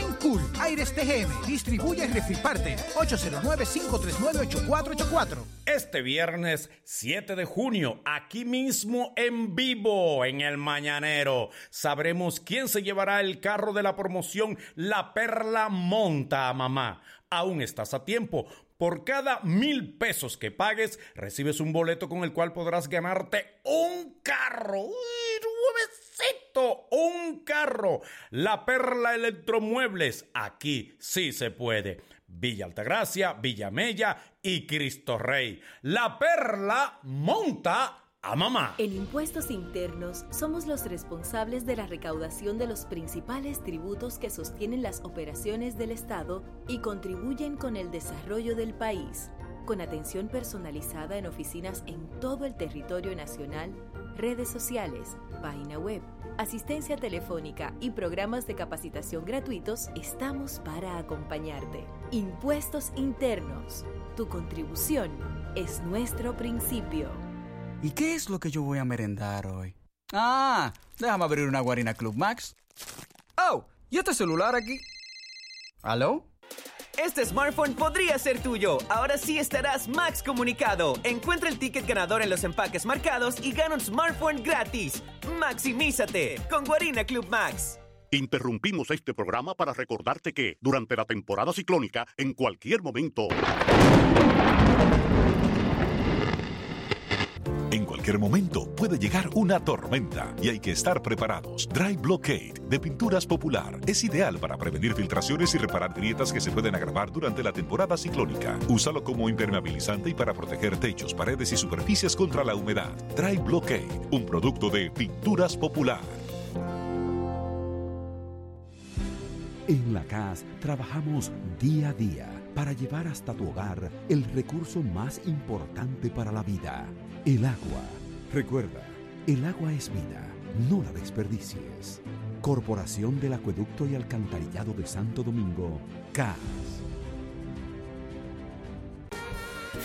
Aires TGM distribuye Refriparte 809-539-8484.
Este viernes 7 de junio, aquí mismo en vivo, en el Mañanero, sabremos quién se llevará el carro de la promoción La Perla Monta a Mamá. Aún estás a tiempo. Por cada mil pesos que pagues, recibes un boleto con el cual podrás ganarte un carro. ¡Uy, nuevecito! Un carro. La Perla Electromuebles. Aquí sí se puede. Villa Altagracia, Villa Mella y Cristo Rey. La Perla monta a mamá.
En impuestos internos somos los responsables de la recaudación de los principales tributos que sostienen las operaciones del Estado y contribuyen con el desarrollo del país, con atención personalizada en oficinas en todo el territorio nacional, redes sociales, página web, asistencia telefónica y programas de capacitación gratuitos, estamos para acompañarte. Impuestos internos. Tu contribución es nuestro principio.
¿Y qué es lo que yo voy a merendar hoy? Ah, déjame abrir una Guarina Club Max. Oh, ¿y este celular aquí? ¿Aló?
Este smartphone podría ser tuyo. Ahora sí estarás Max comunicado. Encuentra el ticket ganador en los empaques marcados y gana un smartphone gratis. Maximízate con Guarina Club Max.
Interrumpimos este programa para recordarte que durante la temporada ciclónica, en cualquier momento...
cualquier momento puede llegar una tormenta y hay que estar preparados. Dry Blockade de Pinturas Popular es ideal para prevenir filtraciones y reparar grietas que se pueden agravar durante la temporada ciclónica. Úsalo como impermeabilizante y para proteger techos, paredes y superficies contra la humedad. Dry Blockade, un producto de Pinturas Popular.
En la CAS trabajamos día a día para llevar hasta tu hogar el recurso más importante para la vida, el agua. Recuerda, el agua es vida, no la desperdicies. Corporación del Acueducto y Alcantarillado de Santo Domingo, CAS.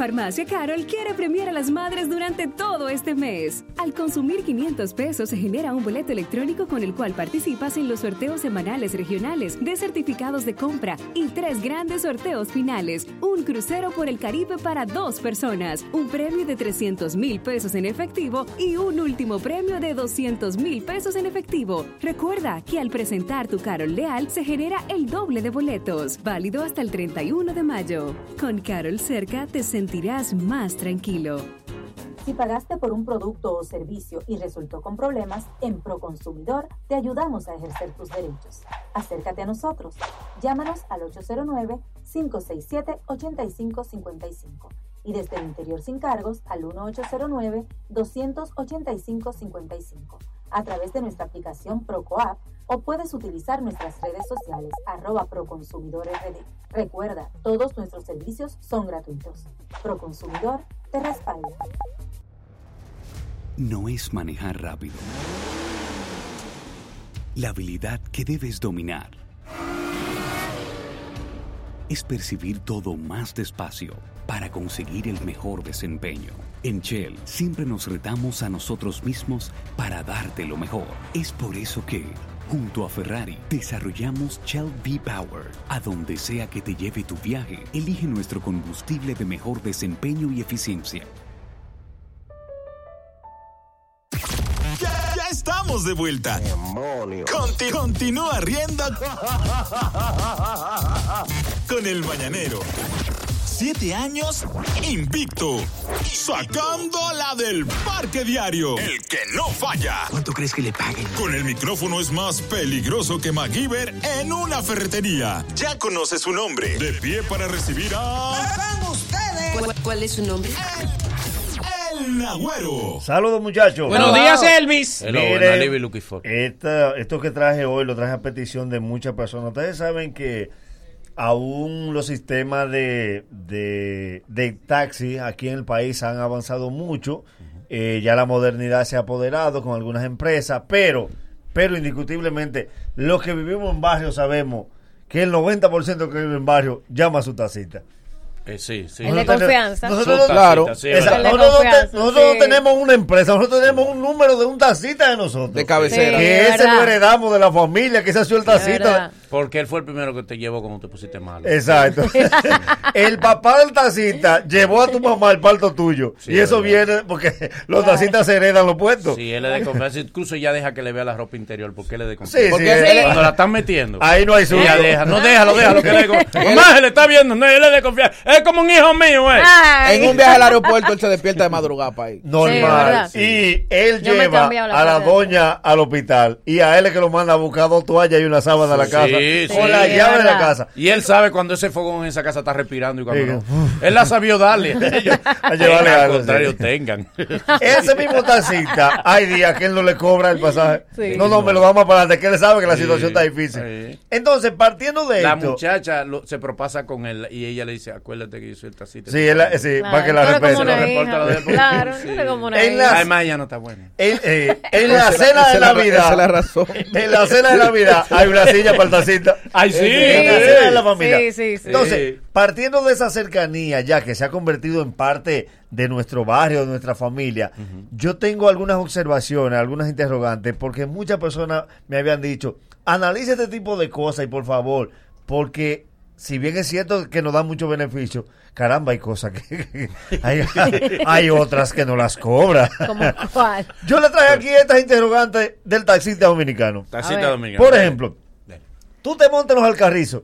Farmacia Carol quiere premiar a las madres durante todo este mes. Al consumir 500 pesos se genera un boleto electrónico con el cual participas en los sorteos semanales regionales de certificados de compra y tres grandes sorteos finales. Un crucero por el Caribe para dos personas, un premio de 300 mil pesos en efectivo y un último premio de 200 mil pesos en efectivo. Recuerda que al presentar tu Carol Leal se genera el doble de boletos, válido hasta el 31 de mayo. Con Carol cerca te sentirás más tranquilo.
Si pagaste por un producto o servicio y resultó con problemas, en Proconsumidor te ayudamos a ejercer tus derechos. Acércate a nosotros. Llámanos al 809-567-8555 y desde el interior sin cargos al 1809-285-55 a través de nuestra aplicación ProCoap o puedes utilizar nuestras redes sociales arroba proconsumidorrd. Recuerda, todos nuestros servicios son gratuitos. Proconsumidor te respalda.
no es manejar rápido. La habilidad que debes dominar es percibir todo más despacio para conseguir el mejor desempeño. En Shell siempre nos retamos a nosotros mismos para darte lo mejor. Es por eso que, junto a Ferrari, desarrollamos Shell V-Power. A donde sea que te lleve tu viaje, elige nuestro combustible de mejor desempeño y eficiencia.
Estamos de vuelta. Conti- continúa riendo con el mañanero. Siete años invicto. Sacando la del parque diario. El que no falla. ¿Cuánto crees que le paguen? Con el micrófono es más peligroso que MacGyver en una ferretería. Ya conoce su nombre. De pie para recibir a.
¿Cuál, cuál es su nombre?
El.
Saludos, muchachos.
Buenos días, Elvis.
Hello,
Miren, esta- esto que traje hoy lo traje a petición de muchas personas. Ustedes saben que aún los sistemas de, de, de taxi aquí en el país han avanzado mucho. Eh, ya la modernidad se ha apoderado con algunas empresas, pero, pero indiscutiblemente, los que vivimos en barrio sabemos que el 90% que vive en barrio llama a su tacita.
Eh, sí, sí.
El de
Nosotros
confianza.
Nosotros,
tacita,
claro.
sí,
Nosotros, no,
confianza,
te- nosotros no
sí.
tenemos una empresa, nosotros tenemos un número de un tacita de nosotros.
De cabecera.
Sí,
Que
es
ese lo heredamos de la familia, que esa ha sido el tacita.
Porque él fue el primero que te llevó cuando te pusiste malo.
Exacto. el papá del tacita llevó a tu mamá al parto tuyo.
Sí,
y eso viene porque los tacitas se heredan los puestos.
Sí, él es de confianza. Incluso ya deja que le vea la ropa interior porque él es de confianza.
Sí,
Porque cuando la están metiendo.
Ahí no hay
ella
susto.
deja. No, déjalo, déjalo. Que le digo. Mamá, se le está viendo. No, él es de confianza. Es como un hijo mío, eh.
Ay.
En un viaje al aeropuerto él se despierta de madrugada para ir.
Sí,
Normal. y él
Yo
lleva
la
a la doña al hospital. Y a él es que lo manda a buscar dos toallas y una sábana a la casa.
sí,
con la
sí,
llave de la casa.
Y él sabe cuando ese fogón en esa casa está respirando y cuando
Sí.
no. Él la sabió darle.
A llevarle
al
algo,
contrario,
sí.
tengan.
Ese mismo taxista, hay días que él no le cobra el pasaje.
Sí.
No, no, me lo vamos para adelante, que él sabe que la
Sí,
situación está difícil.
sí.
Entonces, partiendo de
La
esto.
muchacha lo- se propasa con él y ella le dice, acuérdate que yo soy el.
Sí, él- sí,
Claro,
para que la respete.
hija. Claro,
Sí.
como una
En la-
Además, ella no está buena.
En, eh, en la cena de
la-
Navidad.
esa es la razón.
En la cena de Navidad hay una silla para el tacita.
Ay, sí.
En la cena de la familia.
Sí, sí, sí.
Entonces, partiendo de esa cercanía ya que se ha convertido en parte de nuestro barrio, de nuestra familia, yo tengo algunas observaciones, algunas interrogantes, porque muchas personas me habían dicho, analice este tipo de cosas y por favor, porque si bien es cierto que nos da mucho beneficio, caramba, hay cosas que... hay, hay otras que no las cobra.
¿Como cuál?
Yo le traje aquí estas interrogantes del taxista dominicano.
A
Tacita
ver.
dominicana.
Por ejemplo, tú te montas en los alcarrizos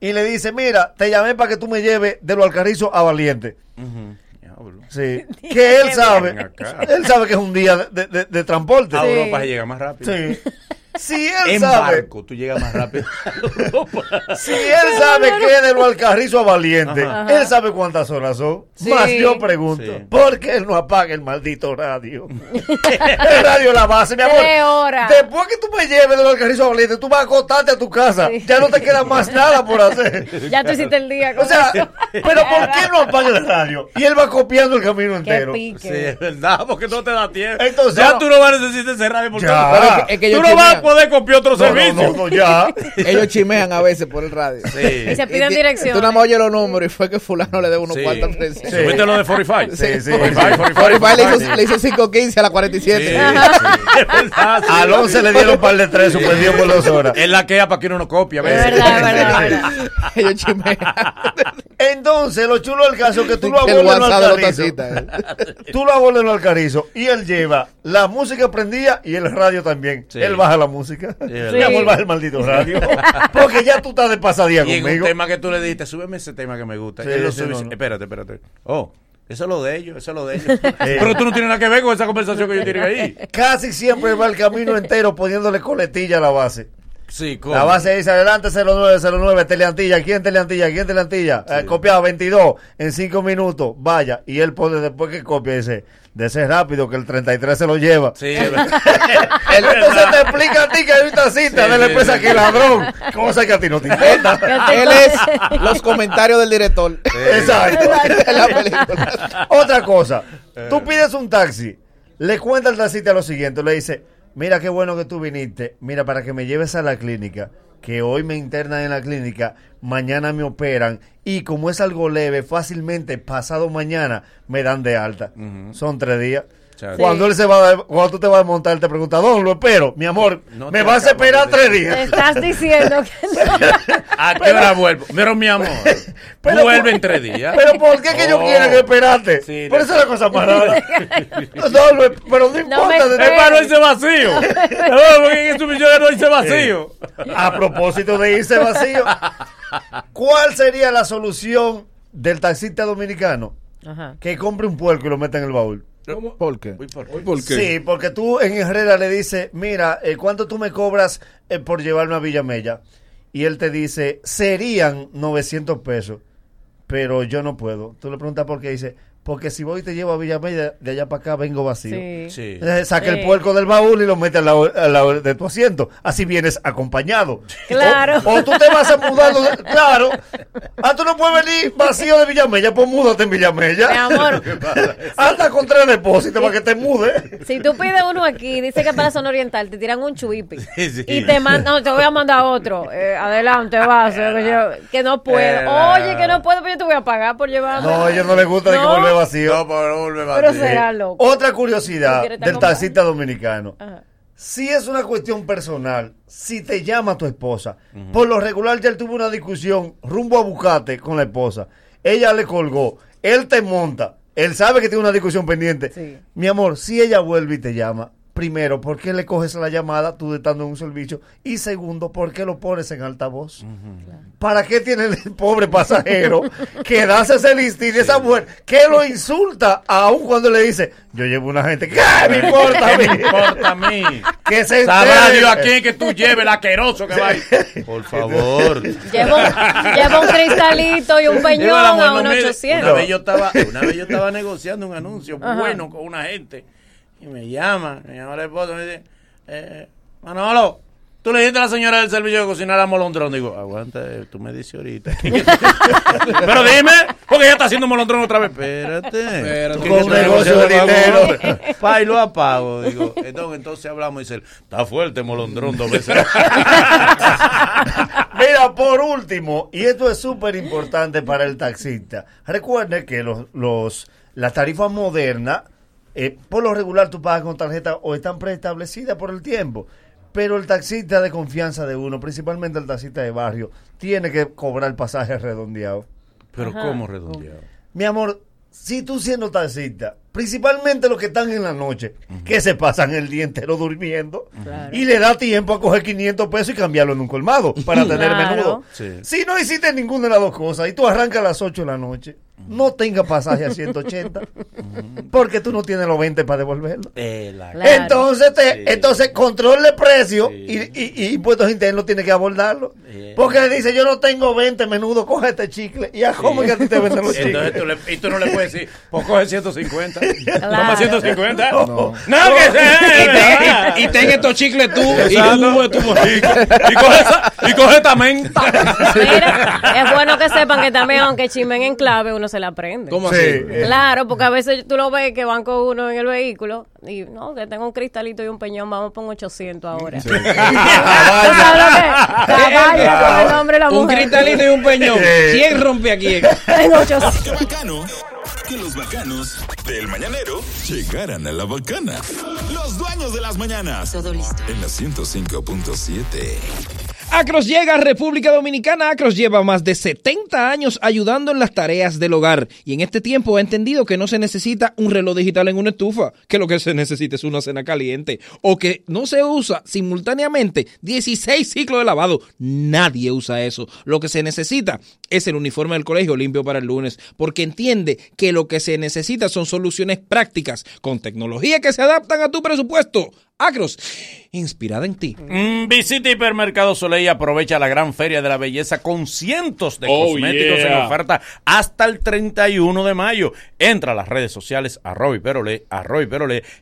y le dices, mira, te llamé para que tú me lleves de los alcarrizos a Valiente.
Ujú. Diablo.
Sí. Que él sabe, él sabe que es un día de, de- de transporte.
A Europa se llega más rápido.
Sí. Si él
En
sabe,
barco, tú llegas más rápido
si él sabe que es de los alcarrizos a Valiente,
Ajá.
él sabe cuántas horas son.
Sí.
Más yo pregunto,
Sí.
¿por qué él no apaga el maldito radio? el radio la base, mi amor.
Horas.
Después que tú me lleves de los alcarrizos a Valiente, tú vas a acostarte a tu casa.
Sí.
Ya no te queda más nada por hacer.
Ya tú hiciste el día. con
O sea,
eso.
pero ¿por qué no apaga el radio? Y él va copiando el camino
Qué
entero.
pique.
Sí, es verdad, porque no te da tiempo.
Entonces,
ya
no.
tú no vas a necesitar ese radio porque
Ya.
Pero
Pero
es
es que- es que yo
tú no vas poder copiar otro
No,
servicio.
no, no, ya.
Ellos chimean a veces por el radio.
Y se piden direcciones.
Tú nada más oyes los números y fue que fulano le debe unos
Sí.
cuartos al presidente.
Sí. ¿Subiste lo de 45?
Sí, sí.
45,
45 le hizo,
45.
le hizo 5.15 a la 47.
Sí, sí. Es verdad, sí.
Al 11 le dieron un par de tres, suspendido por dos horas.
Es la queja para que uno no copie a
Es
veces.
es verdad, verdad.
Ellos chimean.
Entonces, lo chulo del caso es que tú lo
El
abuelas
WhatsApp
al
de los
carrizo.
tacitas.
Tú lo abuelas al carrizo y él lleva la música prendida y el radio también.
Sí.
Él baja la música.
verdad.
Mi amor, baja el maldito radio. Porque ya tú estás de pasadía
Y en
conmigo.
tema que tú le dijiste, súbeme ese tema que me gusta.
Sí,
Él lo
sí,
sube y
no,
dice,
no.
espérate, espérate. Oh, eso es lo de ellos, eso es lo de ellos. Pero tú no tienes nada que ver con esa conversación que yo tienen ahí.
Casi siempre va el camino entero poniéndole coletilla a la base.
Sí, ¿cómo?
La base dice adelante 0909, Teleantilla, ¿quién Teleantilla? ¿Quién Teleantilla? Eh, copiado 22 en 5 minutos, vaya. Y él pone después que copia, dice, de ese rápido que el 33 se lo lleva.
Sí, es verdad.
Entonces te explica a ti que hay una cita
Sí,
de la
sí,
empresa
sí.
que ladrón. Cosa que a ti no te importa.
Él es los comentarios del director.
Exacto.
En la película.
Otra cosa, tú pides un taxi, le cuenta al taxista lo siguiente, le dice, mira qué bueno que tú viniste, mira para que me lleves a la clínica, que hoy me internan en la clínica, mañana me operan y como es algo leve, fácilmente pasado mañana me dan de alta. Son tres días. Cuando él se va, a- cuando tú te vas a montar, él te pregunta, ¿dónde lo espero? Mi amor,
No
me
te
vas a esperar
de
tres días.
Estás diciendo que no.
¿A qué hora vuelvo? Pero mi amor,
Pero
vuelve en tres días.
Pero ¿por qué que ellos
Oh.
quieren esperarte?
Sí,
Por eso es la cosa más rara. No, lo- pero no importa. de-
Es para no irse vacío. No, porque en su misión no irse vacío.
A propósito de irse vacío, ¿cuál sería la solución del taxista dominicano?
Ajá.
Que compre un puerco y lo meta en el baúl.
¿Por qué?
Uy, ¿por qué?
¿Por qué?
Sí, porque tú en Herrera le dices, mira, eh, ¿cuánto tú me cobras eh, por llevarme a Villamella? Y él te dice, serían 900 pesos, pero yo no puedo. Tú le preguntas por qué, dice, porque si voy y te llevo a Villamella, de allá para acá vengo vacío.
Sí.
Sí.
Saca el puerco del baúl y lo mete al lado, al lado de tu asiento. Así vienes acompañado.
Claro.
O, o tú te vas a mudar. Claro. Ah, tú no puedes venir vacío de Villamella, pues múdate en Villamella.
Mi amor.
Anda con tres depósitos para que te mude.
Si tú pides uno aquí, dice que para la zona oriental te tiran un chuipi
Sí.
y te mandan, no, te voy a mandar otro. Eh, adelante, vas. eh, que, yo- que no puedo.
Eh,
Oye, que no puedo, pero yo te voy a pagar por llevarme.
No, a ellos no les gusta de que
No.
Vuelve vacío.
No, pero no vuelve
Pero
vacío.
será loco.
Otra
¿Tú
curiosidad del taxista dominicano.
Ajá.
Si es una cuestión personal, si te llama tu esposa, por lo regular ya él tuvo una discusión rumbo a Bucate con la esposa. Ella le colgó, él te monta, él sabe que tiene una discusión pendiente.
Sí.
Mi amor, si ella vuelve y te llama, primero, ¿por qué le coges la llamada tú estando en un servicio? Y segundo, ¿por qué lo pones en altavoz? ¿Para qué tiene el pobre pasajero que da ese listín de esa mujer que lo insulta aun cuando le dice, yo llevo una gente, ¿qué me importa a
¿Qué
mí?
me importa a mí?
Que se
Sabrá. Dios a quién que tú lleves el asqueroso que va ahí. Por favor.
Llevo, llevo un cristalito y un peñón a
mire,
800.
Una vez yo estaba, una vez yo estaba negociando un anuncio
Ajá.
bueno con una gente y me llama, me llama la esposa y me dice, eh, Manolo, tú le dijiste a la señora del servicio de cocinar a molondrón. Digo, aguanta, eh, tú me dices ahorita. Pero dime, porque ella está haciendo molondrón otra vez. Espérate.
Espérate.
Con negocio de dinero.
Pa, y lo apago. Digo, entonces, entonces hablamos y dice, está fuerte molondrón dos veces.
Mira, por último, y esto es súper importante para el taxista, recuerde que los, los las tarifas modernas, eh, por lo regular tú pagas con tarjeta o están preestablecidas por el tiempo, pero el taxista de confianza de uno, principalmente el taxista de barrio, tiene que cobrar pasaje redondeado.
Pero
Ajá.
¿cómo redondeado?
Mi amor, si tú siendo taxista, principalmente los que están en la noche, que se pasan el día entero durmiendo, y le da tiempo a coger 500 pesos y cambiarlo en un colmado para tener
Claro.
menudo.
Sí.
Si no hiciste ninguna de las dos cosas y tú arrancas a las 8 de la noche, no tenga pasaje a 180, porque tú no tienes los 20 para devolverlo.
Eh, la-
Claro.
Entonces, te,
Sí.
entonces control de precio
Sí.
y, y- y impuestos internos tiene que abordarlo.
Yeah.
Porque le dice, yo no tengo 20 menudo, coge este chicle. ¿Y a cómo que a ti te venden los
Entonces
chicles?
tú, le, y tú no le puedes decir, pues coge 150.
Claro.
Toma 150.
No.
No, que
Y,
sea.
ten, y ten estos chicles tú y de tu.
Y coge esa, Y coge también.
Mira, es bueno que sepan que también, aunque chimen en clave, uno se la aprende.
¿Cómo
Sí.
así?
Claro, porque a veces tú lo ves que van con uno en el vehículo y no, que tengo un cristalito y un peñón, vamos por un 800 ahora.
Sí.
¿Tú sabes lo que? Caballo con el nombre de la
Un cristalito y un peñón. ¿Quién rompe aquí?
En 800.
Qué bacano que los bacanos del mañanero llegaran a la bacana. Los dueños de las mañanas.
Todo listo.
En la 105.7.
Acros llega a República Dominicana. Acros lleva más de 70 años ayudando en las tareas del hogar y en este tiempo ha entendido que no se necesita un reloj digital en una estufa, que lo que se necesita es una cena caliente o que no se usa simultáneamente 16 ciclos de lavado. Nadie usa eso. Lo que se necesita es el uniforme del colegio limpio para el lunes porque entiende que lo que se necesita son soluciones prácticas con tecnología que se adaptan a tu presupuesto. Acros, inspirada en ti.
Mm, Visita Hipermercado Soleil y aprovecha la gran feria de la belleza con cientos de
Oh,
cosméticos
yeah.
en oferta hasta el 31 de mayo. Entra a las redes sociales arroba y arroba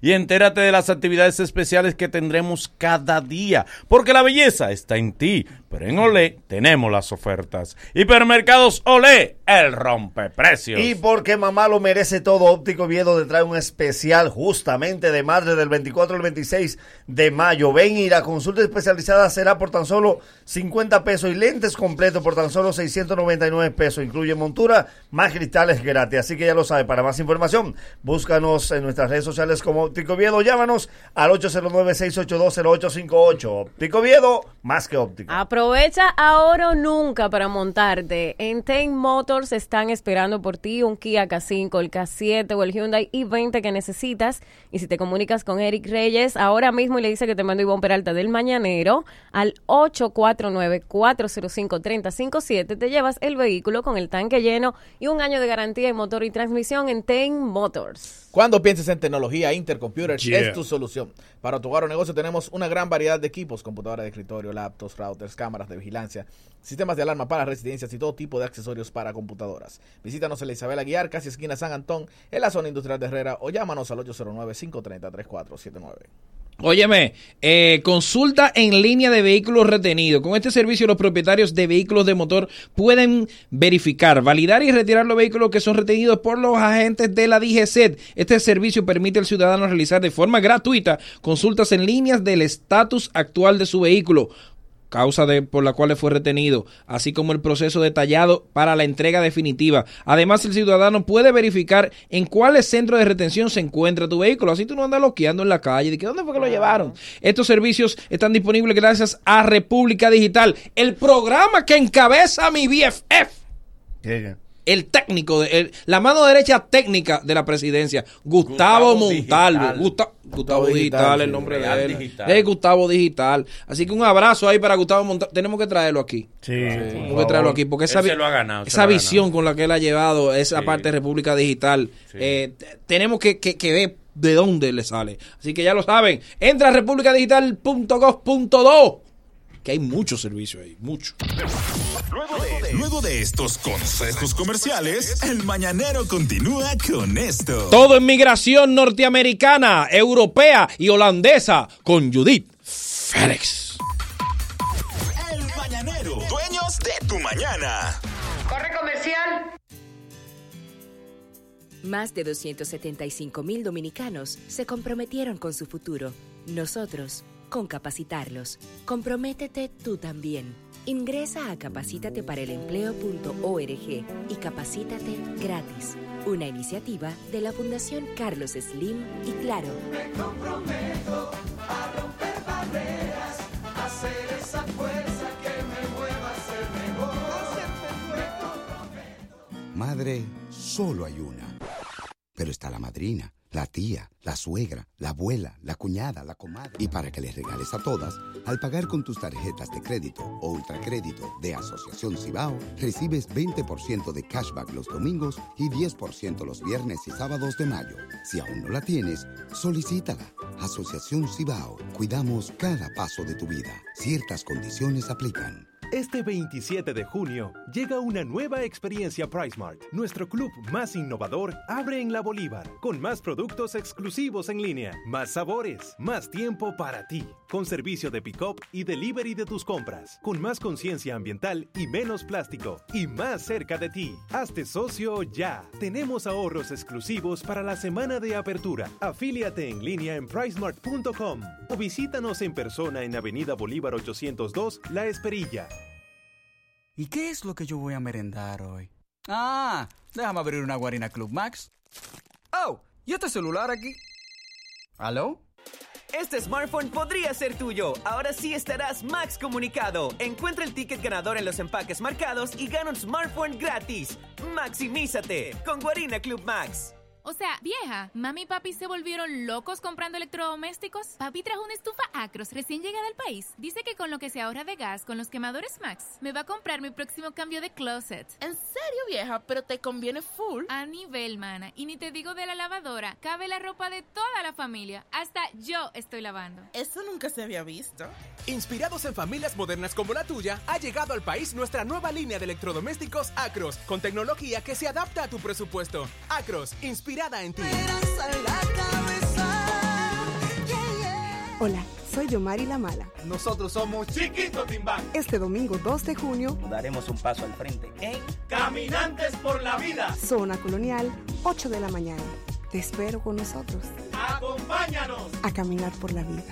y entérate de las actividades especiales que tendremos cada día. Porque la belleza está en ti. Pero en Olé tenemos las ofertas. Hipermercados Olé, el rompeprecios.
Y porque mamá lo merece todo, Óptico Viedo te trae un especial justamente de madre del 24 al 26 de mayo. Ven y la consulta especializada será por tan solo 50 pesos y lentes completos por tan solo 699 pesos. Incluye montura, más cristales gratis. Así que ya lo sabe, para más información, búscanos en nuestras redes sociales como Óptico Viedo. Llámanos al 809-682-0858. Óptico Viedo, más que óptico.
Aprovecha ahora o nunca para montarte. En Ten Motors están esperando por ti un Kia K5, el K7 o el Hyundai i20 que necesitas. Y si te comunicas con Eric Reyes ahora mismo y le dice que te mando Ivonne Peralta del Mañanero al 849-405-3057, te llevas el vehículo con el tanque lleno y un año de garantía en motor y transmisión en Ten Motors.
Cuando pienses en tecnología, Intercomputers
Yeah.
es tu solución. Para tu hogar o negocio tenemos una gran variedad de equipos, computadoras de escritorio, laptops, routers, cámaras de vigilancia, sistemas de alarma para residencias y todo tipo de accesorios para computadoras. Visítanos en la Isabel Aguiar, casi esquina San Antón, en la zona industrial de Herrera o llámanos al 809-530-3479.
Óyeme, eh, consulta en línea de vehículos retenidos. Con este servicio los propietarios de vehículos de motor pueden verificar, validar y retirar los vehículos que son retenidos por los agentes de la DGCET. Este servicio permite al ciudadano realizar de forma gratuita consultas en líneas del estatus actual de su vehículo causa de, por la cual fue retenido, así como el proceso detallado para la entrega definitiva. Además, el ciudadano puede verificar en cuáles centros de retención se encuentra tu vehículo. Así tú no andas loqueando en la calle. ¿De que dónde fue que lo llevaron? Estos servicios están disponibles gracias a República Digital, el programa que encabeza mi BFF. El técnico, de, el- la mano derecha técnica de la presidencia, Gustavo,
Gustavo
Montalvo.
Digital.
Gusta- Gustavo Digital,
Digital,
el nombre de él.
Digital.
Es Gustavo Digital. Así que un abrazo ahí para Gustavo Montalvo. Tenemos que traerlo aquí.
Sí,
Tenemos que traerlo aquí porque esa,
ganado,
esa visión con la que él ha llevado esa
Sí.
parte de República Digital, eh, tenemos que, que- que ver de dónde le sale. Así que ya lo saben. Entra a republicadigital.gov.do que hay muchos servicios ahí, mucho.
Luego de estos consejos comerciales, el mañanero continúa con esto.
Todo en migración norteamericana, europea y holandesa con Judith Félix.
El mañanero, dueños de tu mañana.
Corre comercial.
Más de 275 mil dominicanos se comprometieron con su futuro. Nosotros, con capacitarlos. Comprométete tú también. Ingresa a capacitateparaelempleo.org y capacítate gratis. Una iniciativa de la Fundación Carlos Slim y Claro.
Me comprometo a romper barreras, a ser esa fuerza que me mueva a ser mejor. Me comprometo.
Madre, solo hay una. Pero está la madrina, la tía, la suegra, la abuela, la cuñada, la comadre. Y para que les regales a todas, al pagar con tus tarjetas de crédito o ultracrédito de Asociación Cibao, recibes 20% de cashback los domingos y 10% los viernes y sábados de mayo. Si aún no la tienes, solicítala. Asociación Cibao, cuidamos cada paso de tu vida. Ciertas condiciones aplican.
Este 27 de junio llega una nueva experiencia PriceMart. Nuestro club más innovador abre en la Bolívar, con más productos exclusivos en línea, más sabores, más tiempo para ti, con servicio de pick-up y delivery de tus compras, con más conciencia ambiental y menos plástico, y más cerca de ti. Hazte socio ya. Tenemos ahorros exclusivos para la semana de apertura. Afíliate en línea en pricemart.com o visítanos en persona en Avenida Bolívar 802, La Esperilla.
¿Y qué es lo que yo voy a merendar hoy? Ah, déjame abrir una Guarina Club Max. Oh, ¿y este celular aquí? ¿Aló?
Este smartphone podría ser tuyo. Ahora sí estarás Max comunicado. Encuentra el ticket ganador en los empaques marcados y gana un smartphone gratis. Maximízate con Guarina Club Max.
O sea, vieja, mami y papi se volvieron locos comprando electrodomésticos. Papi trajo una estufa Acros recién llegada al país. Dice que con lo que se ahorra de gas con los quemadores Max, me va a comprar mi próximo cambio de closet.
¿En serio, vieja? Pero te conviene full.
A nivel, mana. Y ni te digo de la lavadora. Cabe la ropa de toda la familia. Hasta yo estoy lavando.
Eso nunca se había visto.
Inspirados en familias modernas como la tuya, ha llegado al país nuestra nueva línea de electrodomésticos Acros, con tecnología que se adapta a tu presupuesto. Acros, inspirada en ti.
Hola, soy Yomari La Mala.
Nosotros somos Chiquito Timbán.
Este domingo 2 de junio
Daremos un paso al frente en Caminantes por la Vida.
Zona Colonial, 8 de la mañana. Te espero con nosotros
Acompáñanos.
a caminar por la vida.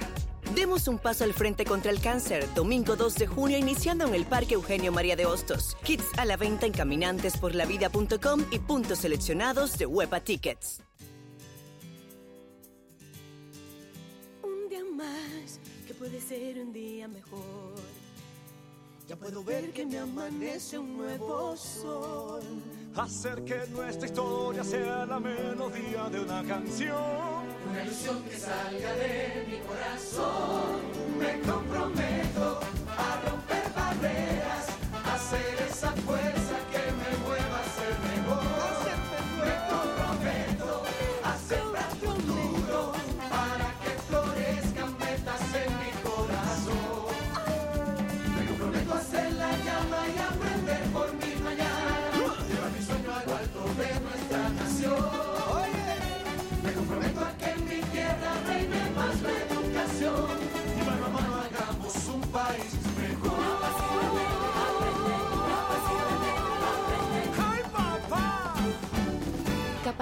Demos un paso al frente contra el cáncer. Domingo 2 de junio iniciando en el Parque Eugenio María de Hostos. Kits a la venta en caminantesporlavida.com y puntos seleccionados de Huepa Tickets.
Un día más que puede ser un día mejor.
Ya puedo ver que me amanece un nuevo sol.
Hacer que nuestra historia sea la melodía de una canción.
Una ilusión que salga de mi corazón. Me comprometo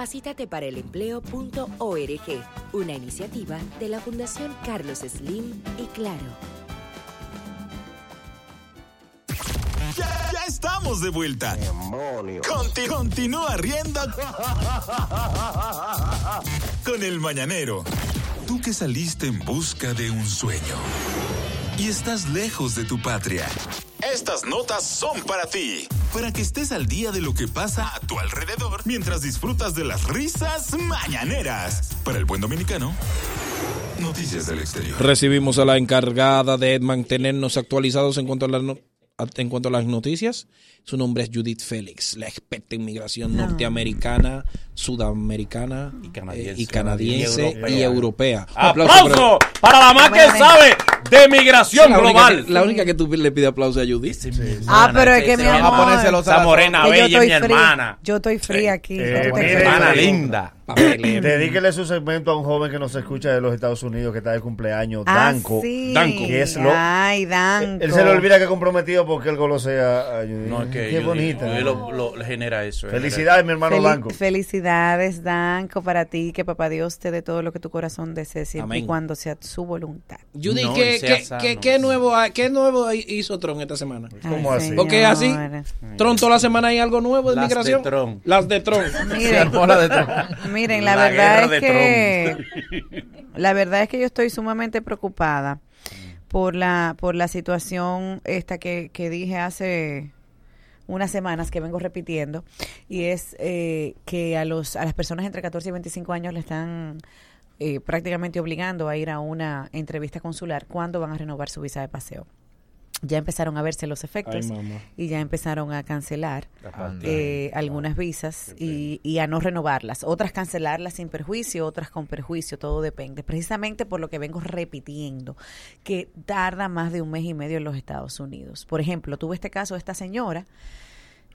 Capacítate para el empleo.org, una iniciativa de la Fundación Carlos Slim y Claro.
Ya, ya estamos de vuelta. Conti- continúa riendo con el mañanero. Tú que saliste en busca de un sueño y estás lejos de tu patria. Estas notas son para ti, para que estés al día de lo que pasa a tu alrededor mientras disfrutas de las risas mañaneras. Para el buen dominicano, noticias del exterior.
Recibimos a la encargada de mantenernos actualizados en cuanto a las no- a- en cuanto a las noticias. Su nombre es Judith Félix, la experta en migración norteamericana, sudamericana y
canadiense.
y, canadiense
Y
y
europea.
europea.
¡Aplauso para la más que sabe de migración
la única
global!
que- la única que tú le pides aplauso a Judith.
Ah, pero es que mi amor,
Esa morena
que yo
bella es
estoy
mi hermana.
Yo estoy fría aquí.
Eh,
¿cómo te
mire,
crees?
Hermana linda.
Dedíquele su segmento a un joven que nos escucha de los Estados Unidos que está de cumpleaños,
Ah,
Danco.
sí.
Danco. Que es lo,
Ay, Danco.
Él se le olvida que es comprometido porque él golosea a Judith.
No, es que
Qué
yo-
bonita.
yo lo, genera eso.
Felicidades, mi hermano
Fel-
Danco.
Felicidades, Danco, para ti. Que papá Dios te dé todo lo que tu corazón desee siempre y cuando sea su voluntad.
No,
¿qué, nuevo, ¿qué nuevo hizo Tron esta semana?
¿Cómo así?
Porque es así. Tron toda la semana hay algo nuevo de
Las de
migración.
Tron.
Las de Tron.
Miren,
Bola de Tron.
miren, la,
La
verdad es
de
que la verdad es que yo estoy sumamente preocupada por la por la situación esta que, que dije hace unas semanas que vengo repitiendo y es eh, que a los a las personas entre 14 y 25 años le están eh, prácticamente obligando a ir a una entrevista consular cuando van a renovar su visa de paseo. Ya empezaron a verse los efectos
Ay,
y ya empezaron a cancelar
Anda.
eh, algunas visas y, y a no renovarlas. Otras cancelarlas sin perjuicio, otras con perjuicio, todo depende. Precisamente por lo que vengo repitiendo, que tarda más de un mes y medio en los Estados Unidos. Por ejemplo, tuve este caso de esta señora.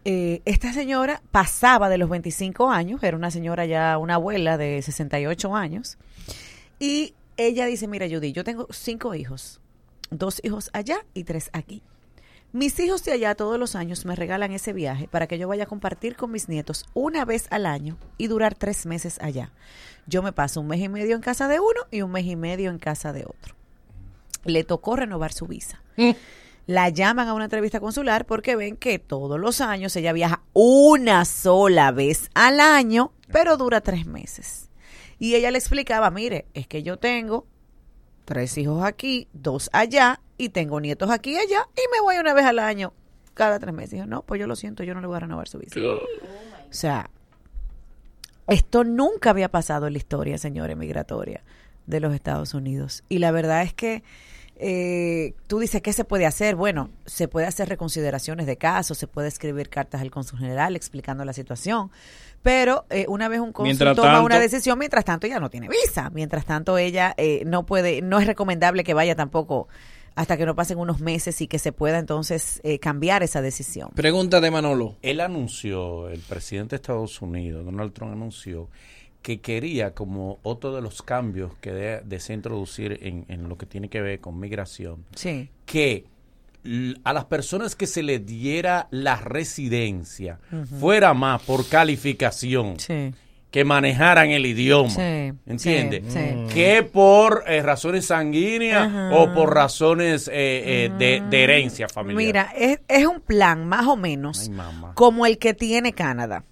Eh, esta señora pasaba de los 25 años, era una señora ya, una abuela de 68 años, y ella dice, mira Judy, yo tengo cinco hijos, dos hijos allá y tres aquí. Mis hijos de allá todos los años me regalan ese viaje para que yo vaya a compartir con mis nietos una vez al año y durar tres meses allá. Yo me paso un mes y medio en casa de uno y un mes y medio en casa de otro. Le tocó renovar su visa. La llaman a una entrevista consular porque ven que todos los años ella viaja una sola vez al año, pero dura tres meses. Y ella le explicaba, mire, es que yo tengo tres hijos aquí, dos allá, y tengo nietos aquí y allá, y me voy una vez al año, cada tres meses. Dijo, no, pues yo lo siento, yo no le voy a renovar su visa. O sea, esto nunca había pasado en la historia, señores, migratoria de los Estados Unidos. Y la verdad es que eh, tú dices, ¿qué se puede hacer? Bueno, se puede hacer reconsideraciones de casos, se puede escribir cartas al cónsul general explicando la situación, pero eh, una vez un cónsul
Mientras
toma
tanto-
una decisión, mientras tanto ella no tiene visa, mientras tanto ella eh, no puede, no es recomendable que vaya tampoco hasta que no pasen unos meses y que se pueda entonces eh, cambiar esa decisión.
Pregunta de Manolo.
Él anunció, el presidente de Estados Unidos, Donald Trump anunció que quería como otro de los cambios que de- desea introducir en, en lo que tiene que ver con migración,
Sí.
que a las personas que se les diera la residencia fuera más por calificación
Sí.
que manejaran el idioma,
Sí,
¿entiendes?
sí, sí.
Que por eh, razones sanguíneas o por razones eh, eh, de, de herencia familiar.
Mira, es, es un plan más o menos
Ay,
como el que tiene Canadá.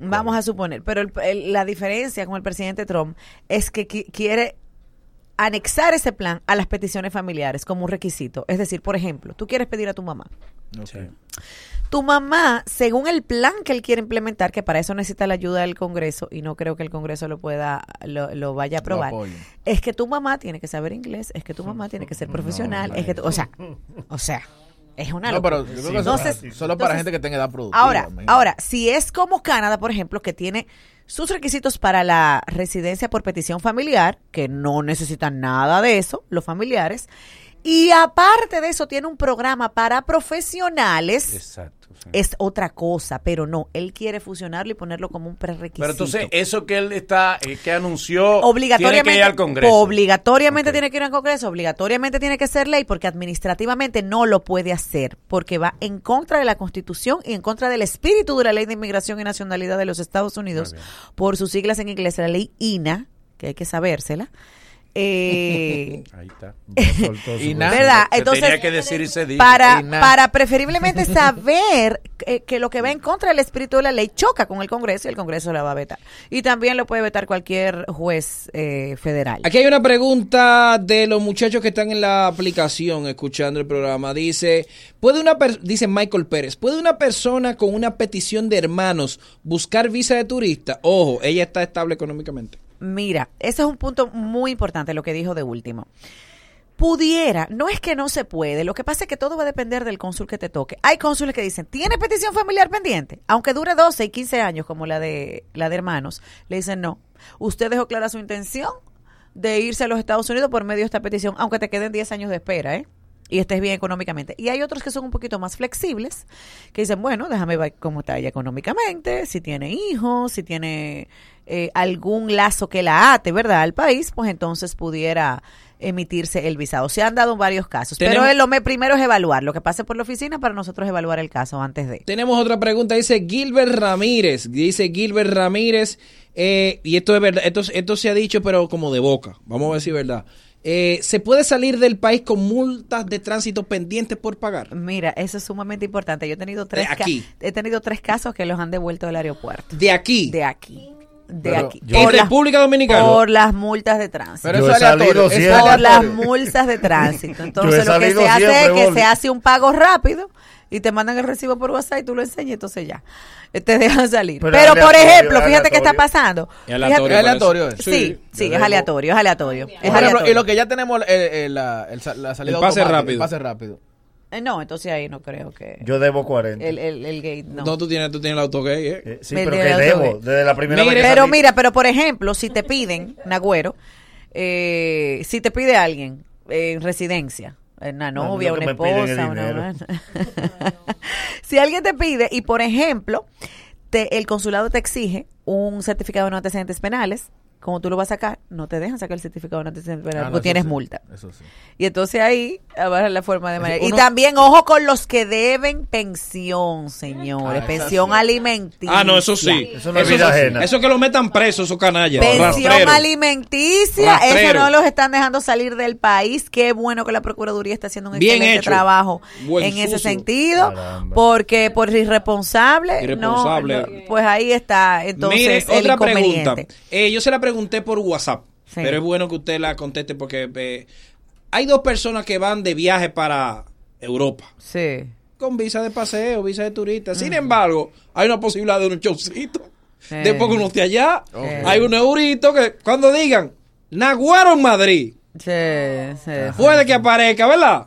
Vamos a suponer, pero el- el- la diferencia con el presidente Trump es que qui- quiere anexar ese plan a las peticiones familiares como un requisito. Es decir, por ejemplo, tú quieres pedir a tu mamá. Tu mamá, según el plan que él quiere implementar, que para eso necesita la ayuda del Congreso, y no creo que el Congreso lo pueda, lo, lo vaya a aprobar, es que tu mamá tiene que saber inglés, es que tu mamá tiene que ser profesional, es que, tú- o sea, o sea, es una
No, pero yo creo que eso
Entonces-
es solo para
entonces,
gente que tenga edad productiva.
Ahora,
imagínate.
ahora, si es como Canadá, por ejemplo, que tiene sus requisitos para la residencia por petición familiar, que no necesitan nada de eso, los familiares, y aparte de eso tiene un programa para profesionales.
Exacto.
Es otra cosa, pero no, él quiere fusionarlo y ponerlo como un prerequisito.
Pero entonces, eso que él está, eh, que anunció,
obligatoriamente
tiene que ir al Congreso.
obligatoriamente tiene que ir al Congreso, obligatoriamente tiene que ser ley porque administrativamente no lo puede hacer porque va en contra de la Constitución y en contra del espíritu de la Ley de Inmigración y Nacionalidad de los Estados Unidos por sus siglas en inglés, la ley INA, que hay que sabérsela. Eh,
Ahí está.
Y nada. ¿Verdad? Entonces,
tenía que decir y se dijo.
para,
Y
para preferiblemente saber que, que lo que va en contra del espíritu de la ley choca con el Congreso y el Congreso la va a vetar. Y también lo puede vetar cualquier juez eh, federal.
Aquí hay una pregunta de los muchachos que están en la aplicación escuchando el programa. Dice, ¿puede una per- dice Michael Pérez, ¿puede una persona con una petición de hermanos buscar visa de turista? Ojo, ella está estable económicamente.
Mira, ese es un punto muy importante lo que dijo de último. Pudiera, no es que no se puede, lo que pasa es que todo va a depender del cónsul que te toque. Hay cónsules que dicen, ¿tiene petición familiar pendiente? Aunque dure 12 y 15 años como la de la de hermanos, le dicen no. Usted dejó clara su intención de irse a los Estados Unidos por medio de esta petición, aunque te queden 10 años de espera, ¿eh? Y estés bien económicamente. Y hay otros que son un poquito más flexibles, que dicen, bueno, déjame ver cómo está ella económicamente, si tiene hijos, si tiene eh, algún lazo que la ate, ¿verdad?, al país, pues entonces pudiera emitirse el visado. Se han dado varios casos, pero lo me- primero es evaluar lo que pase por la oficina para nosotros evaluar el caso antes de.
Tenemos otra pregunta, dice Gilbert Ramírez, dice Gilbert Ramírez, eh, y esto es verdad, esto, esto se ha dicho pero como de boca, vamos a ver si es verdad. Eh, ¿Se puede salir del país con multas de tránsito pendientes por pagar?
Mira, eso es sumamente importante. Yo he tenido tres, ca-
aquí.
he tenido tres casos que los han devuelto del aeropuerto.
¿De aquí?
De aquí. De
Pero
aquí.
yo- ¿En
Por las-
República Dominicana?
Por las multas de tránsito.
Pero eso es aleatorio.
Por las multas de tránsito. Entonces lo que se hace es que se hace un pago rápido y te mandan el recibo por WhatsApp y tú lo enseñas, entonces ya. eh, Te dejan salir.
Pero
por ejemplo, fíjate qué está pasando.
Es aleatorio,
Fíjate-
es aleatorio,
Sí,
sí.
es aleatorio, es aleatorio. Es
ejemplo, y lo que ya tenemos, eh, eh, la, el la salida
El pase rápido.
El pase rápido.
Eh, no, entonces ahí no creo que...
Yo debo 40.
El, el, el gay, no.
No, tú tienes, tú tienes el auto gay, ¿eh?
sí,
Me
pero que
el
debo. Desde la primera vez
Pero
salí.
mira, pero por ejemplo, si te piden, Nagüero, eh, si te pide alguien en residencia, una novia,
que
una esposa, una, si alguien te pide y por ejemplo, te, el consulado te exige un certificado de no antecedentes penales, como tú lo vas a sacar, no te dejan sacar el certificado de no antecedentes penales
Ah, no,
tienes
sí,
multa.
Eso sí.
Y entonces ahí va la forma de manera. Y también, ojo con los que deben pensión, señores.
Ah,
pensión
sí.
alimenticia.
Ah, no, eso sí.
Eso no es vida ajena.
Eso que lo metan preso, esos canallas.
Pensión alimenticia, eso no los están dejando salir del país. Qué bueno que la Procuraduría está haciendo un
Bien
excelente
hecho.
trabajo
Buen
en ese sentido,
Caramba.
porque por irresponsable,
Irresponsable.
no, no, pues ahí está entonces
Mire,
el
otra pregunta. Eh, yo se la pregunté por WhatsApp,
Sí.
pero es bueno que usted la conteste porque eh, hay dos personas que van de viaje para Europa.
Sí.
Con visa de paseo, visa de turista. Sin embargo, hay una posibilidad de un showcito.
Sí.
Después que uno esté allá, hay un eurito que cuando digan, Naguaro en Madrid,
Sí, sí.
puede que aparezca, ¿verdad?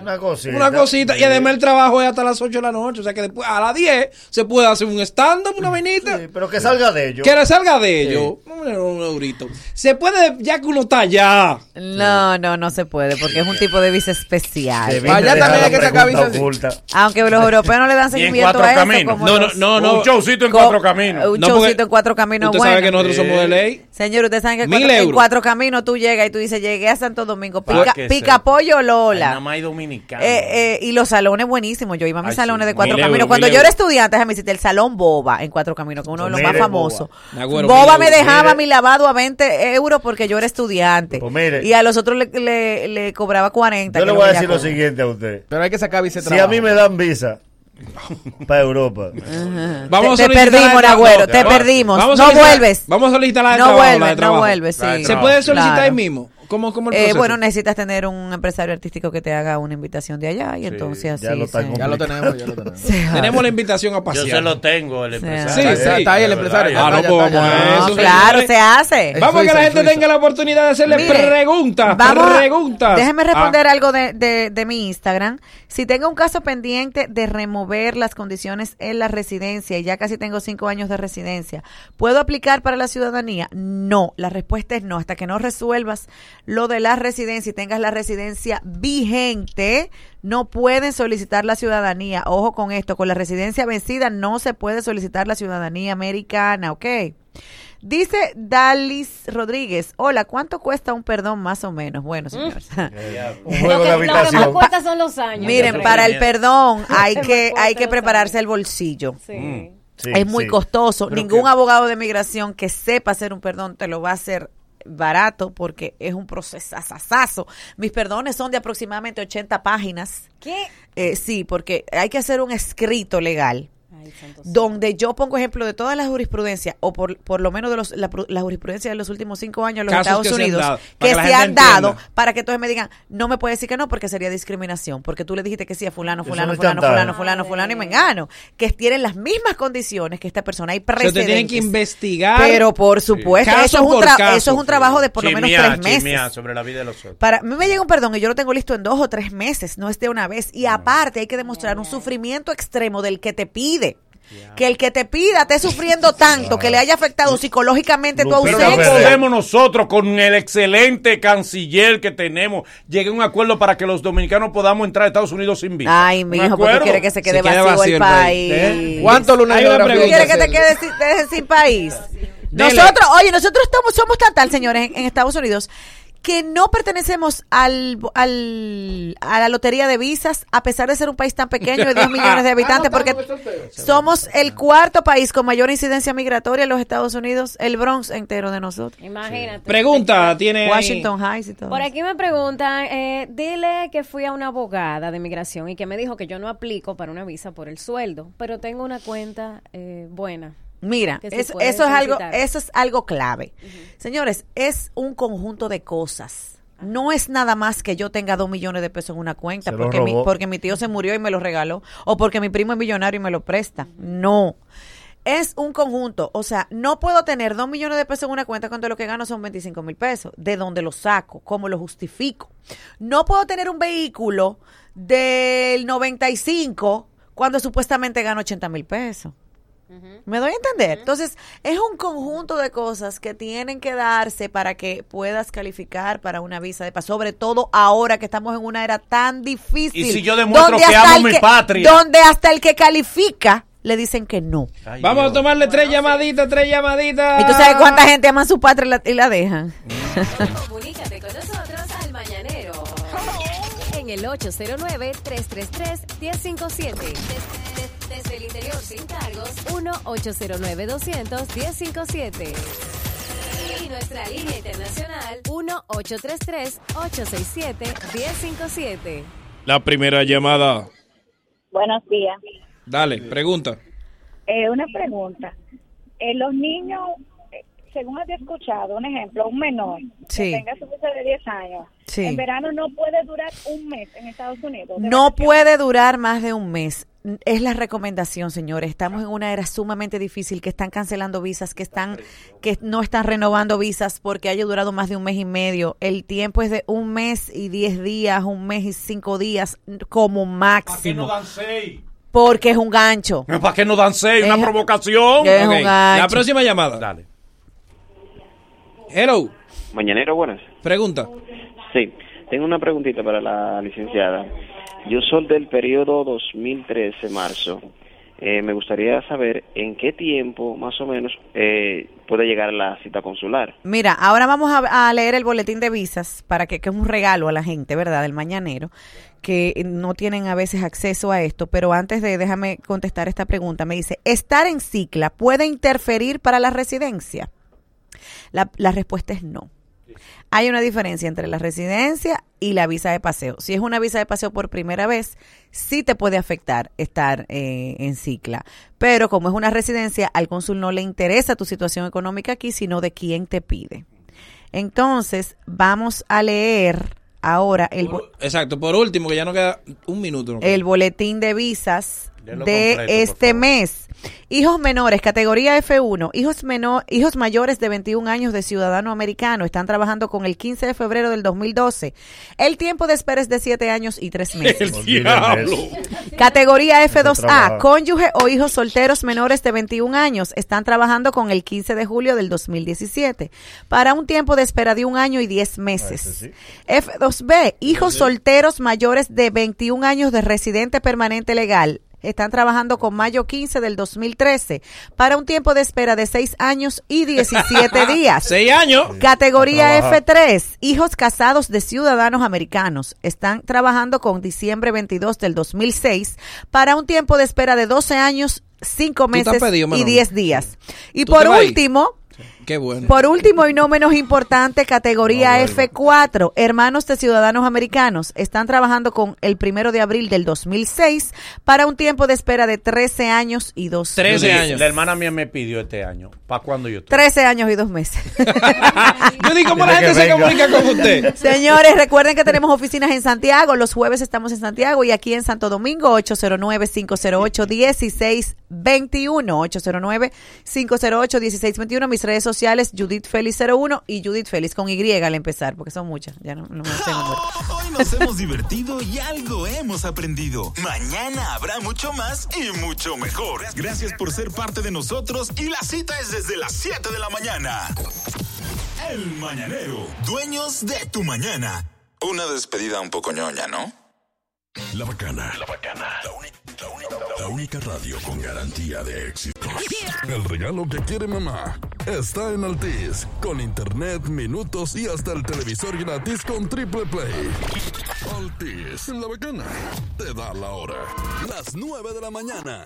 Una cosita.
Una cosita. Y además el trabajo es hasta las 8 de la noche. O sea que después a las 10 se puede hacer un stand-up, una vainita.
pero que salga de ellos.
Que le salga de ellos. Un eurito. Se puede, ya que uno está allá.
No, no, no se puede, porque es un tipo de visa especial.
Allá también la hay que sacar visa- oculta.
Aunque los europeos no le dan seguimiento
cuatro
a eso.
No, no, no, no.
Un showcito en
Co-
cuatro caminos.
Un
No,
showcito en cuatro caminos
usted
bueno.
sabe que nosotros somos de ley.
Señor, usted sabe que en cuatro caminos tú llegas y tú dices, llegué a Santo Domingo, pica, pica pollo
Ay, Nada
Lola.
más hay dominicanos.
Eh, eh, y los salones buenísimos. Yo iba a mis
Ay,
salones
sí.
de cuatro
Mil
caminos.
euros,
Cuando yo era estudiante, déjame decirte, el salón Boba en cuatro caminos, que uno de los más famosos.
Boba.
Nagüero,
Boba
mil
me dejaba
Mire.
mi lavado a 20 euros porque yo era estudiante.
Pues mire.
y a los otros le, le, le cobraba 40.
Yo le
lo
voy a decir lo siguiente a usted.
Pero hay que sacar visa
Si a mí me dan visa para Europa,
Vamos
te,
a
te perdimos, Nagüero,
no,
te perdimos.
vamos
no vuelves.
Vamos a solicitar la de
No
trabajo, la
vuelves,
de
no vuelves, sí.
Se puede solicitar
Claro.
ahí mismo. ¿Cómo, cómo el
Eh,
proceso?
bueno, necesitas tener un empresario artístico que te haga una invitación de allá y entonces así.
ya lo
se-
Ya lo tenemos, ya lo tenemos.
Tenemos la invitación a
Yo
pasear.
se lo tengo, el empresario.
Sí, sí.
Está ahí el empresario.
Ah, no, pues vamos a eso,
claro, se hace.
Vamos a que la
en
gente tenga la oportunidad de hacerle
Mire,
preguntas.
Vamos
preguntas.
Déjeme
Ah,
responder algo de, de, de mi Instagram. Si tengo un caso pendiente de remover las condiciones en la residencia y ya casi tengo cinco años de residencia, ¿puedo aplicar para la ciudadanía? No, la respuesta es no. Hasta que no resuelvas lo de la residencia y tengas la residencia vigente, no pueden solicitar la ciudadanía. Ojo con esto, con la residencia vencida no se puede solicitar la ciudadanía americana, ¿ok? Dice Dalis Rodríguez, hola, ¿cuánto cuesta un perdón más o menos? Bueno, señores.
un juego de
Lo que, lo que más cuesta son los años.
Miren,
creo.
para el perdón hay que hay que prepararse el bolsillo.
Sí.
Sí,
es muy
sí.
costoso.
Pero
Ningún
que-
abogado de migración que sepa hacer un perdón te lo va a hacer barato porque es un procesazazo. Mis perdones son de aproximadamente 80 páginas.
¿Qué?
Eh, sí, porque hay que hacer un escrito legal
Ay,
donde yo pongo ejemplo de toda la jurisprudencia o por, por lo menos de los, la, pru- la jurisprudencia de los últimos cinco años en los
Casos
Estados
que se han
Unidos
dado,
que, se han dado
entienda.
para que entonces me digan no me puede decir que no porque sería discriminación porque tú le dijiste que sí a fulano fulano
no es
fulano
chantaje.
fulano fulano fulano y mengano que tienen las mismas condiciones que esta persona hay
Se te
precedentes
tienen que investigar.
pero por supuesto eso es un
por
tra-
caso.
eso es un trabajo de por lo menos tres meses
sobre la vida de los otros.
para mí me llega un perdón y yo lo tengo listo en dos o tres meses, no es de una vez. Y aparte hay que demostrar un sufrimiento extremo del que te pide. Que el que te pida esté sufriendo tanto que le haya afectado psicológicamente tu
Pero
Pero no
ausencia.
podemos nosotros, con el excelente canciller que tenemos, llegar a un acuerdo para que los dominicanos podamos entrar a Estados Unidos sin visa.
Ay,
¿Un
mi hijo, porque quiere que se quede
Se
vacío,
vacío
el país.
¿Eh? ¿Cuántos lunes
quiere que te quedes sin, país.
Dele.
Nosotros, oye, nosotros estamos, somos tan tal, señores, en, en Estados Unidos, que no pertenecemos al, al, a la lotería de visas, a pesar de ser un país tan pequeño de 10 millones de habitantes, porque somos el cuarto país con mayor incidencia migratoria en los Estados Unidos, el Bronx entero de nosotros.
Imagínate.
Pregunta, tiene. ahí-
Washington Heights y todo.
Por aquí me preguntan, eh, dile que fui a una abogada de migración y que me dijo que yo no aplico para una visa por el sueldo, pero tengo una cuenta eh, buena.
Mira, eso, es algo, eso es algo clave. Señores, es un conjunto de cosas. No es nada más que yo tenga dos millones de pesos en una cuenta porque mi, porque mi tío se murió y me lo regaló o porque mi primo es millonario y me lo presta. No. Es un conjunto. O sea, no puedo tener dos millones de pesos en una cuenta cuando lo que gano son 25 mil pesos. ¿De dónde lo saco? ¿Cómo lo justifico? No puedo tener un vehículo del 95 cuando supuestamente gano 80 mil pesos. ¿Me doy a entender? Entonces, es un conjunto de cosas que tienen que darse para que puedas calificar para una visa de paz, sobre todo ahora que estamos en una era tan difícil.
Y si yo demuestro
donde
que
hasta
amo
el
mi
que-
patria.
Donde hasta el que califica le dicen que no.
Vamos a tomarle tres llamaditas, tres llamaditas.
¿Y tú sabes cuánta gente ama a su patria y la, y la dejan?
Comunícate con nosotros al Mañanero. En el 809-333-1057. Des- des- Desde el interior sin cargos, 1-809-200-1057. Y nuestra línea internacional, 1-833-867-1057.
La primera llamada.
Buenos días.
Dale, pregunta.
Eh, una pregunta. Eh, los niños, según has escuchado, un ejemplo, un menor
Sí.
que tenga su visa de 10 años,
Sí.
en verano no puede durar un mes en Estados Unidos.
No
vacaciones.
puede durar más de un mes. Es la recomendación, señores. Estamos en una era sumamente difícil que están cancelando visas, que están que no están renovando visas porque haya durado más de un mes y medio. El tiempo es de un mes y diez días, un mes y cinco días como máximo.
dan seis?
Porque es un gancho.
¿Para qué no dan seis? Una
Es-
provocación.
es un
Ok, La
gancho.
próxima llamada.
Dale.
Hello.
Mañanero, buenas.
Pregunta.
Sí, tengo una preguntita para la licenciada. Yo soy del periodo 2013, marzo. Eh, me gustaría saber en qué tiempo, más o menos, eh, puede llegar la cita consular.
Mira, ahora vamos a, a leer el boletín de visas para que, que es un regalo a la gente, ¿verdad? Del mañanero, que no tienen a veces acceso a esto. Pero antes de, déjame contestar esta pregunta. Me dice, ¿estar en cicla puede interferir para la residencia? La, la respuesta es no. Hay una diferencia entre la residencia y la visa de paseo. Si es una visa de paseo por primera vez, sí te puede afectar estar eh, en cicla. Pero como es una residencia, al cónsul no le interesa tu situación económica aquí, sino de quién te pide. Entonces, vamos a leer ahora el,
Exacto, por último, que ya no queda un minuto.
el boletín de visas de
completo,
este mes. Hijos menores, categoría F1, hijos, menor, hijos mayores de 21 años de ciudadano americano están trabajando con el 15 de febrero del 2012. El tiempo de espera es de 7 años y 3 meses.
El diablo.
Categoría F2A,
trabaja.
cónyuge o hijos solteros menores de 21 años están trabajando con el 15 de julio del 2017 para un tiempo de espera de un año y 10 meses. F2B, hijos solteros mayores de 21 años de residente permanente legal. Están trabajando con mayo 15 del 2013 para un tiempo de espera de 6 años y 17 días.
Seis años.
Categoría
A trabajar.
F3, hijos casados de ciudadanos americanos. Están trabajando con diciembre 22 del 2006 para un tiempo de espera de 12 años, 5
te has
meses
pedido,
y
Manolo?
10 días. Y
¿Tú
por último,
Qué bueno.
por último y no menos importante, categoría F4, hermanos de ciudadanos americanos, están trabajando con el primero de abril del 2006 para un tiempo de espera de 13 años y 2 meses.
La hermana mía me pidió este año. ¿Para cuándo yo estoy?
13 años y 2 meses.
Yo digo, ¿cómo la gente se comunica con usted?
Señores, recuerden que tenemos oficinas en Santiago. Los jueves estamos en Santiago y aquí en Santo Domingo, 809-508-1621. 809-508-1621. Mis redes sociales, Judith Félix 01 y Judith Félix con Y al empezar, porque son muchas. Ya no, no me sé.
Hoy nos hemos divertido y algo hemos aprendido. Mañana habrá mucho más y mucho mejor. Gracias por ser parte de nosotros y la cita es desde las 7 de la mañana. El Mañanero, dueños de tu mañana. Una despedida un poco ñoña, ¿no?
La bacana. La bacana. La, única, radio con garantía de éxito. El regalo que quiere mamá está en Altis. Con internet, minutos y hasta el televisor gratis con triple play. Altis, la bacana. Te da la hora. Las 9 de la mañana.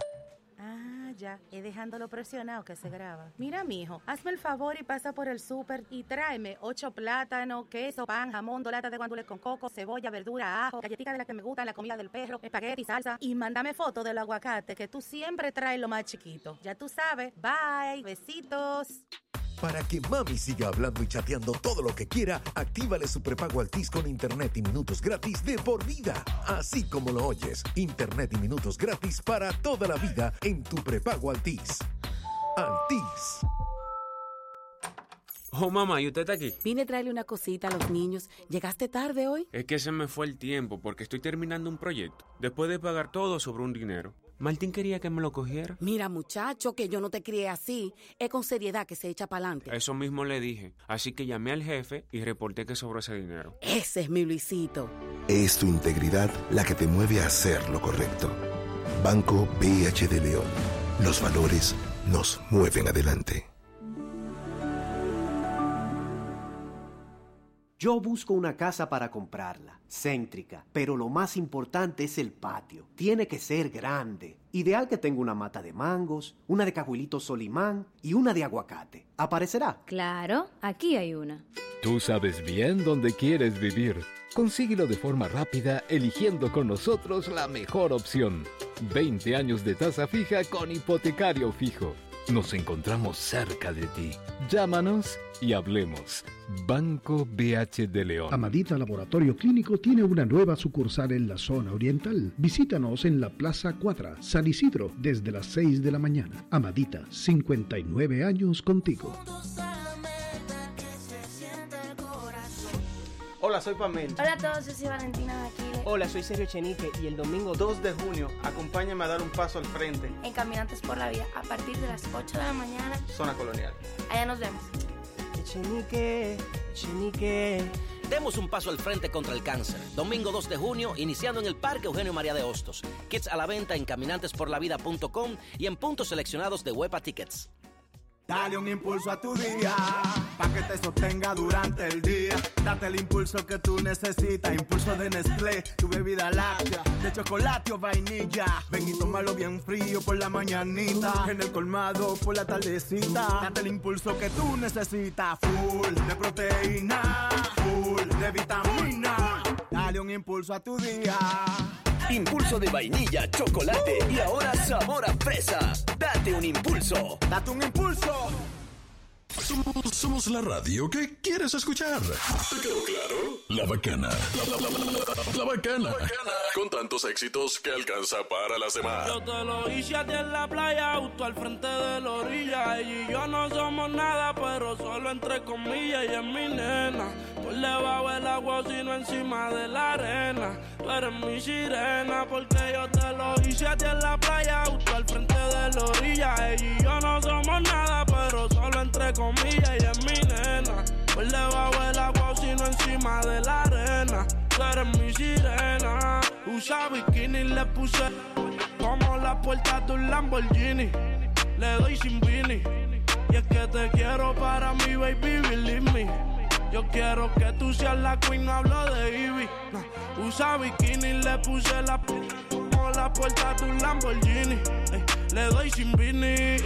Ya, es dejándolo presionado que se graba. Mira, mijo, hazme el favor y pasa por el súper y tráeme ocho plátanos, queso, pan, jamón, dos latas de guandules con coco, cebolla, verdura, ajo, galletita de las que me gustan, la comida del perro, espagueti, salsa y mándame foto del aguacate que tú siempre traes lo más chiquito. Ya tú sabes. Bye, besitos.
Para que mami siga hablando y chateando todo lo que quiera, actívale su prepago Altis con internet y minutos gratis de por vida. Así como lo oyes, internet y minutos gratis para toda la vida en tu prepago Altis. Altis.
Oh, mamá, ¿y usted está aquí?
Vine a traerle una cosita a los niños. ¿Llegaste tarde hoy?
Es que se me fue el tiempo porque estoy terminando un proyecto. Después de pagar todo sobre un dinero. Martín quería que me lo cogiera.
Mira, muchacho, que yo no te crié así. Es con seriedad que se echa para adelante.
Eso mismo le dije. Así que llamé al jefe y reporté que sobró ese dinero.
Ese es mi Luisito.
Es tu integridad la que te mueve a hacer lo correcto. Banco BHD León. Los valores nos mueven adelante.
Yo busco una casa para comprarla, céntrica, pero lo más importante es el patio. Tiene que ser grande. Ideal que tenga una mata de mangos, una de cajuelito solimán y una de aguacate. ¿Aparecerá?
Claro, aquí hay una.
Tú sabes bien dónde quieres vivir. Consíguelo de forma rápida eligiendo con nosotros la mejor opción. 20 años de tasa fija con hipotecario fijo. Nos encontramos cerca de ti. Llámanos y hablemos. Banco BH de León.
Amadita Laboratorio Clínico tiene una nueva sucursal en la zona oriental. Visítanos en la Plaza Cuadra, San Isidro, desde las 6 de la mañana. Amadita, 59 años contigo.
Hola, soy Pamela.
Hola a todos, yo soy Valentina de Aquile.
Hola, soy Sergio Chenique y el domingo 2 de junio acompáñame a dar un paso al frente.
En Caminantes por la Vida, a partir de las 8 de la mañana.
Zona colonial.
Allá nos vemos.
Chenique, Chenique.
Demos un paso al frente contra el cáncer. Domingo 2 de junio, iniciando en el Parque Eugenio María de Hostos. Kits a la venta en caminantesporlavida.com y en puntos seleccionados de Huepa Tickets.
Dale un impulso a tu día, para que te sostenga durante el día. Date el impulso que tú necesitas, impulso de Nestlé, tu bebida láctea, de chocolate o vainilla. Ven y tómalo bien frío por la mañanita, en el colmado por la tardecita. Date el impulso que tú necesitas, full de proteína, full de vitamina. Dale un impulso a tu día.
Impulso de vainilla, chocolate y ahora sabor a fresa. Date un impulso.
Date un impulso.
Somos, somos la radio que quieres escuchar. ¿Te quedó claro? La bacana. La, la- la- la- la bacana. Con tantos éxitos que alcanza para las demás.
Yo te lo hice a ti en la playa, justo al frente de la orilla. Ella y yo no somos nada, pero solo entre comillas. Ella es mi nena. Por debajo del agua, sino encima de la arena. Tú eres mi sirena, porque yo te lo hice a ti en la playa, justo al frente de la orilla. Ella y yo no somos nada, pero solo entre comillas. Ella es mi nena. Por debajo del agua, sino encima de la arena. Tú eres mi sirena. Usa bikini, le puse como la puerta de un Lamborghini. Le doy sin vini. Y es que te quiero para mi baby, believe me. Yo quiero que tú seas la queen, no hablo de Ivy. Usa bikini, le puse la como la puerta de un Lamborghini. Le doy sin vini.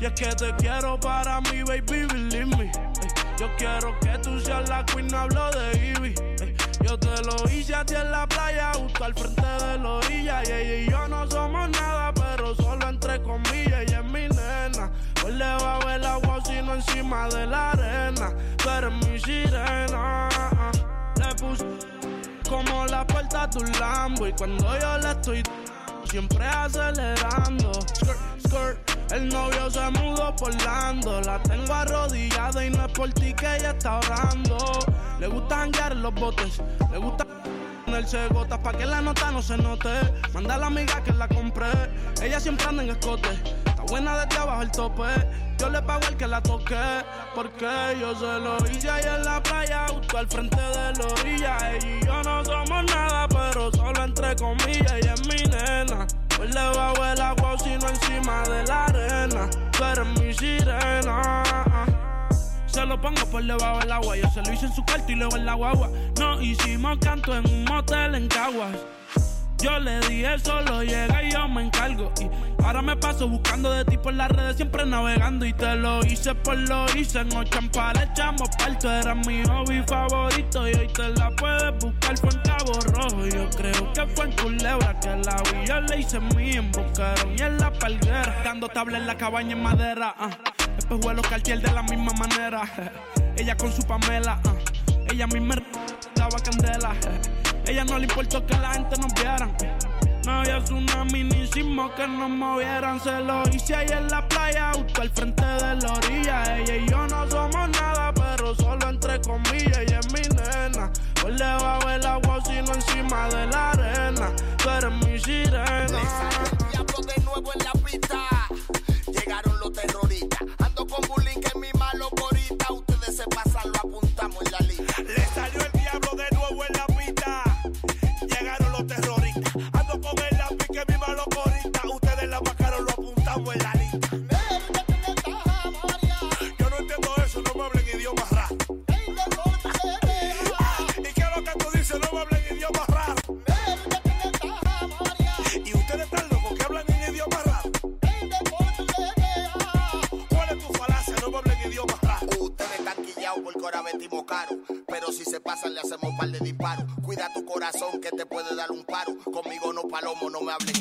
Y es que te quiero para mi baby, believe me. Yo quiero que tú seas la queen, no hablo de Ivy. Yo te lo hice a ti en la playa, justo al frente de la orilla. Y ella y yo no somos nada, pero solo entre comillas. Ella es mi nena. Debajo del agua, sino encima de la arena. Tú eres mi sirena. Le puse como la puerta de un Lambo. Y cuando yo le estoy siempre acelerando. Skirt, skirt. El novio se mudó por Lando. La tengo arrodillada y no es por ti que ella está orando. Le gusta janguear en los botes. Le gusta ponerse gotas pa' que la nota no se note. Manda a la amiga que la compré. Ella siempre anda en escote. Está buena desde abajo el tope. Yo le pago el que la toque. Porque yo se lo hice ahí en la playa, justo al frente de la orilla. Ella y yo no somos nada, pero solo entre comillas. Ella es mi nena. Por debajo del agua, sino encima de la arena. Tú eres mi sirena. Se lo pongo por debajo del agua. Yo se lo hice en su cuarto y luego en la guagua. Nos hicimos canto en un motel en Caguas. Yo le dije solo llega y yo me encargo. Y ahora me paso buscando de ti por las redes, siempre navegando. Y te lo hice por lo hice. En Ochampa le echamos parto. Era mi hobby favorito. Y hoy te la puedes buscar. Fue en Cabo Rojo. Yo creo que fue en Culebra que la vi. Yo le hice mí en y en la palguera. Dando tabla en la cabaña en madera. ah. Espejuelos Cartier de la misma manera. Ella con su Pamela. ah. Ella misma daba candela. Ella no le importó que la gente nos viera. No había tsunami ni sismo que nos movieran, se lo hice ahí en la playa, justo al frente de la orilla. Ella y yo no somos nada, pero solo entre comillas, ella es mi nena. Por debajo del agua, sino encima de la arena. Tú eres mi sirena.
Diablo de nuevo en la pista. Llegaron los terroristas. Ahora vestimos caro. Pero si se pasan, le hacemos un par de disparos. Cuida tu corazón que te puede dar un paro. Conmigo no palomo, no me hablen